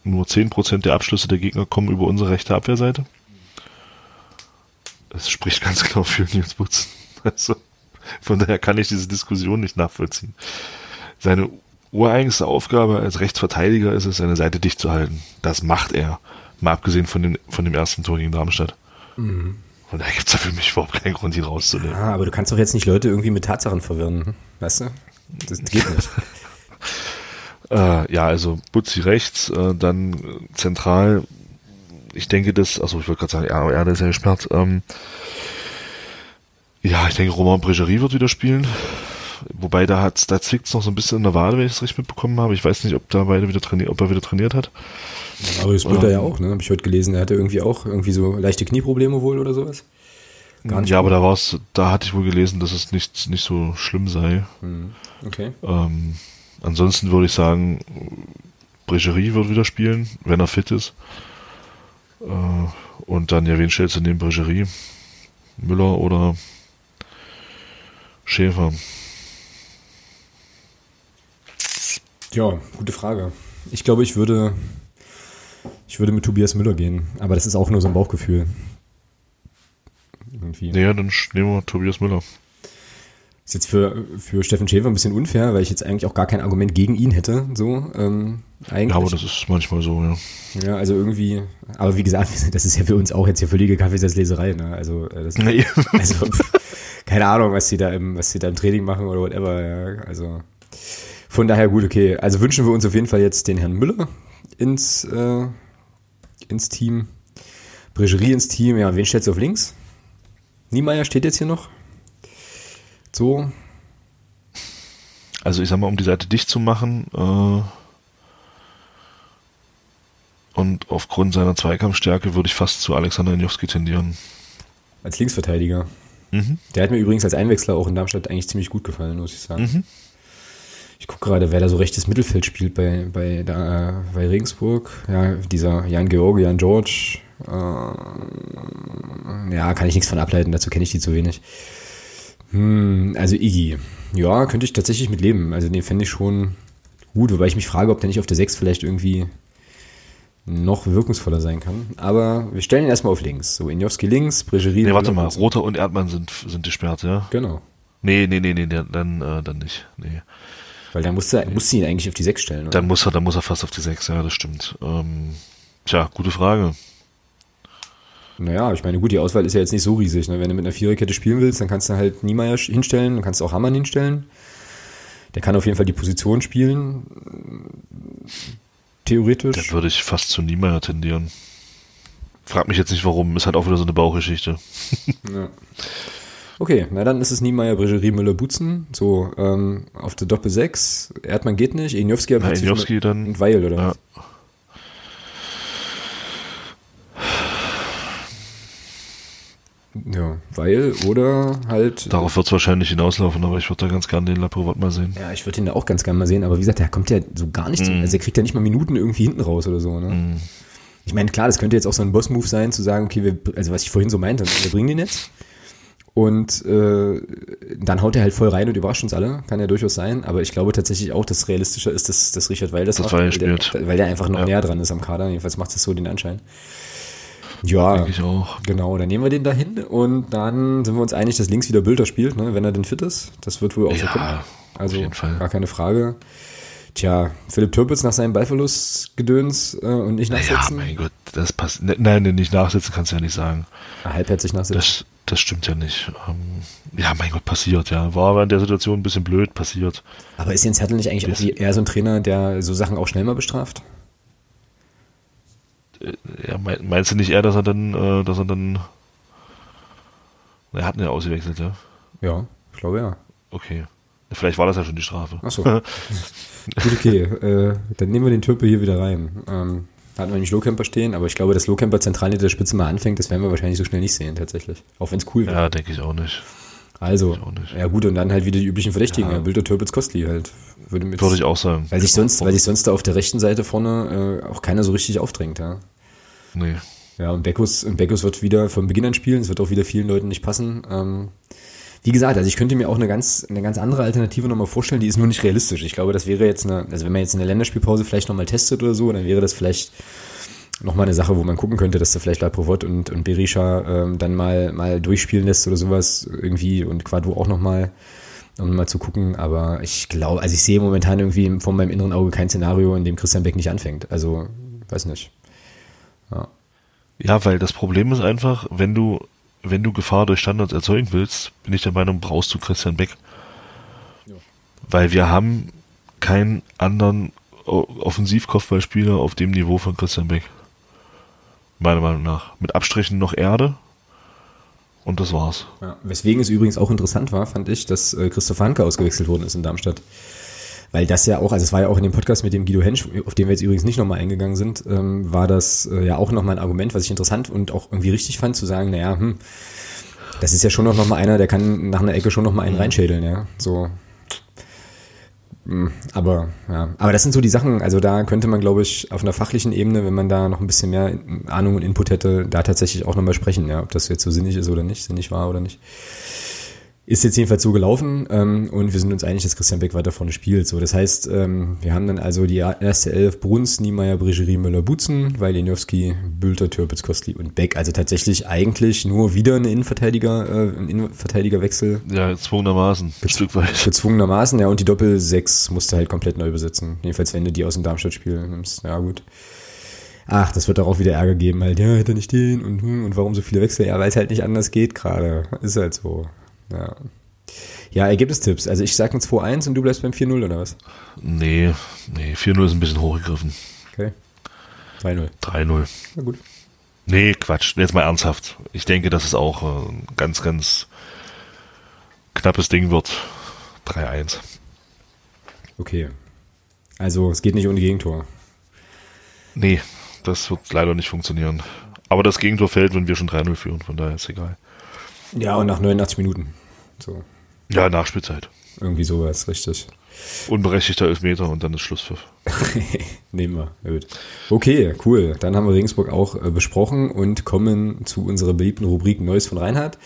nur 10% der Abschlüsse der Gegner kommen über unsere rechte Abwehrseite. Das spricht ganz klar für Nils Butz. Also, von daher kann ich diese Diskussion nicht nachvollziehen. Seine ureigenste Aufgabe als Rechtsverteidiger ist es, seine Seite dicht zu halten. Das macht er. Mal abgesehen von dem, von dem ersten Tor gegen Darmstadt. Mhm. Und da gibt es ja für mich überhaupt keinen Grund, ihn rauszunehmen. Ah, aber du kannst doch jetzt nicht Leute irgendwie mit Tatsachen verwirren. Hm? Weißt du? Das geht nicht. äh, ja, also Butzi rechts, äh, dann zentral. Ich denke, dass, also ich wollte gerade sagen, ja, Erde ist ja gesperrt. Ähm, ja, ich denke, Roman Bregerie wird wieder spielen. Wobei da hat da zwickt es noch so ein bisschen in der Wade, wenn ich es richtig mitbekommen habe. Ich weiß nicht, ob da beide wieder trainiert, ob er wieder trainiert hat. Aber das spielt ähm, er ja auch, ne? Habe ich heute gelesen. Er hatte irgendwie auch irgendwie so leichte Knieprobleme wohl oder sowas. Gar nicht ja, aber da war es, da hatte ich wohl gelesen, dass es nicht, nicht so schlimm sei. Hm, okay. Ähm, ansonsten würde ich sagen, Bregerie wird wieder spielen, wenn er fit ist. Äh, und dann, ja, wen stellst du neben Bregerie? Müller oder Schäfer? Ja, gute Frage. Ich glaube, ich würde, ich würde mit Tobias Müller gehen, aber das ist auch nur so ein Bauchgefühl. Irgendwie. Naja, dann nehmen wir Tobias Müller. Ist jetzt für, für Steffen Schäfer ein bisschen unfair, weil ich jetzt eigentlich auch gar kein Argument gegen ihn hätte. So, ähm, eigentlich. Ja, aber das ist manchmal so, ja. Ja, also irgendwie, aber wie gesagt, das ist ja für uns auch jetzt hier völlige Kaffeesatzleserei, ne? Also, äh, das, nee. also keine Ahnung, was sie da im, was sie da im Training machen oder whatever, ja. Also von daher gut, okay. Also wünschen wir uns auf jeden Fall jetzt den Herrn Müller ins, äh, ins Team. Bregerie ins Team. Ja, wen stellst du auf links? Niemeyer steht jetzt hier noch. So. Also ich sag mal, um die Seite dicht zu machen, äh, Und aufgrund seiner Zweikampfstärke würde ich fast zu Alexander Janowski tendieren. Als Linksverteidiger. Mhm. Der hat mir übrigens als Einwechsler auch in Darmstadt eigentlich ziemlich gut gefallen, muss ich sagen. Mhm. Ich gucke gerade, wer da so rechtes Mittelfeld spielt bei, bei, da, bei Regensburg. Ja, dieser Jan George, Jan George. Äh, ja, kann ich nichts von ableiten, dazu kenne ich die zu wenig. Hm, also Iggy. Ja, könnte ich tatsächlich mit leben. Also den fände ich schon gut, wobei ich mich frage, ob der nicht auf der 6 vielleicht irgendwie noch wirkungsvoller sein kann. Aber wir stellen ihn erstmal auf links. So, Injowski links, Bregerie. Nee, warte mal, Roter und Erdmann sind, sind gesperrt, ja? Genau. Nee, nee, nee, nee, dann, äh, dann nicht. Nee. Weil dann musste, nee. musste ihn eigentlich auf die 6 stellen. Oder? Dann muss er, dann muss er fast auf die 6, ja, das stimmt. Ähm, tja, gute Frage. Naja, ich meine, gut, die Auswahl ist ja jetzt nicht so riesig. Ne? Wenn du mit einer Viererkette spielen willst, dann kannst du halt Niemeyer hinstellen, dann kannst du auch Hammann hinstellen. Der kann auf jeden Fall die Position spielen theoretisch. Dann würde ich fast zu Niemeyer tendieren. Frag mich jetzt nicht warum, ist halt auch wieder so eine Bauchgeschichte. ja. Okay, na dann ist es Niemeyer, Bregerie, Müller, Butzen. So, ähm, auf der Doppel 6. Erdmann geht nicht, Injowski hat Injowski dann. Und Weil, oder ja. was? Ja, weil oder halt. Darauf wird es wahrscheinlich hinauslaufen, aber ich würde da ganz gerne den Laprovot mal sehen. Ja, ich würde ihn da auch ganz gerne mal sehen, aber wie gesagt, der kommt ja so gar nicht, mm. zu, also er kriegt ja nicht mal Minuten irgendwie hinten raus oder so, ne? Mm. Ich meine, klar, das könnte jetzt auch so ein Boss-Move sein, zu sagen, okay, wir, also was ich vorhin so meinte, wir bringen den jetzt. Und äh, dann haut er halt voll rein und überrascht uns alle. Kann ja durchaus sein. Aber ich glaube tatsächlich auch, dass realistischer ist, dass, dass Richard Weil das, das macht, weil, der, weil der einfach noch ja. näher dran ist am Kader. Jedenfalls macht es so den Anschein. Ja, Denke ich auch. Genau, dann nehmen wir den dahin und dann sind wir uns einig, dass links wieder Bülter spielt, ne, wenn er denn fit ist. Das wird wohl auch ja, so kommen. Also gar keine Frage. Tja, Philipp Türpitz nach seinem Ballverlust gedöns äh, und nicht nachsetzen. Ja, mein Gott, das passt. Ne, nein, nicht nachsetzen kannst du ja nicht sagen. Halbherzig nachsetzen. Das, das stimmt ja nicht. Ähm, ja, mein Gott, passiert, ja. War aber in der Situation ein bisschen blöd, passiert. Aber ist Jens Hertel nicht eigentlich das, eher so ein Trainer, der so Sachen auch schnell mal bestraft? ja, meinst du nicht eher, dass er dann, äh, dass er dann. Er hat ihn ja ausgewechselt, ja? Ja, ich glaube ja. Okay. Vielleicht war das ja schon die Strafe. Achso. Gut, okay. Äh, dann nehmen wir den Türpe hier wieder rein. Ähm, da hatten wir nämlich Lowcamper stehen, aber ich glaube, dass Lowcamper zentral hinter der Spitze mal anfängt, das werden wir wahrscheinlich so schnell nicht sehen, tatsächlich. Auch wenn es cool wäre. Ja, denke ich auch nicht. Also, ja gut, und dann halt wieder die üblichen Verdächtigen, ja. Bilder, Türpitz, Kostli halt. Würde, Würde ich auch sagen. Weil sich sonst, weil sich sonst da auf der rechten Seite vorne äh, auch keiner so richtig aufdrängt, ja. Nee. Ja, und Beckus, und Beckus wird wieder von Beginn an spielen, es wird auch wieder vielen Leuten nicht passen. Ähm, wie gesagt, also ich könnte mir auch eine ganz, eine ganz andere Alternative nochmal vorstellen, die ist nur nicht realistisch. Ich glaube, das wäre jetzt eine, also wenn man jetzt in der Länderspielpause vielleicht nochmal testet oder so, dann wäre das vielleicht nochmal eine Sache, wo man gucken könnte, dass du vielleicht Laprovot und, und Berisha ähm, dann mal, mal durchspielen lässt oder sowas irgendwie und Quadro auch nochmal, um mal zu gucken. Aber ich glaube, also ich sehe momentan irgendwie von meinem inneren Auge kein Szenario, in dem Christian Beck nicht anfängt. Also, weiß nicht. Ja. ja, weil das Problem ist einfach, wenn du, wenn du Gefahr durch Standards erzeugen willst, bin ich der Meinung, brauchst du Christian Beck. Ja. Weil wir haben keinen anderen Offensivkopfballspieler auf dem Niveau von Christian Beck meiner Meinung nach. Mit Abstrichen noch Erde. Und das war's. Ja, weswegen es übrigens auch interessant war, fand ich, dass äh, Christoph Hanke ausgewechselt worden ist in Darmstadt. Weil das ja auch, also es war ja auch in dem Podcast mit dem Guido Hensch, auf den wir jetzt übrigens nicht nochmal eingegangen sind, ähm, war das äh, ja auch nochmal ein Argument, was ich interessant und auch irgendwie richtig fand, zu sagen, naja, hm, das ist ja schon noch mal einer, der kann nach einer Ecke schon nochmal einen mhm. reinschädeln, ja. So, hm, aber ja, aber das sind so die Sachen, also da könnte man, glaube ich, auf einer fachlichen Ebene, wenn man da noch ein bisschen mehr Ahnung und Input hätte, da tatsächlich auch nochmal sprechen, ja, ob das jetzt so sinnig ist oder nicht, sinnig war oder nicht. Ist jetzt jedenfalls so gelaufen ähm, und wir sind uns einig, dass Christian Beck weiter vorne spielt. So, das heißt, ähm, wir haben dann also die erste Elf Bruns, Niemeyer, Brigerie, Müller, Butzen, Weilinowski, Bülter, Türpitz, Kostli und Beck. Also tatsächlich eigentlich nur wieder eine Innenverteidiger, äh, ein Innenverteidigerwechsel. Ja, gezwungenermaßen. Ein Stück weit. Gezwungenermaßen, ja, und die Doppel 6 musste halt komplett neu besetzen. Jedenfalls, wenn du die aus dem Darmstadt-Spiel nimmst. Ja, gut. Ach, das wird doch auch wieder Ärger geben, halt, ja, hätte nicht den und, hm, und warum so viele Wechsel? Ja, weil es halt nicht anders geht gerade. Ist halt so. Ja. Ja, Ergebnistipps. Also ich sage ein 2-1 und du bleibst beim 4-0 oder was? Nee, nee, 4-0 ist ein bisschen hochgegriffen. Okay. 3-0. 3-0. Na gut. Nee, Quatsch. Jetzt mal ernsthaft. Ich denke, dass es auch ein ganz, ganz knappes Ding wird. 3-1. Okay. Also es geht nicht ohne Gegentor. Nee, das wird leider nicht funktionieren. Aber das Gegentor fällt, wenn wir schon 3-0 führen, von daher ist egal. Ja, und nach 89 Minuten. So. Ja, Nachspielzeit. Irgendwie sowas, richtig. Unberechtigter Elfmeter und dann ist Schlusspfiff. Nehmen wir. Gut. Okay, cool. Dann haben wir Regensburg auch äh, besprochen und kommen zu unserer beliebten Rubrik Neues von Reinhard.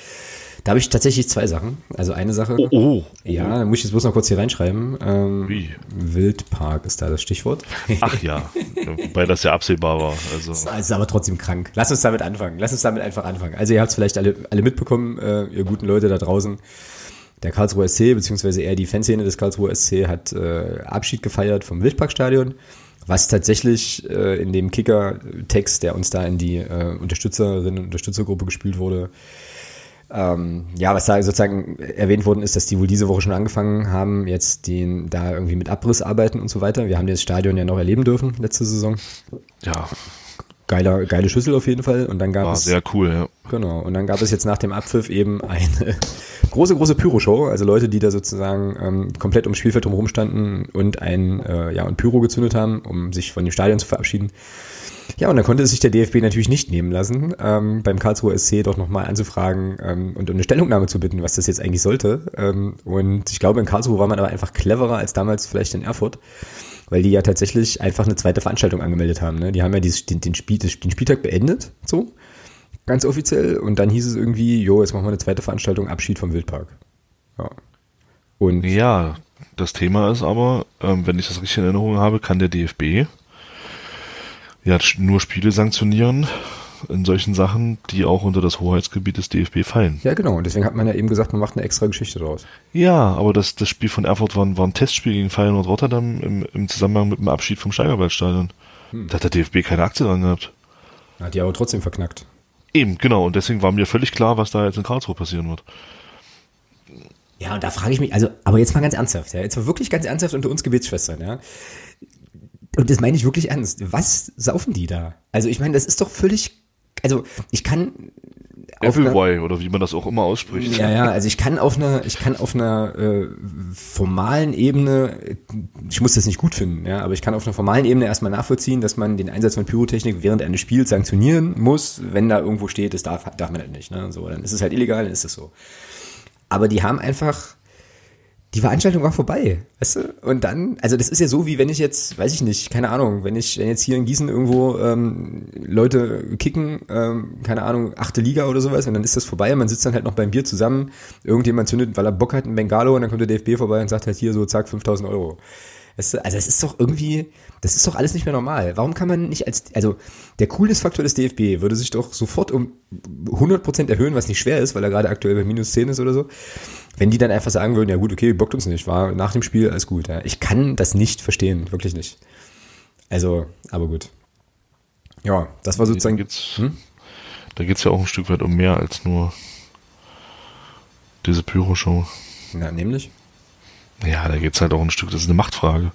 Da habe ich tatsächlich zwei Sachen. Also eine Sache. Oh, oh. Ja, da muss ich jetzt bloß noch kurz hier reinschreiben. Ähm, Wie? Wildpark ist da das Stichwort. Ach ja, wobei das ja absehbar war. Also. Das ist aber trotzdem krank. Lass uns damit anfangen. Lass uns damit einfach anfangen. Also ihr habt es vielleicht alle, alle mitbekommen, äh, ihr guten Leute da draußen. Der Karlsruher SC, beziehungsweise eher die Fanszene des Karlsruher SC, hat äh, Abschied gefeiert vom Wildparkstadion, was tatsächlich äh, in dem Kicker-Text, der uns da in die äh, Unterstützerinnen und Unterstützergruppe gespielt wurde, ähm, ja, was da sozusagen erwähnt worden ist, dass die wohl diese Woche schon angefangen haben, jetzt den da irgendwie mit Abrissarbeiten und so weiter. Wir haben das Stadion ja noch erleben dürfen letzte Saison. Ja, Geiler, geile Schüssel auf jeden Fall. Und dann gab war es sehr cool, ja. Genau. Und dann gab es jetzt nach dem Abpfiff eben eine große, große Pyro-Show. Also Leute, die da sozusagen ähm, komplett ums Spielfeld drumherum standen und ein, äh, ja, ein Pyro gezündet haben, um sich von dem Stadion zu verabschieden. Ja, und dann konnte sich der DFB natürlich nicht nehmen lassen, ähm, beim Karlsruher SC doch nochmal anzufragen ähm, und um eine Stellungnahme zu bitten, was das jetzt eigentlich sollte. Ähm, und ich glaube, in Karlsruhe war man aber einfach cleverer als damals vielleicht in Erfurt weil die ja tatsächlich einfach eine zweite Veranstaltung angemeldet haben. Ne? Die haben ja dieses, den, den, Spiel, den Spieltag beendet, so, ganz offiziell. Und dann hieß es irgendwie, jo, jetzt machen wir eine zweite Veranstaltung, Abschied vom Wildpark. Ja. Und Ja, das Thema ist aber, ähm, wenn ich das richtig in Erinnerung habe, kann der DFB ja nur Spiele sanktionieren in solchen Sachen, die auch unter das Hoheitsgebiet des DFB fallen. ja, genau. Und deswegen hat man ja eben gesagt, man macht eine extra Geschichte draus. Ja, aber das, das Spiel von Erfurt war, ein- war ein Testspiel gegen Feyenoord Rotterdam im, im Zusammenhang mit dem Abschied vom Steigerwaldstadion. Da hat der DFB keine Aktie dran gehabt. Hat die aber trotzdem verknackt. Eben, genau. Und deswegen war mir völlig klar, was da jetzt in Karlsruhe passieren wird. Ja, und da frage ich mich, also, aber jetzt mal ganz ernsthaft, ja, jetzt mal wirklich ganz ernsthaft unter uns Gebetsschwestern, ja. Und das meine ich wirklich ernst. Was saufen die da? Also, ich meine, das ist doch völlig, also, ich kann. Appleboy oder wie man das auch immer ausspricht. Ja, ja, also ich kann auf einer, ich kann auf einer äh, formalen Ebene, ich muss das nicht gut finden, ja, aber ich kann auf einer formalen Ebene erstmal nachvollziehen, dass man den Einsatz von Pyrotechnik während eines Spiels sanktionieren muss, wenn da irgendwo steht, das darf, darf man halt nicht, ne? So, dann ist es halt illegal, dann ist es so. Aber die haben einfach, die Veranstaltung war vorbei, weißt du? Und dann, also das ist ja so, wie wenn ich jetzt, weiß ich nicht, keine Ahnung, wenn ich, wenn jetzt hier in Gießen irgendwo ähm, Leute kicken, ähm, keine Ahnung, achte Liga oder sowas, und dann ist das vorbei, man sitzt dann halt noch beim Bier zusammen, irgendjemand zündet, weil er Bock hat, ein Bengalo, und dann kommt der DFB vorbei und sagt halt hier so, zack, 5000 Euro. Weißt du, also es ist doch irgendwie, das ist doch alles nicht mehr normal. Warum kann man nicht als, also der Coolness-Faktor des DFB würde sich doch sofort um 100% erhöhen, was nicht schwer ist, weil er gerade aktuell bei minus 10 ist oder so. Wenn die dann einfach sagen würden, ja gut, okay, bockt uns nicht, war nach dem Spiel alles gut. Ja. Ich kann das nicht verstehen, wirklich nicht. Also, aber gut. Ja, das war Da sozusagen, Hm? da geht's ja auch ein Stück weit um mehr als nur diese Pyro-Show. ja, nämlich. Ja, da geht's halt auch ein Stück, das ist eine Machtfrage.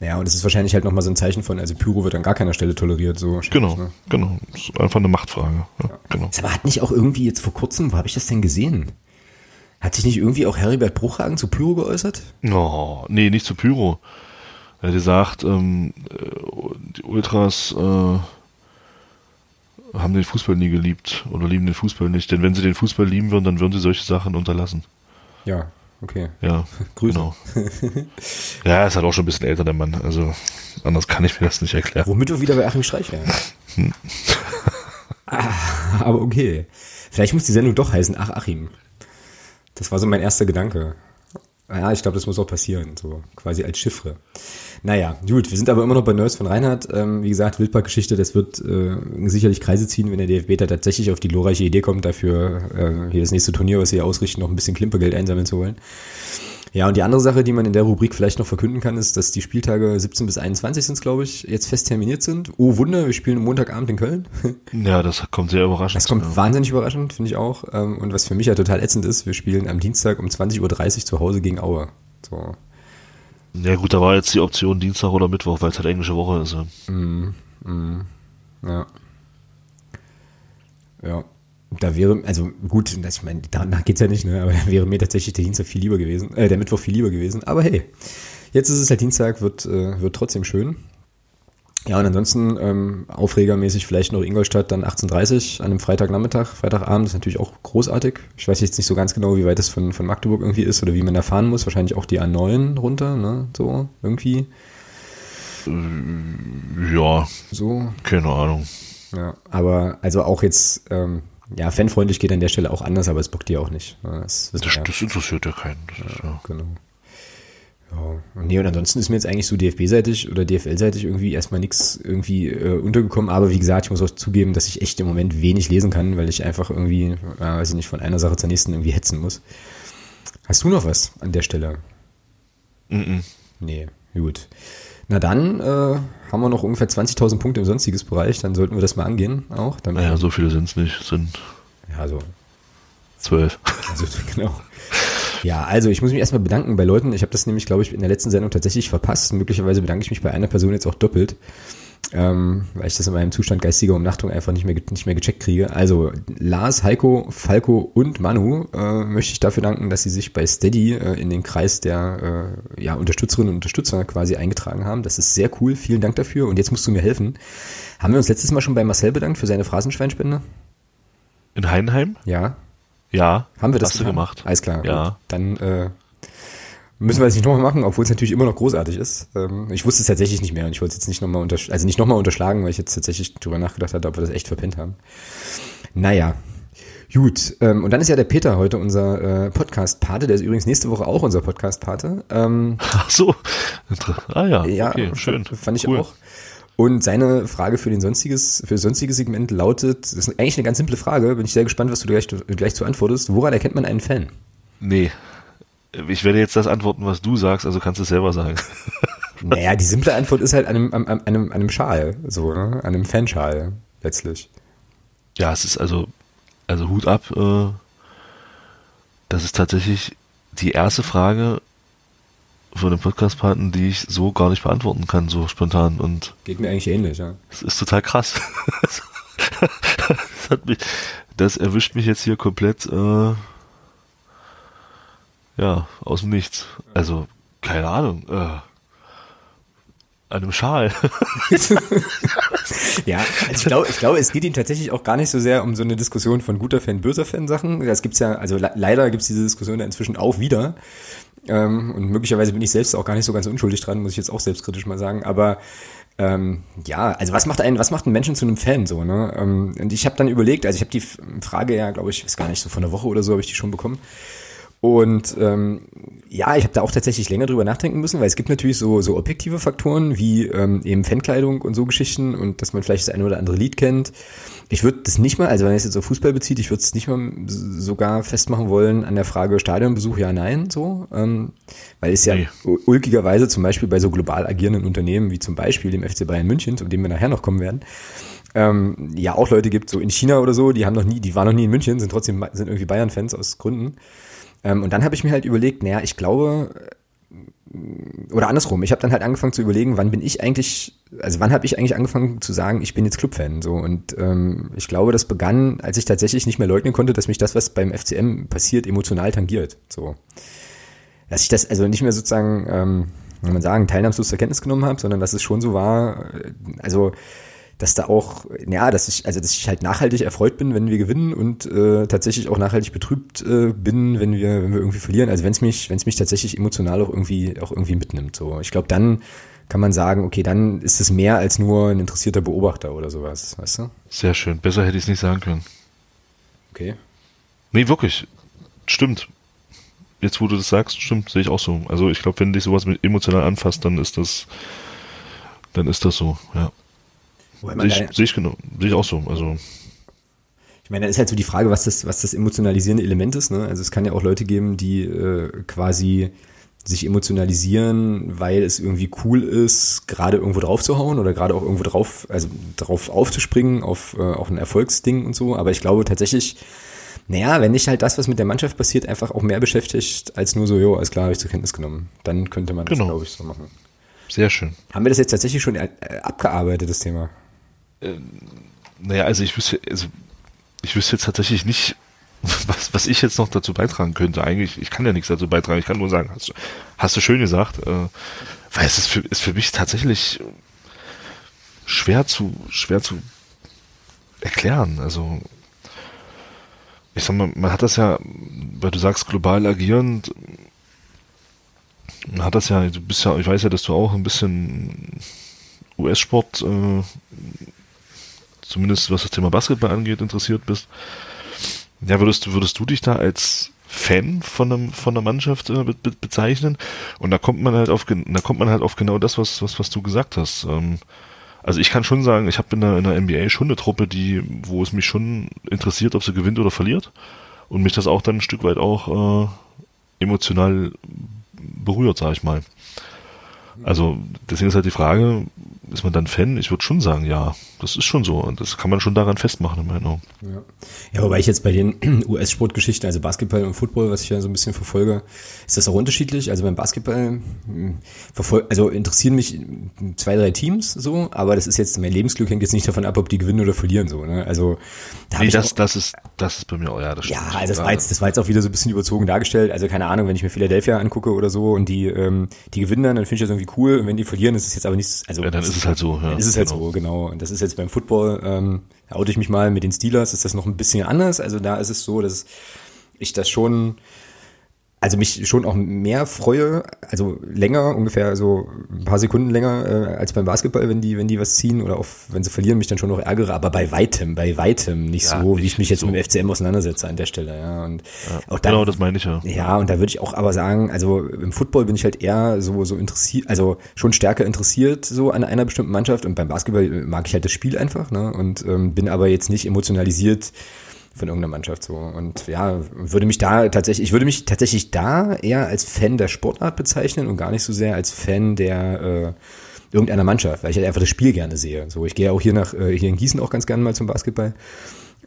Ja, und es ist wahrscheinlich halt nochmal so ein Zeichen von, also Pyro wird an gar keiner Stelle toleriert, so. Genau, Ne? genau. Das ist einfach eine Machtfrage. Ja, genau. Ist Aber hat nicht auch irgendwie jetzt vor kurzem, wo habe ich das denn gesehen? Hat sich nicht irgendwie auch Heribert Bruchhagen zu Pyro geäußert? Oh, nee, nicht zu Pyro. Er hat gesagt, ähm, äh, die Ultras äh, haben den Fußball nie geliebt oder lieben den Fußball nicht. Denn wenn sie den Fußball lieben würden, dann würden sie solche Sachen unterlassen. Ja, okay. Ja, Grüße. genau. ja, er ist halt auch schon ein bisschen älter, der Mann. Also anders kann ich mir das nicht erklären. Womit wir wieder bei Achim Streich wären. ah, aber okay. Vielleicht muss die Sendung doch heißen, ach Achim. Das war so mein erster Gedanke. Ja, ich glaube, das muss auch passieren, so quasi als Chiffre. Naja, gut, wir sind aber immer noch bei Nurse von Reinhardt. Ähm, wie gesagt, Wildparkgeschichte, das wird äh, sicherlich Kreise ziehen, wenn der DFB da tatsächlich auf die glorreiche Idee kommt, dafür äh, hier das nächste Turnier, was sie ausrichten, noch ein bisschen Klimpergeld einsammeln zu wollen. Ja, und die andere Sache, die man in der Rubrik vielleicht noch verkünden kann, ist, dass die Spieltage 17 bis 21 sind, glaube ich, jetzt fest terminiert sind. Oh Wunder, wir spielen Montagabend in Köln. Ja, das kommt sehr überraschend. Das kommt ja. wahnsinnig überraschend, finde ich auch. Ähm, Und was für mich ja total ätzend ist, wir spielen am Dienstag um 20.30 Uhr zu Hause gegen Aue. So. Ja gut, da war jetzt die Option Dienstag oder Mittwoch, weil es halt englische Woche ist. ja. Ja. Ja. Da wäre, also gut, das, ich meine, danach geht's ja nicht, ne? Aber da wäre mir tatsächlich der Dienstag viel lieber gewesen, äh, der Mittwoch viel lieber gewesen. Aber hey, jetzt ist es halt Dienstag, wird, äh, wird trotzdem schön. Ja, und ansonsten ähm, aufregermäßig vielleicht noch Ingolstadt dann 18.30 an einem Freitagnachmittag, Freitagabend ist natürlich auch großartig. Ich weiß jetzt nicht so ganz genau, wie weit das von, von Magdeburg irgendwie ist oder wie man da fahren muss. Wahrscheinlich auch die A9 runter, ne? So, irgendwie. Ja. So. Keine Ahnung. Ja, aber also auch jetzt, ähm, ja, fanfreundlich geht an der Stelle auch anders, aber es bockt die auch nicht. Das, das, ja. das interessiert ja keinen. Das ja, ist, ja. Genau. Ja, nee, und ansonsten ist mir jetzt eigentlich so DFB-seitig oder DFL-seitig irgendwie erstmal nichts irgendwie äh, untergekommen. Aber wie gesagt, ich muss auch zugeben, dass ich echt im Moment wenig lesen kann, weil ich einfach irgendwie, äh, weiß ich nicht, von einer Sache zur nächsten irgendwie hetzen muss. Hast du noch was an der Stelle? Mm, -mm. Nee, gut. Na dann äh, haben wir noch ungefähr 20.000 Punkte im sonstiges Bereich, dann sollten wir das mal angehen auch. Dann naja, so viele sind es nicht, sind ja so zwölf. Also genau. Ja, also ich muss mich erstmal bedanken bei Leuten. Ich habe das nämlich, glaube ich, in der letzten Sendung tatsächlich verpasst. Möglicherweise bedanke ich mich bei einer Person jetzt auch doppelt, ähm, weil ich das in meinem Zustand geistiger Umnachtung einfach nicht mehr, nicht mehr gecheckt kriege. Also Lars, Heiko, Falco und Manu äh, möchte ich dafür danken, dass sie sich bei Steady äh, in den Kreis der äh, ja, Unterstützerinnen und Unterstützer quasi eingetragen haben. Das ist sehr cool. Vielen Dank dafür. Und jetzt musst du mir helfen. Haben wir uns letztes Mal schon bei Marcel bedankt für seine Phrasenschweinspende? In Heidenheim? Ja. Ja. Haben wir das hast du gemacht? Alles klar. Ja. Gut. Dann äh, müssen wir das nicht nochmal machen, obwohl es natürlich immer noch großartig ist. Ähm, ich wusste es tatsächlich nicht mehr und ich wollte es jetzt nicht nochmal untersch also nicht nochmal unterschlagen, weil ich jetzt tatsächlich drüber nachgedacht hatte, ob wir das echt verpennt haben. Naja. Gut, ähm, und dann ist ja der Peter heute unser äh, Podcast-Pate, der ist übrigens nächste Woche auch unser Podcast-Pate. Ähm, Ach so, ah ja, ja okay, schön. Fand, fand ich cool. auch. Und seine Frage für den sonstiges, für das sonstige Segment lautet, das ist eigentlich eine ganz simple Frage, bin ich sehr gespannt, was du gleich, gleich zu antwortest. Woran erkennt man einen Fan? Nee. Ich werde jetzt das antworten, was du sagst, also kannst du es selber sagen. Naja, die simple Antwort ist halt an einem, an einem, an einem Schal, so, ne? An einem Fanschal, letztlich. Ja, es ist also, also Hut ab, äh, das ist tatsächlich die erste Frage, von den Podcast-Partnern, die ich so gar nicht beantworten kann, so spontan. Und Geht mir eigentlich ähnlich, ja. Das ist total krass. das, hat mich, das erwischt mich jetzt hier komplett, äh, ja, aus dem Nichts. Also, keine Ahnung, äh, an einem Schal. ja, also ich glaube, ich glaube, es geht ihm tatsächlich auch gar nicht so sehr um so eine Diskussion von guter Fan, böser Fan Sachen. Das gibt's ja, also leider gibt's diese Diskussion ja inzwischen auch wieder. Ähm, und möglicherweise bin ich selbst auch gar nicht so ganz unschuldig dran, muss ich jetzt auch selbstkritisch mal sagen. Aber ähm, ja, also was macht einen, was macht einen Menschen zu einem Fan so, ne? Ähm, und ich habe dann überlegt, also ich habe die Frage ja, glaube ich, weiß gar nicht, so von einer Woche oder so habe ich die schon bekommen. Und ähm, ja, ich habe da auch tatsächlich länger drüber nachdenken müssen, weil es gibt natürlich so, so objektive Faktoren wie ähm, eben Fankleidung und so Geschichten und dass man vielleicht das eine oder andere Lied kennt. Ich würde das nicht mal, also wenn es jetzt auf Fußball bezieht, ich würde es nicht mal sogar festmachen wollen an der Frage Stadionbesuch, ja, nein, so. Ähm, weil es ja nee. ulkigerweise zum Beispiel bei so global agierenden Unternehmen wie zum Beispiel dem FC Bayern München, zu dem wir nachher noch kommen werden, ähm, ja auch Leute gibt, so in China oder so, die haben noch nie, die waren noch nie in München, sind trotzdem sind irgendwie Bayern-Fans aus Gründen. Ähm, und dann habe ich mir halt überlegt, naja, ich glaube, äh, oder andersrum, ich habe dann halt angefangen zu überlegen, wann bin ich eigentlich, also wann habe ich eigentlich angefangen zu sagen, ich bin jetzt Clubfan so. Und ähm, ich glaube, das begann, als ich tatsächlich nicht mehr leugnen konnte, dass mich das, was beim FCM passiert, emotional tangiert, so, dass ich das also nicht mehr sozusagen, ähm, wenn man sagen, teilnahmslos zur Kenntnis genommen habe, sondern dass es schon so war, äh, also dass da auch, ja, dass ich, also dass ich halt nachhaltig erfreut bin, wenn wir gewinnen und äh, tatsächlich auch nachhaltig betrübt äh, bin, wenn wir, wenn wir irgendwie verlieren. Also wenn es mich, wenn es mich tatsächlich emotional auch irgendwie, auch irgendwie mitnimmt. So, ich glaube, dann kann man sagen, okay, dann ist es mehr als nur ein interessierter Beobachter oder sowas, weißt du? Sehr schön. Besser hätte ich es nicht sagen können. Okay. Nee, wirklich. Stimmt. Jetzt, wo du das sagst, stimmt, sehe ich auch so. Also ich glaube, wenn dich sowas mit emotional anfasst, dann ist das, dann ist das so, ja. Sehe ich, seh ich, genau, sehe ich auch so. Also ich meine, da ist halt so die Frage, was das, was das emotionalisierende Element ist. Ne? Also es kann ja auch Leute geben, die äh, quasi sich emotionalisieren, weil es irgendwie cool ist, gerade irgendwo drauf zu hauen oder gerade auch irgendwo drauf, also drauf aufzuspringen, auf äh, auch ein Erfolgsding und so. Aber ich glaube tatsächlich, naja, wenn nicht halt das, was mit der Mannschaft passiert, einfach auch mehr beschäftigt, als nur so, jo, alles klar, habe ich zur Kenntnis genommen. Dann könnte man das, genau. glaube ich, so machen. Sehr schön. Haben wir das jetzt tatsächlich schon äh, abgearbeitet, das Thema? Äh, naja, also ich wüsste, also ich wüsste jetzt tatsächlich nicht, was, was ich jetzt noch dazu beitragen könnte. Eigentlich, ich kann ja nichts dazu beitragen. Ich kann nur sagen, hast du, hast du schön gesagt, äh, weil es ist für, ist für mich tatsächlich, schwer zu, schwer zu erklären. Also, ich sag mal, man hat das ja, weil du sagst global agierend, man hat das ja, du bist ja, ich weiß ja, dass du auch ein bisschen US-Sport, äh, zumindest was das Thema Basketball angeht, interessiert bist. Ja, würdest, würdest du dich da als Fan von einem, von einer Mannschaft äh, be bezeichnen? Und da kommt man halt auf, da kommt man halt auf genau das, was, was, was du gesagt hast. Ähm, also ich kann schon sagen, ich habe in der, in der NBA schon eine Truppe, die, wo es mich schon interessiert, ob sie gewinnt oder verliert. Und mich das auch dann ein Stück weit auch äh, emotional berührt, sag ich mal. Also deswegen ist halt die Frage, ist man dann Fan? Ich würde schon sagen, ja, das ist schon so. Und das kann man schon daran festmachen, in meiner Meinung. Ja. ja, wobei ich jetzt bei den US-Sportgeschichten, also Basketball und Football, was ich ja so ein bisschen verfolge, ist das auch unterschiedlich. Also beim Basketball hm, verfolge, also interessieren mich zwei, drei Teams so, aber das ist jetzt, mein Lebensglück hängt jetzt nicht davon ab, ob die gewinnen oder verlieren so. Ne? Also da nee, das, auch, das ist, das ist bei mir auch, ja, das stimmt. Ja, also das war, jetzt, das war jetzt auch wieder so ein bisschen überzogen dargestellt. Also keine Ahnung, wenn ich mir Philadelphia angucke oder so und die, ähm, die gewinnen dann, dann finde ich das irgendwie cool. Und wenn die verlieren, ist es jetzt aber nichts, also. Ja, dann ist es halt so, ja. Dann ist es halt genau. so, genau. Und das ist jetzt beim Football, ähm, da oute ich mich mal mit den Steelers, ist das noch ein bisschen anders. Also da ist es so, dass ich das schon also mich schon auch mehr freue, also länger, ungefähr so ein paar Sekunden länger äh, als beim Basketball, wenn die, wenn die was ziehen oder auch wenn sie verlieren, mich dann schon noch ärgere, aber bei weitem, bei weitem nicht ja, so, wie ich mich jetzt so. mit dem FCM auseinandersetze an der Stelle, ja. Und ja, auch da, genau, das meine ich ja. Ja, und da würde ich auch aber sagen, also im Football bin ich halt eher so, so interessiert, also schon stärker interessiert so an einer bestimmten Mannschaft und beim Basketball mag ich halt das Spiel einfach, ne, und ähm, bin aber jetzt nicht emotionalisiert, von irgendeiner Mannschaft so. Und ja, würde mich da tatsächlich, ich würde mich tatsächlich da eher als Fan der Sportart bezeichnen und gar nicht so sehr als Fan der äh, irgendeiner Mannschaft, weil ich halt einfach das Spiel gerne sehe. So, ich gehe auch hier nach äh, hier in Gießen auch ganz gerne mal zum Basketball.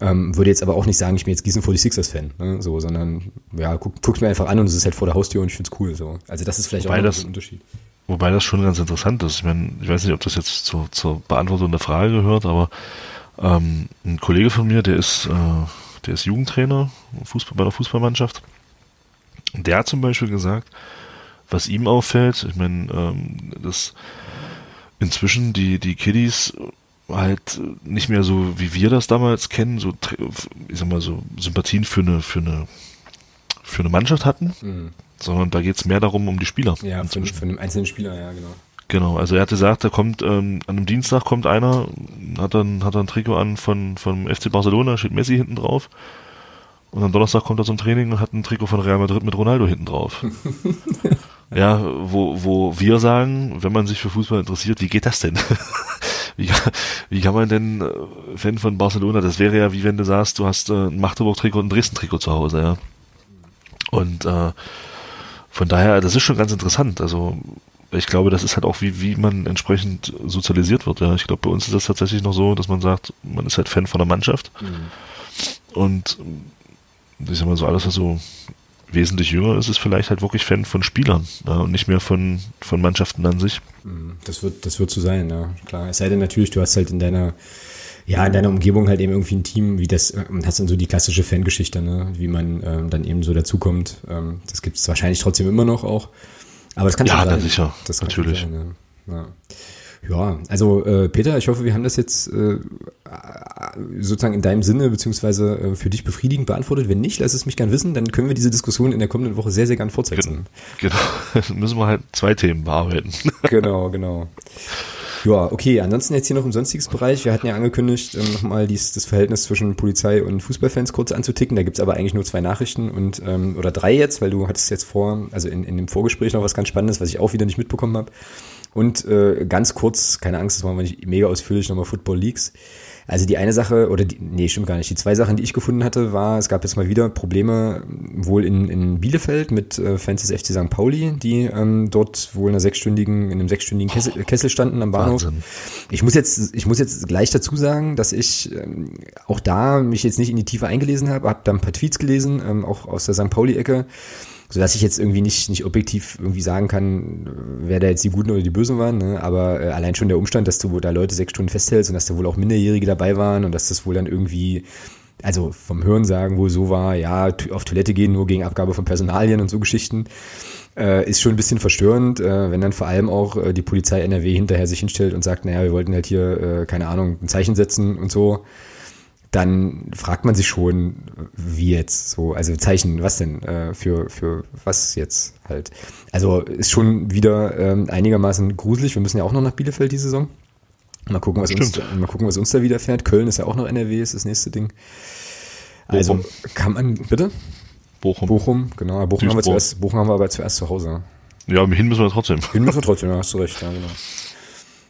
Ähm, würde jetzt aber auch nicht sagen, ich bin jetzt Gießen 46ers Fan, ne, so, sondern ja, guck, guck's mir einfach an und es ist halt vor der Haustür und ich find's cool so. Also das ist vielleicht wobei auch das, ein Unterschied. Wobei das schon ganz interessant ist. Ich meine, ich weiß nicht, ob das jetzt zur, zur Beantwortung der Frage gehört, aber ähm, ein Kollege von mir, der ist, äh, der ist Jugendtrainer Fußball, bei der Fußballmannschaft. Der hat zum Beispiel gesagt, was ihm auffällt, ich meine, ähm, dass inzwischen die, die Kiddies halt nicht mehr so, wie wir das damals kennen, so, ich sag mal, so Sympathien für eine, für eine, für eine Mannschaft hatten, mhm. sondern da geht es mehr darum, um die Spieler. Ja, für, für einen einzelnen Spieler, ja, genau. Genau, also er hat gesagt, da kommt ähm, an einem Dienstag kommt einer, hat dann hat dann ein Trikot an von vom FC Barcelona, steht Messi hinten drauf. Und am Donnerstag kommt er zum Training und hat ein Trikot von Real Madrid mit Ronaldo hinten drauf. ja, wo, wo wir sagen, wenn man sich für Fußball interessiert, wie geht das denn? wie, wie kann man denn äh, Fan von Barcelona? Das wäre ja wie wenn du sagst, du hast äh, ein Magdeburg-Trikot und ein Dresden-Trikot zu Hause, ja. Und äh, von daher, das ist schon ganz interessant. Also ich glaube, das ist halt auch, wie, wie man entsprechend sozialisiert wird. Ja. Ich glaube, bei uns ist das tatsächlich noch so, dass man sagt, man ist halt Fan von der Mannschaft. Mhm. Und ich sag mal so, alles, was so wesentlich jünger ist, ist vielleicht halt wirklich Fan von Spielern ja, und nicht mehr von, von Mannschaften an sich. Mhm. Das wird, das wird so sein, ja, klar. Es sei denn natürlich, du hast halt in deiner, ja, in deiner Umgebung halt eben irgendwie ein Team, wie das, und hast dann so die klassische Fangeschichte, ne, wie man ähm, dann eben so dazukommt. Ähm, das gibt es wahrscheinlich trotzdem immer noch auch. Aber das kann ja, schon sein. Ja, sicher. Das natürlich. Sein, ja. ja. Ja, also äh, Peter, ich hoffe, wir haben das jetzt äh, sozusagen in deinem Sinne beziehungsweise äh, für dich befriedigend beantwortet. Wenn nicht, lass es mich gern wissen, dann können wir diese Diskussion in der kommenden Woche sehr, sehr gern fortsetzen. Genau, müssen wir halt zwei Themen bearbeiten. genau, genau. Ja, okay. Ansonsten jetzt hier noch im sonstiges Bereich. Wir hatten ja angekündigt, ähm, nochmal dies, das Verhältnis zwischen Polizei und Fußballfans kurz anzuticken. Da gibt's aber eigentlich nur zwei Nachrichten und ähm, oder drei jetzt, weil du hattest jetzt vor, also in, in dem Vorgespräch noch was ganz Spannendes, was ich auch wieder nicht mitbekommen habe. Und äh, ganz kurz, keine Angst, das machen wir nicht mega ausführlich, nochmal Football Leagues. Also die eine Sache, oder die, nee, stimmt gar nicht. Die zwei Sachen, die ich gefunden hatte, war, es gab jetzt mal wieder Probleme wohl in, in Bielefeld mit äh, Fans des FC St. Pauli, die ähm, dort wohl in einer sechsstündigen, in einem sechsstündigen Kessel, oh, Kessel standen am Bahnhof. Wahnsinn. Ich muss jetzt, ich muss jetzt gleich dazu sagen, dass ich ähm, auch da mich jetzt nicht in die Tiefe eingelesen habe, habe da ein paar Tweets gelesen, ähm, auch aus der St. Pauli-Ecke so dass ich jetzt irgendwie nicht, nicht objektiv irgendwie sagen kann, wer da jetzt die Guten oder die Bösen waren, ne? aber äh, allein schon der Umstand, dass du da Leute sechs Stunden festhältst und dass da wohl auch Minderjährige dabei waren und dass das wohl dann irgendwie, also vom Hören sagen wohl so war, ja, auf Toilette gehen nur gegen Abgabe von Personalien und so Geschichten. äh, ist schon ein bisschen verstörend, äh, wenn dann vor allem auch äh, die Polizei NRW hinterher sich hinstellt und sagt, naja, wir wollten halt hier, äh, keine Ahnung, ein Zeichen setzen und so. Dann fragt man sich schon, wie jetzt so, also Zeichen, was denn äh, für, für was jetzt halt. Also ist schon wieder ähm, einigermaßen gruselig. Wir müssen ja auch noch nach Bielefeld die Saison. Mal gucken, was uns, mal gucken, was uns da widerfährt. Köln ist ja auch noch NRW, ist das nächste Ding. Also Bochum. kann man, bitte? Bochum. Bochum, genau. Bochum haben, wir zuerst, Bochum haben wir aber zuerst zu Hause. Ja, hin müssen wir trotzdem. Hin müssen wir trotzdem, ja, hast du recht, ja, genau.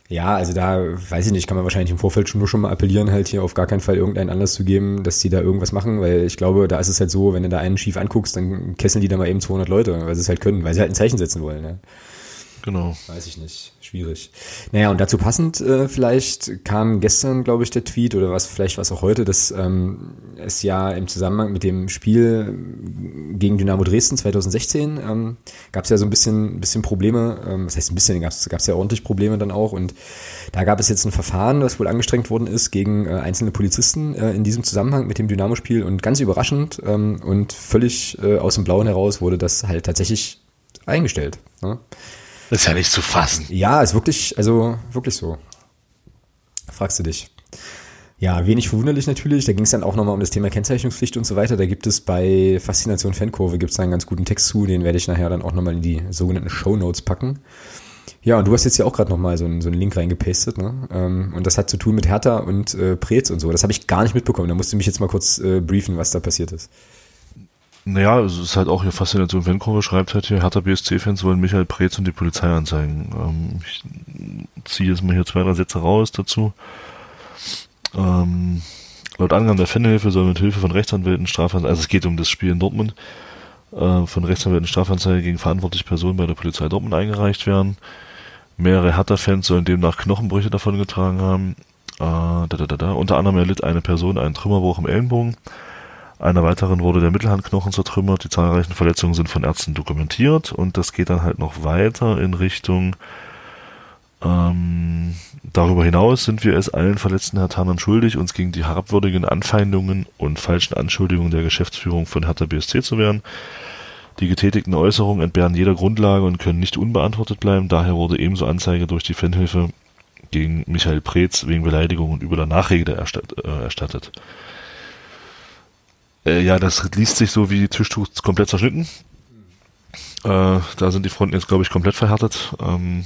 Ja, also da weiß ich nicht, kann man wahrscheinlich im Vorfeld schon nur schon mal appellieren, halt hier auf gar keinen Fall irgendeinen Anlass zu geben, dass die da irgendwas machen, weil ich glaube, da ist es halt so, wenn du da einen schief anguckst, dann kesseln die da mal eben 200 Leute, weil sie es halt können, weil sie halt ein Zeichen setzen wollen. Ne? Genau. Weiß ich nicht. Schwierig. Naja, und dazu passend äh, vielleicht kam gestern, glaube ich, der Tweet oder was vielleicht was auch heute, dass ähm, es ja im Zusammenhang mit dem Spiel gegen Dynamo Dresden 2016 ähm, gab es ja so ein bisschen, bisschen Probleme. Ähm, das heißt ein bisschen, gab es ja ordentlich Probleme dann auch. Und da gab es jetzt ein Verfahren, das wohl angestrengt worden ist gegen äh, einzelne Polizisten äh, in diesem Zusammenhang mit dem Dynamo-Spiel. Und ganz überraschend ähm, und völlig äh, aus dem Blauen heraus wurde das halt tatsächlich eingestellt. Ne? Das ist ja nicht zu fassen. Ja, ist wirklich, also wirklich so. Fragst du dich. Ja, wenig verwunderlich natürlich. Da ging es dann auch nochmal um das Thema Kennzeichnungspflicht und so weiter. Da gibt es bei Faszination Fankurve gibt es einen ganz guten Text zu, den werde ich nachher dann auch nochmal in die sogenannten Show Notes packen. Ja, und du hast jetzt ja auch gerade nochmal so einen, so einen Link reingepastet, ne? Ähm, und das hat zu tun mit Hertha und äh, Preetz und so. Das habe ich gar nicht mitbekommen. Da musst du mich jetzt mal kurz äh, briefen, was da passiert ist. Naja, es ist halt auch hier Faszination Fankurve schreibt halt hier, Hertha BSC-Fans wollen Michael Preetz und die Polizei anzeigen. Ähm, ich ziehe jetzt mal hier zwei, drei Sätze raus dazu. Ähm, laut Angaben der Fanhilfe soll mit Hilfe von Rechtsanwälten Strafanzeige, also es geht um das Spiel in Dortmund, äh, von Rechtsanwälten Strafanzeige gegen verantwortliche Personen bei der Polizei Dortmund eingereicht werden. Mehrere Hertha-Fans sollen demnach Knochenbrüche davongetragen haben. Äh, da, da, da, da. Unter anderem erlitt eine Person einen Trümmerbruch im Ellenbogen. Einer weiteren wurde der Mittelhandknochen zertrümmert. Die zahlreichen Verletzungen sind von Ärzten dokumentiert und das geht dann halt noch weiter in Richtung ähm, darüber hinaus sind wir es allen verletzten Herthanern schuldig, uns gegen die herabwürdigen Anfeindungen und falschen Anschuldigungen der Geschäftsführung von Hertha BSC zu wehren. Die getätigten Äußerungen entbehren jeder Grundlage und können nicht unbeantwortet bleiben. Daher wurde ebenso Anzeige durch die Fanhilfe gegen Michael Preetz wegen Beleidigung und übler Nachrede äh, erstattet. Äh, ja, das liest sich so wie Tischtuch komplett zerschnitten. Äh, da sind die Fronten jetzt, glaube ich, komplett verhärtet. Ähm,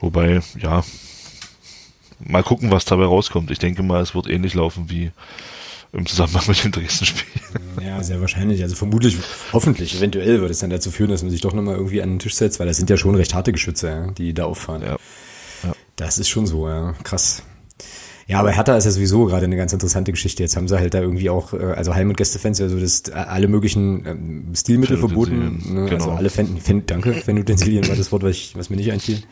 wobei, ja, mal gucken, was dabei rauskommt. Ich denke mal, es wird ähnlich laufen wie im Zusammenhang mit dem Dresden-Spiel. Ja, sehr wahrscheinlich. Also vermutlich, hoffentlich, eventuell wird es dann dazu führen, dass man sich doch nochmal irgendwie an den Tisch setzt, weil das sind ja schon recht harte Geschütze, die da auffahren. Ja. ja. Das ist schon so, ja. Krass. Ja, aber Hertha ist ja sowieso gerade eine ganz interessante Geschichte. Jetzt haben sie halt da irgendwie auch, äh, also Heim- und Gästefans, also das äh, alle möglichen ähm, Stilmittel verboten. Ne? Also genau. Also alle Fan, Fan danke, Fanutensilien war das Wort, was, ich, was mir nicht einfiel.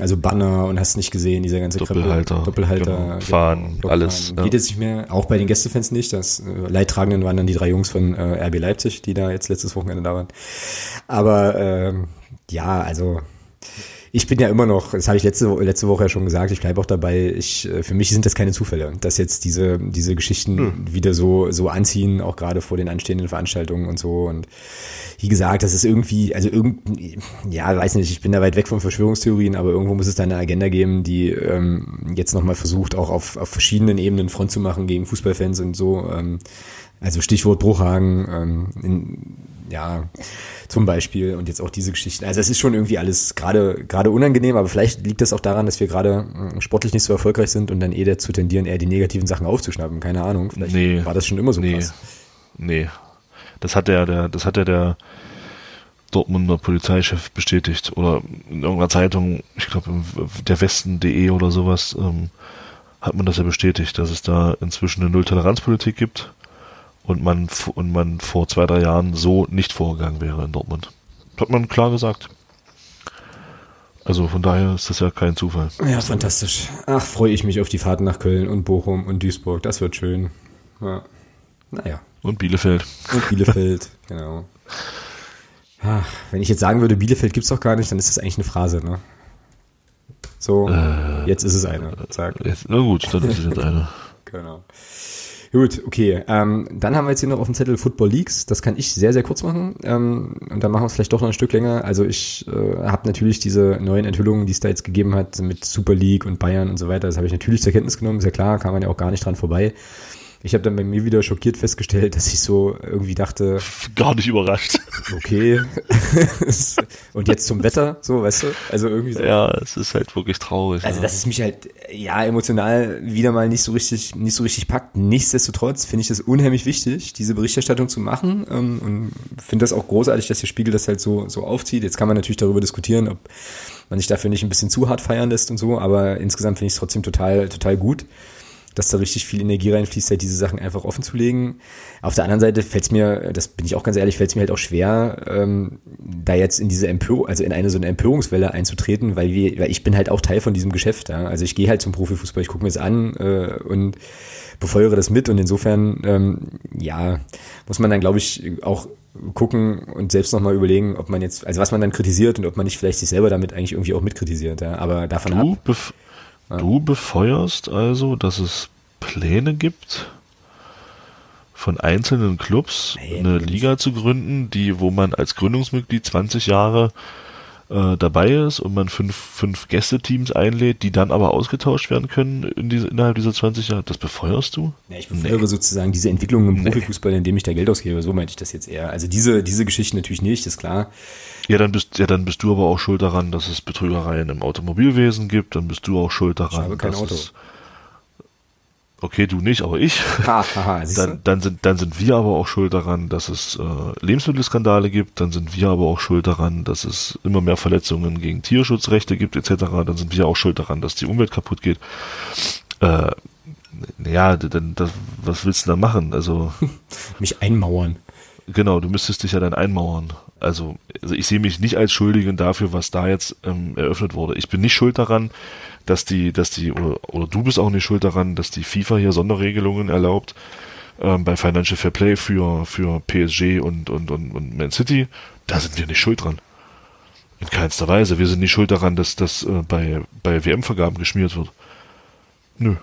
Also Banner und hast nicht gesehen, dieser ganze Doppelhalter, Krempel, Doppelhalter, genau. Fahren, genau, alles. Ja. Geht jetzt nicht mehr, auch bei den Gästefans nicht. Das äh, Leidtragenden waren dann die drei Jungs von äh, RB Leipzig, die da jetzt letztes Wochenende da waren. Aber ähm, ja, also ich bin ja immer noch, das habe ich letzte, letzte Woche ja schon gesagt, ich bleibe auch dabei, ich, äh, für mich sind das keine Zufälle, dass jetzt diese, diese Geschichten hm. wieder so, so anziehen, auch gerade vor den anstehenden Veranstaltungen und so. Und wie gesagt, das ist irgendwie, also irgendwie, ja, weiß nicht, ich bin da weit weg von Verschwörungstheorien, aber irgendwo muss es da eine Agenda geben, die ähm, jetzt nochmal versucht, auch auf, auf verschiedenen Ebenen Front zu machen gegen Fußballfans und so. Ähm, also Stichwort Bruchhagen, ähm, in, ja, zum Beispiel und jetzt auch diese Geschichten. Also es ist schon irgendwie alles gerade gerade unangenehm, aber vielleicht liegt das auch daran, dass wir gerade hm, sportlich nicht so erfolgreich sind und dann eh dazu tendieren, eher die negativen Sachen aufzuschnappen. Keine Ahnung. Vielleicht nee, war das schon immer so nee, krass. Nee. Das hat der, der, das hat ja der Dortmunder Polizeichef bestätigt oder in irgendeiner Zeitung, ich glaube der Westen.de oder sowas, ähm, hat man das ja bestätigt, dass es da inzwischen eine Null-Toleranz-Politik gibt und man, und man vor zwei, drei Jahren so nicht vorgegangen wäre in Dortmund. Hat man klar gesagt. Also von daher ist das ja kein Zufall. Ja, fantastisch. Ach, freue ich mich auf die Fahrten nach Köln und Bochum und Duisburg. Das wird schön. Ja. Naja. Und Bielefeld. Und Bielefeld, genau. Ach, wenn ich jetzt sagen würde, Bielefeld gibt es doch gar nicht, dann ist das eigentlich eine Phrase, ne? So, äh, jetzt ist es eine. Sag. Jetzt, na gut, dann ist es jetzt eine. genau. Gut, okay. Ähm, dann haben wir jetzt hier noch auf dem Zettel Football Leagues. Das kann ich sehr, sehr kurz machen. Ähm, und dann machen wir es vielleicht doch noch ein Stück länger. Also ich äh, habe natürlich diese neuen Enthüllungen, die es da jetzt gegeben hat mit Super League und Bayern und so weiter, das habe ich natürlich zur Kenntnis genommen. Ist ja klar, kann man ja auch gar nicht dran vorbei. Ich habe dann bei mir wieder schockiert festgestellt, dass ich so irgendwie dachte. Gar nicht überrascht. Okay. und jetzt zum Wetter, so, weißt du? Also irgendwie so. Ja, es ist halt wirklich traurig. Also, ja. dass es mich halt, ja, emotional wieder mal nicht so richtig, nicht so richtig packt. Nichtsdestotrotz finde ich das unheimlich wichtig, diese Berichterstattung zu machen. Ähm, und finde das auch großartig, dass der Spiegel das halt so, so aufzieht. Jetzt kann man natürlich darüber diskutieren, ob man sich dafür nicht ein bisschen zu hart feiern lässt und so, aber insgesamt finde ich es trotzdem total, total gut dass da richtig viel Energie reinfließt, halt diese Sachen einfach offen zu legen. Auf der anderen Seite fällt es mir, das bin ich auch ganz ehrlich, fällt es mir halt auch schwer, ähm, da jetzt in diese Empörung, also in eine so eine Empörungswelle einzutreten, weil wir, weil ich bin halt auch Teil von diesem Geschäft. Ja? Also ich gehe halt zum Profifußball, ich gucke mir es an äh, und befeuere das mit und insofern, ähm, ja, muss man dann, glaube ich, auch gucken und selbst nochmal überlegen, ob man jetzt, also was man dann kritisiert und ob man nicht vielleicht sich selber damit eigentlich irgendwie auch mitkritisiert. Ja? Aber davon du ab. Du befeuerst also, dass es Pläne gibt, von einzelnen Clubs Nee, eine. Liga zu gründen, die, wo man als Gründungsmitglied 20 Jahre äh, dabei ist und man fünf, fünf Gästeteams einlädt, die dann aber ausgetauscht werden können in diese, innerhalb dieser 20 Jahre. Das befeuerst du? Ja, ich befeuere sozusagen diese Entwicklung im Profifußball, indem ich da Geld ausgebe. So meinte ich das jetzt eher. Also diese, diese Geschichten natürlich nicht, ist klar. Ja, dann bist, ja, dann bist du aber auch schuld daran, dass es Betrügereien im Automobilwesen gibt. Dann bist du auch schuld daran. habe kein dass Auto. Es, okay, du nicht, aber ich. Ha, haha, siehst Dann, dann, sind, dann sind wir aber auch schuld daran, dass es äh, Lebensmittelskandale gibt. Dann sind wir aber auch schuld daran, dass es immer mehr Verletzungen gegen Tierschutzrechte gibt etc. Dann sind wir auch schuld daran, dass die Umwelt kaputt geht. Äh, ja, dann, das, was willst du da machen? Also Mich einmauern. Genau, du müsstest dich ja dann einmauern. Also, also ich sehe mich nicht als Schuldigen dafür, was da jetzt ähm, eröffnet wurde. Ich bin nicht schuld daran, dass die, dass die, oder, oder du bist auch nicht schuld daran, dass die FIFA hier Sonderregelungen erlaubt ähm, bei Financial Fair Play für, für PSG und, und, und, und Man City. Da sind wir nicht schuld dran. In keinster Weise. Wir sind nicht schuld daran, dass das äh, bei, bei WM-Vergaben geschmiert wird. Nö.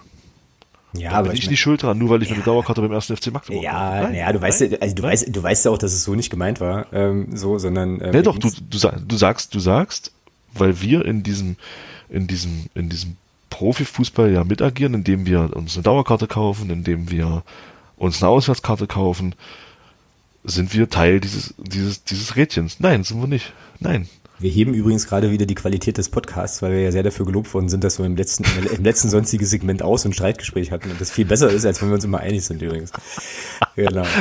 Ja, Da aber bin ich ich nicht schuld dran, nur weil ich mir eine Dauerkarte beim ersten FC Magdeburg Ja, habe. Nein, naja, du weißt, ja, also du weißt, du weißt ja auch, dass es so nicht gemeint war, ähm, so, sondern. Ähm, Nee, doch, du, du, du sagst, du sagst, weil wir in diesem, in diesem, in diesem Profifußball ja mitagieren, indem wir uns eine Dauerkarte kaufen, indem wir uns eine Auswärtskarte kaufen, sind wir Teil dieses, dieses, dieses Rädchens. Nein, sind wir nicht. Nein. Wir heben übrigens gerade wieder die Qualität des Podcasts, weil wir ja sehr dafür gelobt worden sind, dass wir im letzten, im letzten sonstigen Segment aus- und Streitgespräch hatten und das viel besser ist, als wenn wir uns immer einig sind übrigens. Genau.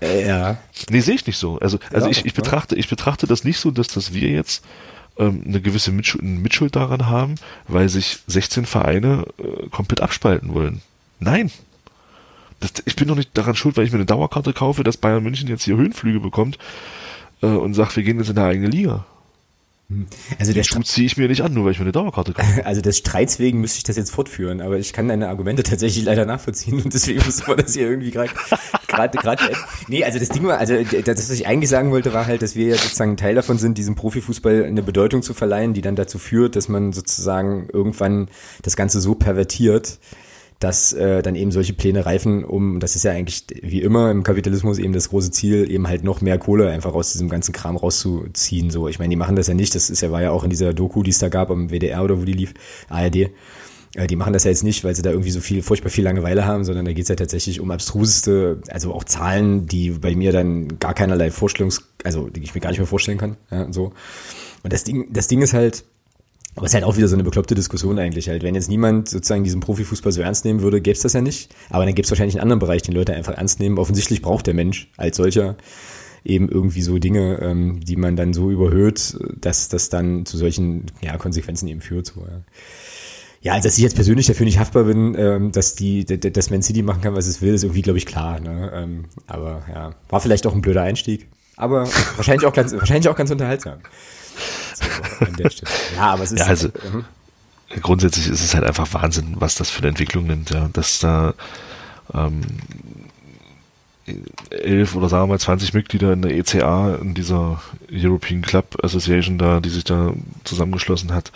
Äh, ja. Nee, sehe ich nicht so. Also, also Ja, ich, ich betrachte, ich betrachte das nicht so, dass, dass wir jetzt ähm, eine gewisse Mitschuld, Mitschuld daran haben, weil sich 16 Vereine äh, komplett abspalten wollen. Nein. Ich bin doch nicht daran schuld, weil ich mir eine Dauerkarte kaufe, dass Bayern München jetzt hier Höhenflüge bekommt äh, und sagt, wir gehen jetzt in eine eigene Liga. Also der Den Schuh ziehe ich mir nicht an, nur weil ich mir eine Dauerkarte kaufe. Also des Streits wegen müsste ich das jetzt fortführen, aber ich kann deine Argumente tatsächlich leider nachvollziehen und deswegen muss man das hier irgendwie gerade gerade gerade nee, also das Ding war, also das, was ich eigentlich sagen wollte, war halt, dass wir ja sozusagen Teil davon sind, diesem Profifußball eine Bedeutung zu verleihen, die dann dazu führt, dass man sozusagen irgendwann das Ganze so pervertiert, dass äh, dann eben solche Pläne reifen, um, das ist ja eigentlich wie immer im Kapitalismus eben das große Ziel, eben halt noch mehr Kohle einfach aus diesem ganzen Kram rauszuziehen. So, ich meine, die machen das ja nicht, das ist ja, war ja auch in dieser Doku, die es da gab am WDR oder wo die lief, ARD. Äh, Die machen das ja jetzt nicht, weil sie da irgendwie so viel, furchtbar viel Langeweile haben, sondern da geht's ja tatsächlich um abstruseste, also auch Zahlen, die bei mir dann gar keinerlei Vorstellungs-, also die ich mir gar nicht mehr vorstellen kann. Ja, so. Und das Ding, das Ding ist halt, aber es ist halt auch wieder so eine bekloppte Diskussion eigentlich halt. Wenn jetzt niemand sozusagen diesen Profifußball so ernst nehmen würde, gäbe es das ja nicht. Aber dann gäbe es wahrscheinlich einen anderen Bereich, den Leute einfach ernst nehmen. Offensichtlich braucht der Mensch als solcher eben irgendwie so Dinge, ähm, die man dann so überhöht, dass das dann zu solchen ja, Konsequenzen eben führt. So, ja. Ja, also dass ich jetzt persönlich dafür nicht haftbar bin, ähm, dass die, dass Man City machen kann, was es will, ist irgendwie, glaube ich, klar. Ne? Ähm, aber ja, war vielleicht auch ein blöder Einstieg. Aber wahrscheinlich auch ganz, wahrscheinlich auch ganz unterhaltsam. Ja, aber es ist. Ja, also- Mhm. Grundsätzlich ist es halt einfach Wahnsinn, was das für eine Entwicklung nimmt, ja. Dass da ähm, elf oder sagen wir mal 20 Mitglieder in der ECA, in dieser European Club Association da, die sich da zusammengeschlossen hat,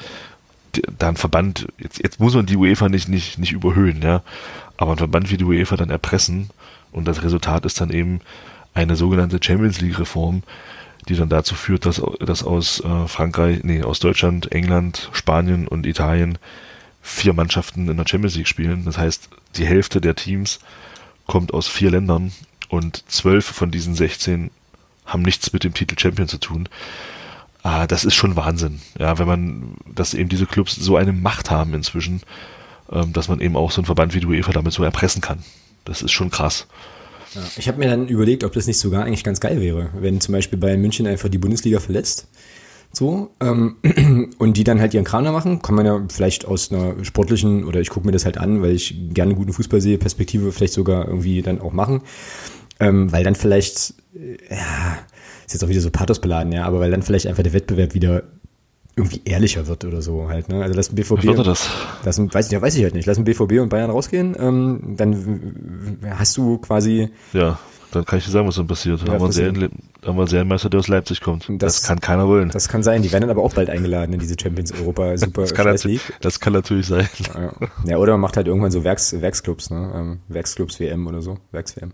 da ein Verband, jetzt, jetzt muss man die UEFA nicht, nicht, nicht überhöhen, ja, aber ein Verband wie die UEFA dann erpressen und das Resultat ist dann eben eine sogenannte Champions League Reform, die dann dazu führt, dass, dass aus äh, Frankreich, nee, aus Deutschland, England, Spanien und Italien vier Mannschaften in der Champions League spielen. Das heißt, die Hälfte der Teams kommt aus vier Ländern und zwölf von diesen 16 haben nichts mit dem Titel Champion zu tun. Ah, das ist schon Wahnsinn. Ja, wenn man, dass eben diese Clubs so eine Macht haben inzwischen, ähm, dass man eben auch so einen Verband wie die UEFA damit so erpressen kann. Das ist schon krass. Ja, ich habe mir dann überlegt, ob das nicht sogar eigentlich ganz geil wäre, wenn zum Beispiel bei München einfach die Bundesliga verlässt. So, ähm, und die dann halt ihren Kram da machen, kann man ja vielleicht aus einer sportlichen, oder ich gucke mir das halt an, weil ich gerne guten Fußball sehe, Perspektive vielleicht sogar irgendwie dann auch machen. Ähm, weil dann vielleicht, äh, ja, ist jetzt auch wieder so pathosbeladen, ja, aber weil dann vielleicht einfach der Wettbewerb wieder irgendwie ehrlicher wird oder so halt. Ne? Also lass ein BVB. Wird das? Lass, weiß, ich, ja, weiß ich halt nicht. Lass ein BVB und Bayern rausgehen, ähm, dann hast du quasi. Ja, dann kann ich dir sagen, was dann passiert. Ja, haben, wir einen Serien, haben wir einen Serienmeister, der aus Leipzig kommt. Das, das, kann keiner wollen. Das kann sein. Die werden dann aber auch bald eingeladen in diese Champions Europa Super das kann, League. Das kann natürlich sein. Ja, ja oder man macht halt irgendwann so Werks, Werksclubs, ne? Ähm, Werksclubs WM oder so. Werks-WM.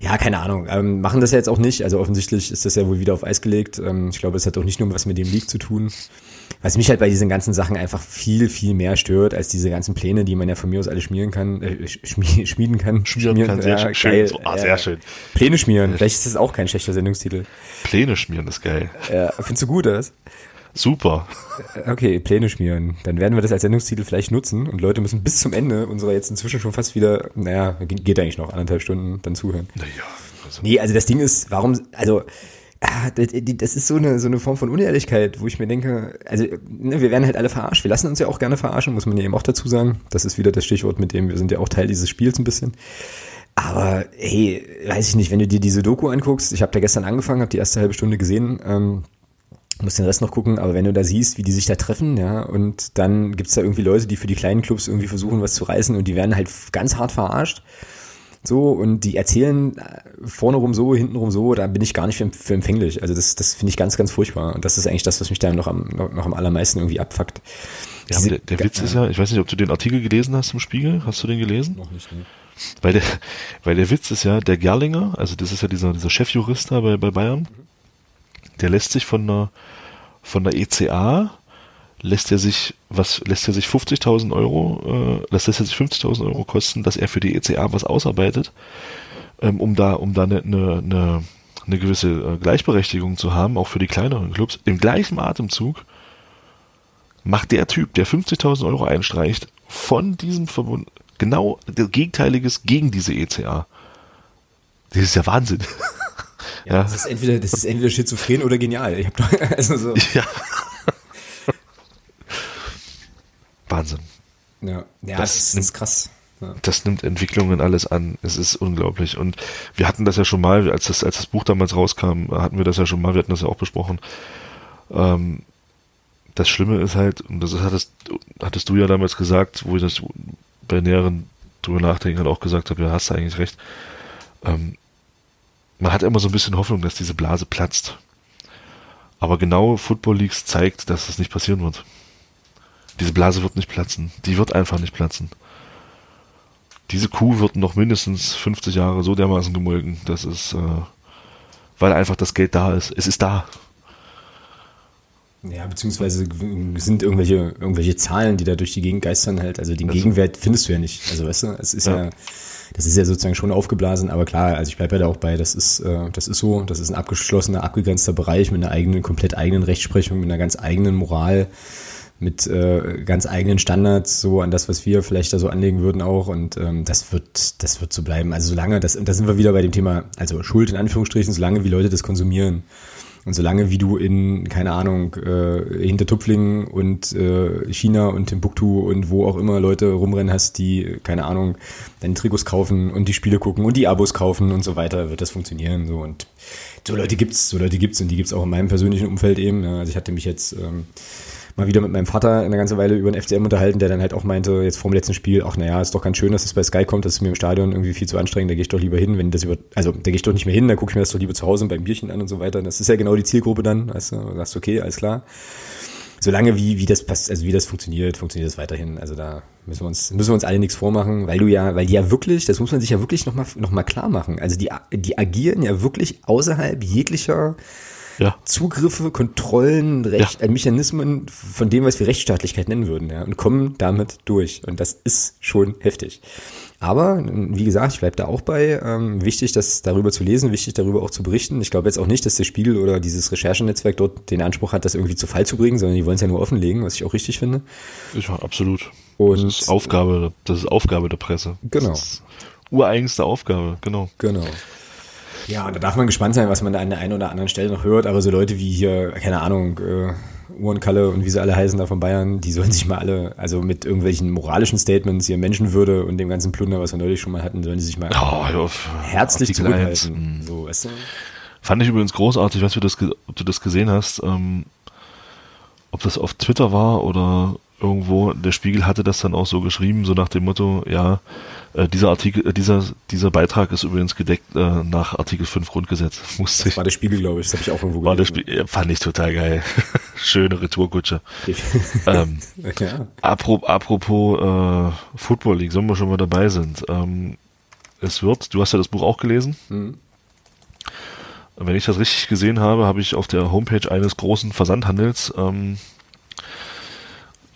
Ja, keine Ahnung. Ähm, machen das ja jetzt auch nicht. Also offensichtlich ist das ja wohl wieder auf Eis gelegt. Ähm, ich glaube, es hat auch nicht nur was mit dem League zu tun. Was mich halt bei diesen ganzen Sachen einfach viel, viel mehr stört, als diese ganzen Pläne, die man ja von mir aus alle schmieren kann, äh, schmieden kann. Schmieren, schmieren kann, sehr ja, schön. Geil, so, ah, sehr schön. Pläne schmieren. Vielleicht ist das auch kein schlechter Sendungstitel. Pläne schmieren ist geil. Ja, findest du gut, oder? Super. Äh, okay, Pläne schmieren. Dann werden wir das als Sendungstitel vielleicht nutzen und Leute müssen bis zum Ende unserer jetzt inzwischen schon fast wieder, naja, geht eigentlich noch anderthalb Stunden dann zuhören. Naja. Also. Nee, also das Ding ist, warum, also, ah, das ist so eine, so eine Form von Unehrlichkeit, wo ich mir denke, also ne, wir werden halt alle verarscht. Wir lassen uns ja auch gerne verarschen, muss man ja eben auch dazu sagen. Das ist wieder das Stichwort, mit dem wir sind ja auch Teil dieses Spiels ein bisschen. Aber hey, weiß ich nicht, wenn du dir diese Doku anguckst, ich habe da gestern angefangen, habe die erste halbe Stunde gesehen, ähm, muss den Rest noch gucken, aber wenn du da siehst, wie die sich da treffen, ja, und dann gibt's da irgendwie Leute, die für die kleinen Clubs irgendwie versuchen, was zu reißen und die werden halt ganz hart verarscht. So, und die erzählen äh, vorne rum so, hinten rum so, da bin ich gar nicht für, für empfänglich. Also das, das finde ich ganz, ganz furchtbar. Und das ist eigentlich das, was mich da noch am, noch, noch am allermeisten irgendwie abfuckt. Ja, Diese, der, der Witz ist ja, ich weiß nicht, ob du den Artikel gelesen hast im Spiegel. Hast du den gelesen? Noch nicht, ne. Weil der, weil der Witz ist ja, der Gerlinger, also das ist ja dieser, dieser Chefjurist da bei, bei Bayern, der lässt sich von der, von der ECA lässt er sich, was lässt er sich 50.000 Euro, äh, lässt er sich 50.000 Euro kosten, dass er für die ECA was ausarbeitet, ähm, um da, um da eine, eine, eine, eine gewisse äh, Gleichberechtigung zu haben, auch für die kleineren Clubs. Im gleichen Atemzug macht der Typ, der 50.000 Euro einstreicht, von diesem Verbund genau Gegenteiliges gegen diese ECA. Das ist ja Wahnsinn. Ja, ja. Das ist entweder, das ist entweder schizophren oder genial. Ich hab doch, also so. Ja. Wahnsinn. Ja, ja das, das ist, krass. Ja. Das nimmt Entwicklungen alles an. Es ist unglaublich. Und wir hatten das ja schon mal, als das, als das Buch damals rauskam, hatten wir das ja schon mal, wir hatten das ja auch besprochen. Ähm, das Schlimme ist halt, und das hattest, hattest du ja damals gesagt, wo ich das bei näheren drüber nachdenken halt auch gesagt habe, ja, hast du eigentlich recht. Ähm, man hat immer so ein bisschen Hoffnung, dass diese Blase platzt. Aber genau Football Leagues zeigt, dass das nicht passieren wird. Diese Blase wird nicht platzen. Die wird einfach nicht platzen. Diese Kuh wird noch mindestens 50 Jahre so dermaßen gemolken. Das ist, äh, weil einfach das Geld da ist. Es ist da. Ja, beziehungsweise sind irgendwelche, irgendwelche Zahlen, die da durch die Gegend geistern halt. Also den Gegenwert findest du ja nicht. Also weißt du, es ist ja, ja das ist ja sozusagen schon aufgeblasen, aber klar, also ich bleibe ja da auch bei, das ist, äh, das ist so, das ist ein abgeschlossener, abgegrenzter Bereich mit einer eigenen, komplett eigenen Rechtsprechung, mit einer ganz eigenen Moral mit äh, ganz eigenen Standards so an das, was wir vielleicht da so anlegen würden auch und ähm, das wird das wird so bleiben. Also solange das da sind wir wieder bei dem Thema also Schuld in Anführungsstrichen, solange wie Leute das konsumieren und solange wie du in keine Ahnung äh, hinter Tupflingen und äh, China und Timbuktu und wo auch immer Leute rumrennen hast, die keine Ahnung deine Trikots kaufen und die Spiele gucken und die Abos kaufen und so weiter, wird das funktionieren so und so Leute gibt's, so Leute gibt's und die gibt's auch in meinem persönlichen Umfeld eben. Also ich hatte mich jetzt ähm, mal wieder mit meinem Vater eine ganze Weile über den FCM unterhalten, der dann halt auch meinte, jetzt vor dem letzten Spiel, ach naja, ist doch ganz schön, dass es bei Sky kommt, das ist mir im Stadion irgendwie viel zu anstrengend, da gehe ich doch lieber hin, wenn das über, also da gehe ich doch nicht mehr hin, da gucke ich mir das doch lieber zu Hause beim Bierchen an und so weiter. Das ist ja genau die Zielgruppe dann, weißt du, sagst okay, alles klar. solange wie, wie das passt, also wie das funktioniert, funktioniert das weiterhin. Also da müssen wir uns, müssen wir uns alle nichts vormachen, weil du ja, weil die ja wirklich, das muss man sich ja wirklich nochmal noch mal klar machen. Also die, die agieren ja wirklich außerhalb jeglicher ja. Zugriffe, Kontrollen, Recht, ja. Mechanismen von dem, was wir Rechtsstaatlichkeit nennen würden, ja, und kommen damit durch. Und das ist schon heftig. Aber, wie gesagt, ich bleibe da auch bei. Ähm, wichtig, das darüber zu lesen, wichtig, darüber auch zu berichten. Ich glaube jetzt auch nicht, dass der Spiegel oder dieses Recherchenetzwerk dort den Anspruch hat, das irgendwie zu Fall zu bringen, sondern die wollen es ja nur offenlegen, was ich auch richtig finde. Ja, absolut. Und das ist Aufgabe, das ist Aufgabe der Presse. Genau. ureigenste Aufgabe, genau. Genau. Ja, und da darf man gespannt sein, was man da an der einen oder anderen Stelle noch hört. Aber so Leute wie hier, keine Ahnung, äh, Uhrenkalle und wie sie alle heißen da von Bayern, die sollen sich mal alle, also mit irgendwelchen moralischen Statements, hier Menschenwürde und dem ganzen Plunder, was wir neulich schon mal hatten, sollen die sich mal oh, auf, herzlich Artikel zurückhalten. So, weißt du? Fand ich übrigens großartig, weißt du, das, ob du das gesehen hast, ähm, ob das auf Twitter war oder irgendwo, der Spiegel hatte das dann auch so geschrieben, so nach dem Motto, ja, äh, dieser Artikel, äh, dieser, dieser Beitrag ist übrigens gedeckt äh, nach Artikel 5 Grundgesetz. Musste das war der Spiegel, glaube ich, das habe ich auch irgendwo war gelesen. Der Spiegel, fand ich total geil. Schöne Retourkutsche. ähm, ja. Apropos, apropos äh, Football League, sollen wir schon mal dabei sind. Ähm, es wird, du hast ja das Buch auch gelesen. Mhm. Wenn ich das richtig gesehen habe, habe ich auf der Homepage eines großen Versandhandels ähm,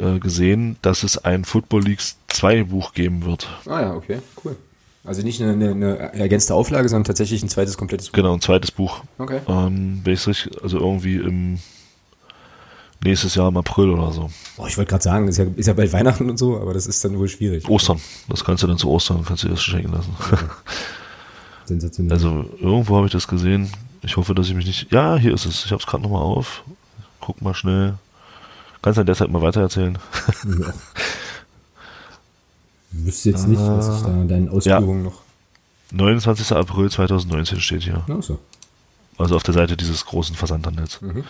äh, gesehen, dass es ein Football Leagues 2 Buch geben wird. Ah ja, okay, cool. Also nicht eine, eine, eine ergänzte Auflage, sondern tatsächlich ein zweites komplettes Buch. Genau, ein zweites Buch. Okay. Ähm, wenn also irgendwie im nächstes Jahr im April oder so. Boah, ich wollte gerade sagen, ist ja, ist ja bald Weihnachten und so, aber das ist dann wohl schwierig. Ostern, das kannst du dann zu Ostern, kannst du dir das schenken lassen. Okay. Sensationell. Also irgendwo habe ich das gesehen. Ich hoffe, dass ich mich nicht. Ja, hier ist es. Ich habe es gerade nochmal auf. Guck mal schnell. Kannst du derzeit mal weitererzählen? Ja. Ich wüsste jetzt nicht, was ich da in deinen Ausführungen ja. noch. 29. April 2019 steht hier. Ach so. Also auf der Seite dieses großen Versandhandels. Mhm.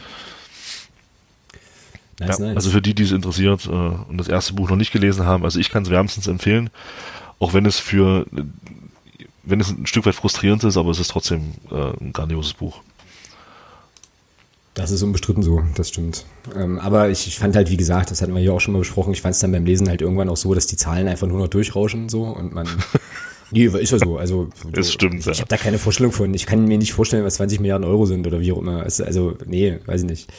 Nice, ja, nice. Also für die, die es interessiert äh, und das erste Buch noch nicht gelesen haben, also ich kann es wärmstens empfehlen, auch wenn es für, wenn es ein Stück weit frustrierend ist, aber es ist trotzdem äh, ein grandioses Buch. Das ist unbestritten so, das stimmt. Ähm, aber ich, ich, fand halt, wie gesagt, das hatten wir hier auch schon mal besprochen, ich fand es dann beim Lesen halt irgendwann auch so, dass die Zahlen einfach nur noch durchrauschen so und man. nee, ist ja so. Also das so, stimmt. Ich, ich habe da keine Vorstellung von. Ich kann mir nicht vorstellen, was 20 Milliarden Euro sind oder wie auch immer. Also, nee, weiß ich nicht.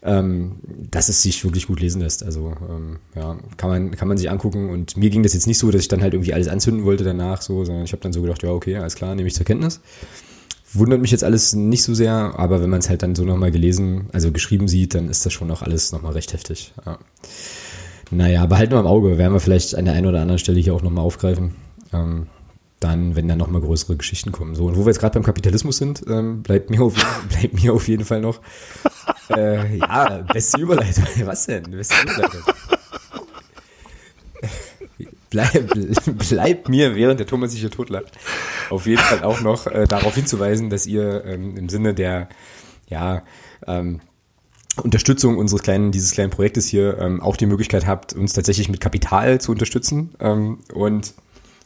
Ähm, dass es sich wirklich gut lesen lässt. Also, ähm, ja, kann man, kann man sich angucken. Und mir ging das jetzt nicht so, dass ich dann halt irgendwie alles anzünden wollte danach, so, sondern ich habe dann so gedacht, ja, okay, alles klar, nehme ich zur Kenntnis. Wundert mich jetzt alles nicht so sehr, aber wenn man es halt dann so nochmal gelesen, also geschrieben sieht, dann ist das schon auch alles nochmal recht heftig. Ja. Naja, behalten wir im Auge, werden wir vielleicht an der einen oder anderen Stelle hier auch nochmal aufgreifen. Ähm, dann, wenn dann nochmal größere Geschichten kommen. So, und wo wir jetzt gerade beim Kapitalismus sind, ähm, bleibt, mir auf, bleibt mir auf jeden Fall noch. Äh, ja, beste Überleitung. Was denn? Beste Überleitung bleib, bleib mir, während der Thomas sich hier totlacht, auf jeden Fall auch noch äh, darauf hinzuweisen, dass ihr ähm, im Sinne der, ja, ähm, Unterstützung unseres kleinen, dieses kleinen Projektes hier ähm, auch die Möglichkeit habt, uns tatsächlich mit Kapital zu unterstützen. Ähm, und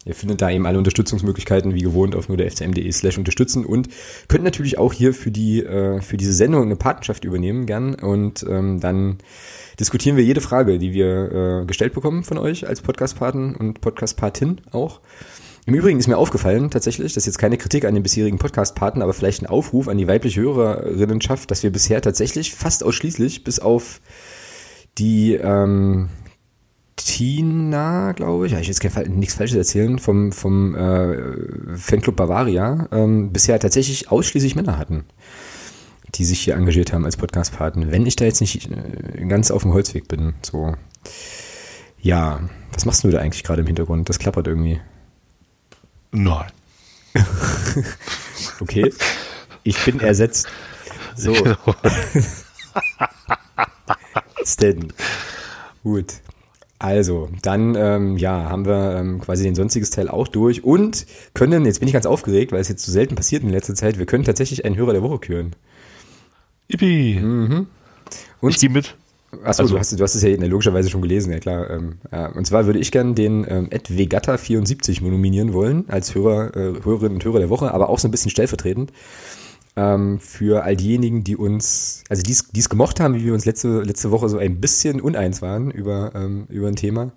Ihr findet da eben alle Unterstützungsmöglichkeiten wie gewohnt auf nur der fcm.de slash unterstützen und könnt natürlich auch hier für die äh, für diese Sendung eine Patenschaft übernehmen gern und ähm, dann diskutieren wir jede Frage, die wir äh, gestellt bekommen von euch als Podcast-Paten und Podcast-Patin auch. Im Übrigen ist mir aufgefallen, tatsächlich, das ist jetzt keine Kritik an den bisherigen Podcast-Paten, aber vielleicht ein Aufruf an die weibliche Hörerinnenschaft, dass wir bisher tatsächlich fast ausschließlich bis auf die ähm, Tina, glaube ich, ich will jetzt nichts Falsches erzählen, vom, vom äh, Fanclub Bavaria, ähm, bisher tatsächlich ausschließlich Männer hatten die sich hier engagiert haben als Podcast-Partner. Wenn ich da jetzt nicht äh, ganz auf dem Holzweg bin, so. Ja, was machst du da eigentlich gerade im Hintergrund? Das klappert irgendwie. Nein. okay. Ich bin ersetzt. So. Stan. Gut. Also, dann ähm, ja, haben wir ähm, quasi den sonstiges Teil auch durch und können, jetzt bin ich ganz aufgeregt, weil es jetzt so selten passiert in letzter Zeit, wir können tatsächlich einen Hörer der Woche küren. Yippie. Mhm. Und, ich gehe mit. Achso, also, du, hast, du hast es ja logischerweise schon gelesen, ja klar. Ähm, ja. Und zwar würde ich gerne den ähm, Ed Vegata74 nominieren wollen, als Hörer, äh, Hörerin und Hörer der Woche, aber auch so ein bisschen stellvertretend. Ähm, für all diejenigen, die uns, also die es gemocht haben, wie wir uns letzte, letzte Woche so ein bisschen uneins waren über, ähm, über ein Thema.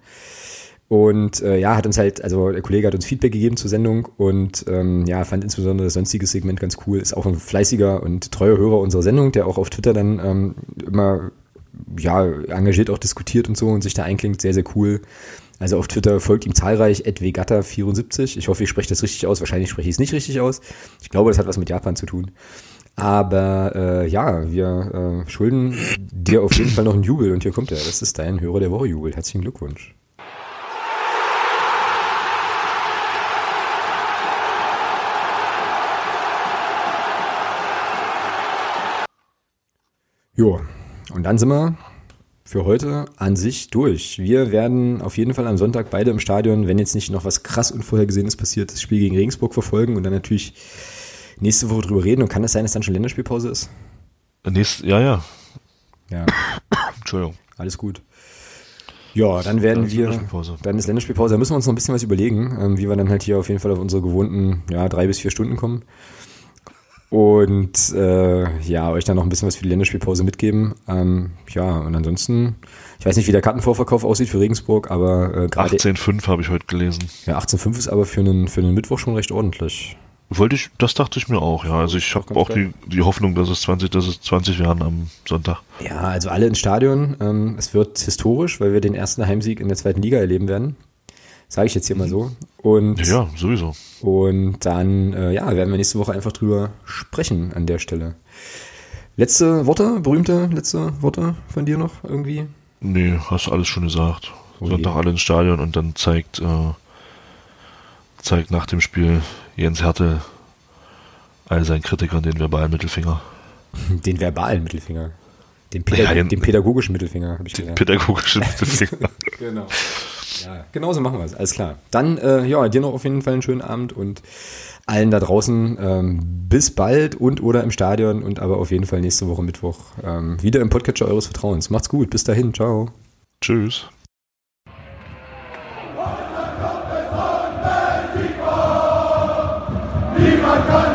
Und äh, ja, hat uns halt, also der Kollege hat uns Feedback gegeben zur Sendung und ähm, ja, fand insbesondere das sonstige Segment ganz cool. Ist auch ein fleißiger und treuer Hörer unserer Sendung, der auch auf Twitter dann ähm, immer ja, engagiert auch diskutiert und so und sich da einklingt. Sehr, sehr cool. Also auf Twitter folgt ihm zahlreich edwegatta74. Ich hoffe, ich spreche das richtig aus. Wahrscheinlich spreche ich es nicht richtig aus. Ich glaube, das hat was mit Japan zu tun. Aber äh, ja, wir äh, schulden dir auf jeden Fall noch einen Jubel und hier kommt er. Das ist dein Hörer der Woche Jubel. Herzlichen Glückwunsch. Jo, und dann sind wir für heute an sich durch. Wir werden auf jeden Fall am Sonntag beide im Stadion, wenn jetzt nicht noch was krass Unvorhergesehenes passiert, das Spiel gegen Regensburg verfolgen und dann natürlich nächste Woche drüber reden. Und kann es das sein, dass dann schon Länderspielpause ist? Nächst, ja, ja. Ja. Entschuldigung. Alles gut. Ja, dann werden wir, dann ist Länderspielpause, da müssen wir uns noch ein bisschen was überlegen, ähm, wie wir dann halt hier auf jeden Fall auf unsere gewohnten, ja, drei bis vier Stunden kommen. Und äh, ja, euch dann noch ein bisschen was für die Länderspielpause mitgeben. Ähm, ja, und ansonsten, ich weiß nicht, wie der Kartenvorverkauf aussieht für Regensburg, aber äh, gerade 18,5 habe ich heute gelesen. ja, 18,5 ist aber für einen, für einen Mittwoch schon recht ordentlich. Wollte ich, das dachte ich mir auch, ja. Also ich habe auch die, die Hoffnung, dass es 20, dass es 20 werden am Sonntag. Ja, also alle ins Stadion. Ähm, es wird historisch, weil wir den ersten Heimsieg in der zweiten Liga erleben werden. Sage ich jetzt hier mal so. Und, Ja, sowieso. Und dann äh, ja, werden wir nächste Woche einfach drüber sprechen an der Stelle. Letzte Worte, berühmte letzte Worte von dir noch irgendwie? Nee, hast alles schon gesagt. Je. Sonntag alle ins Stadion und dann zeigt, äh, zeigt nach dem Spiel Jens Hertel all seinen Kritikern den verbalen Mittelfinger. Den verbalen Mittelfinger. Den, Pädag ja, den pädagogischen Mittelfinger, habe ich Den gesagt. pädagogischen Mittelfinger. Genau. Ja, genauso machen wir es. Alles klar. Dann, äh, ja, dir noch auf jeden Fall einen schönen Abend und allen da draußen ähm, bis bald und oder im Stadion und aber auf jeden Fall nächste Woche Mittwoch ähm, wieder im Podcatcher eures Vertrauens. Macht's gut. Bis dahin. Ciao. Tschüss. Niemand kann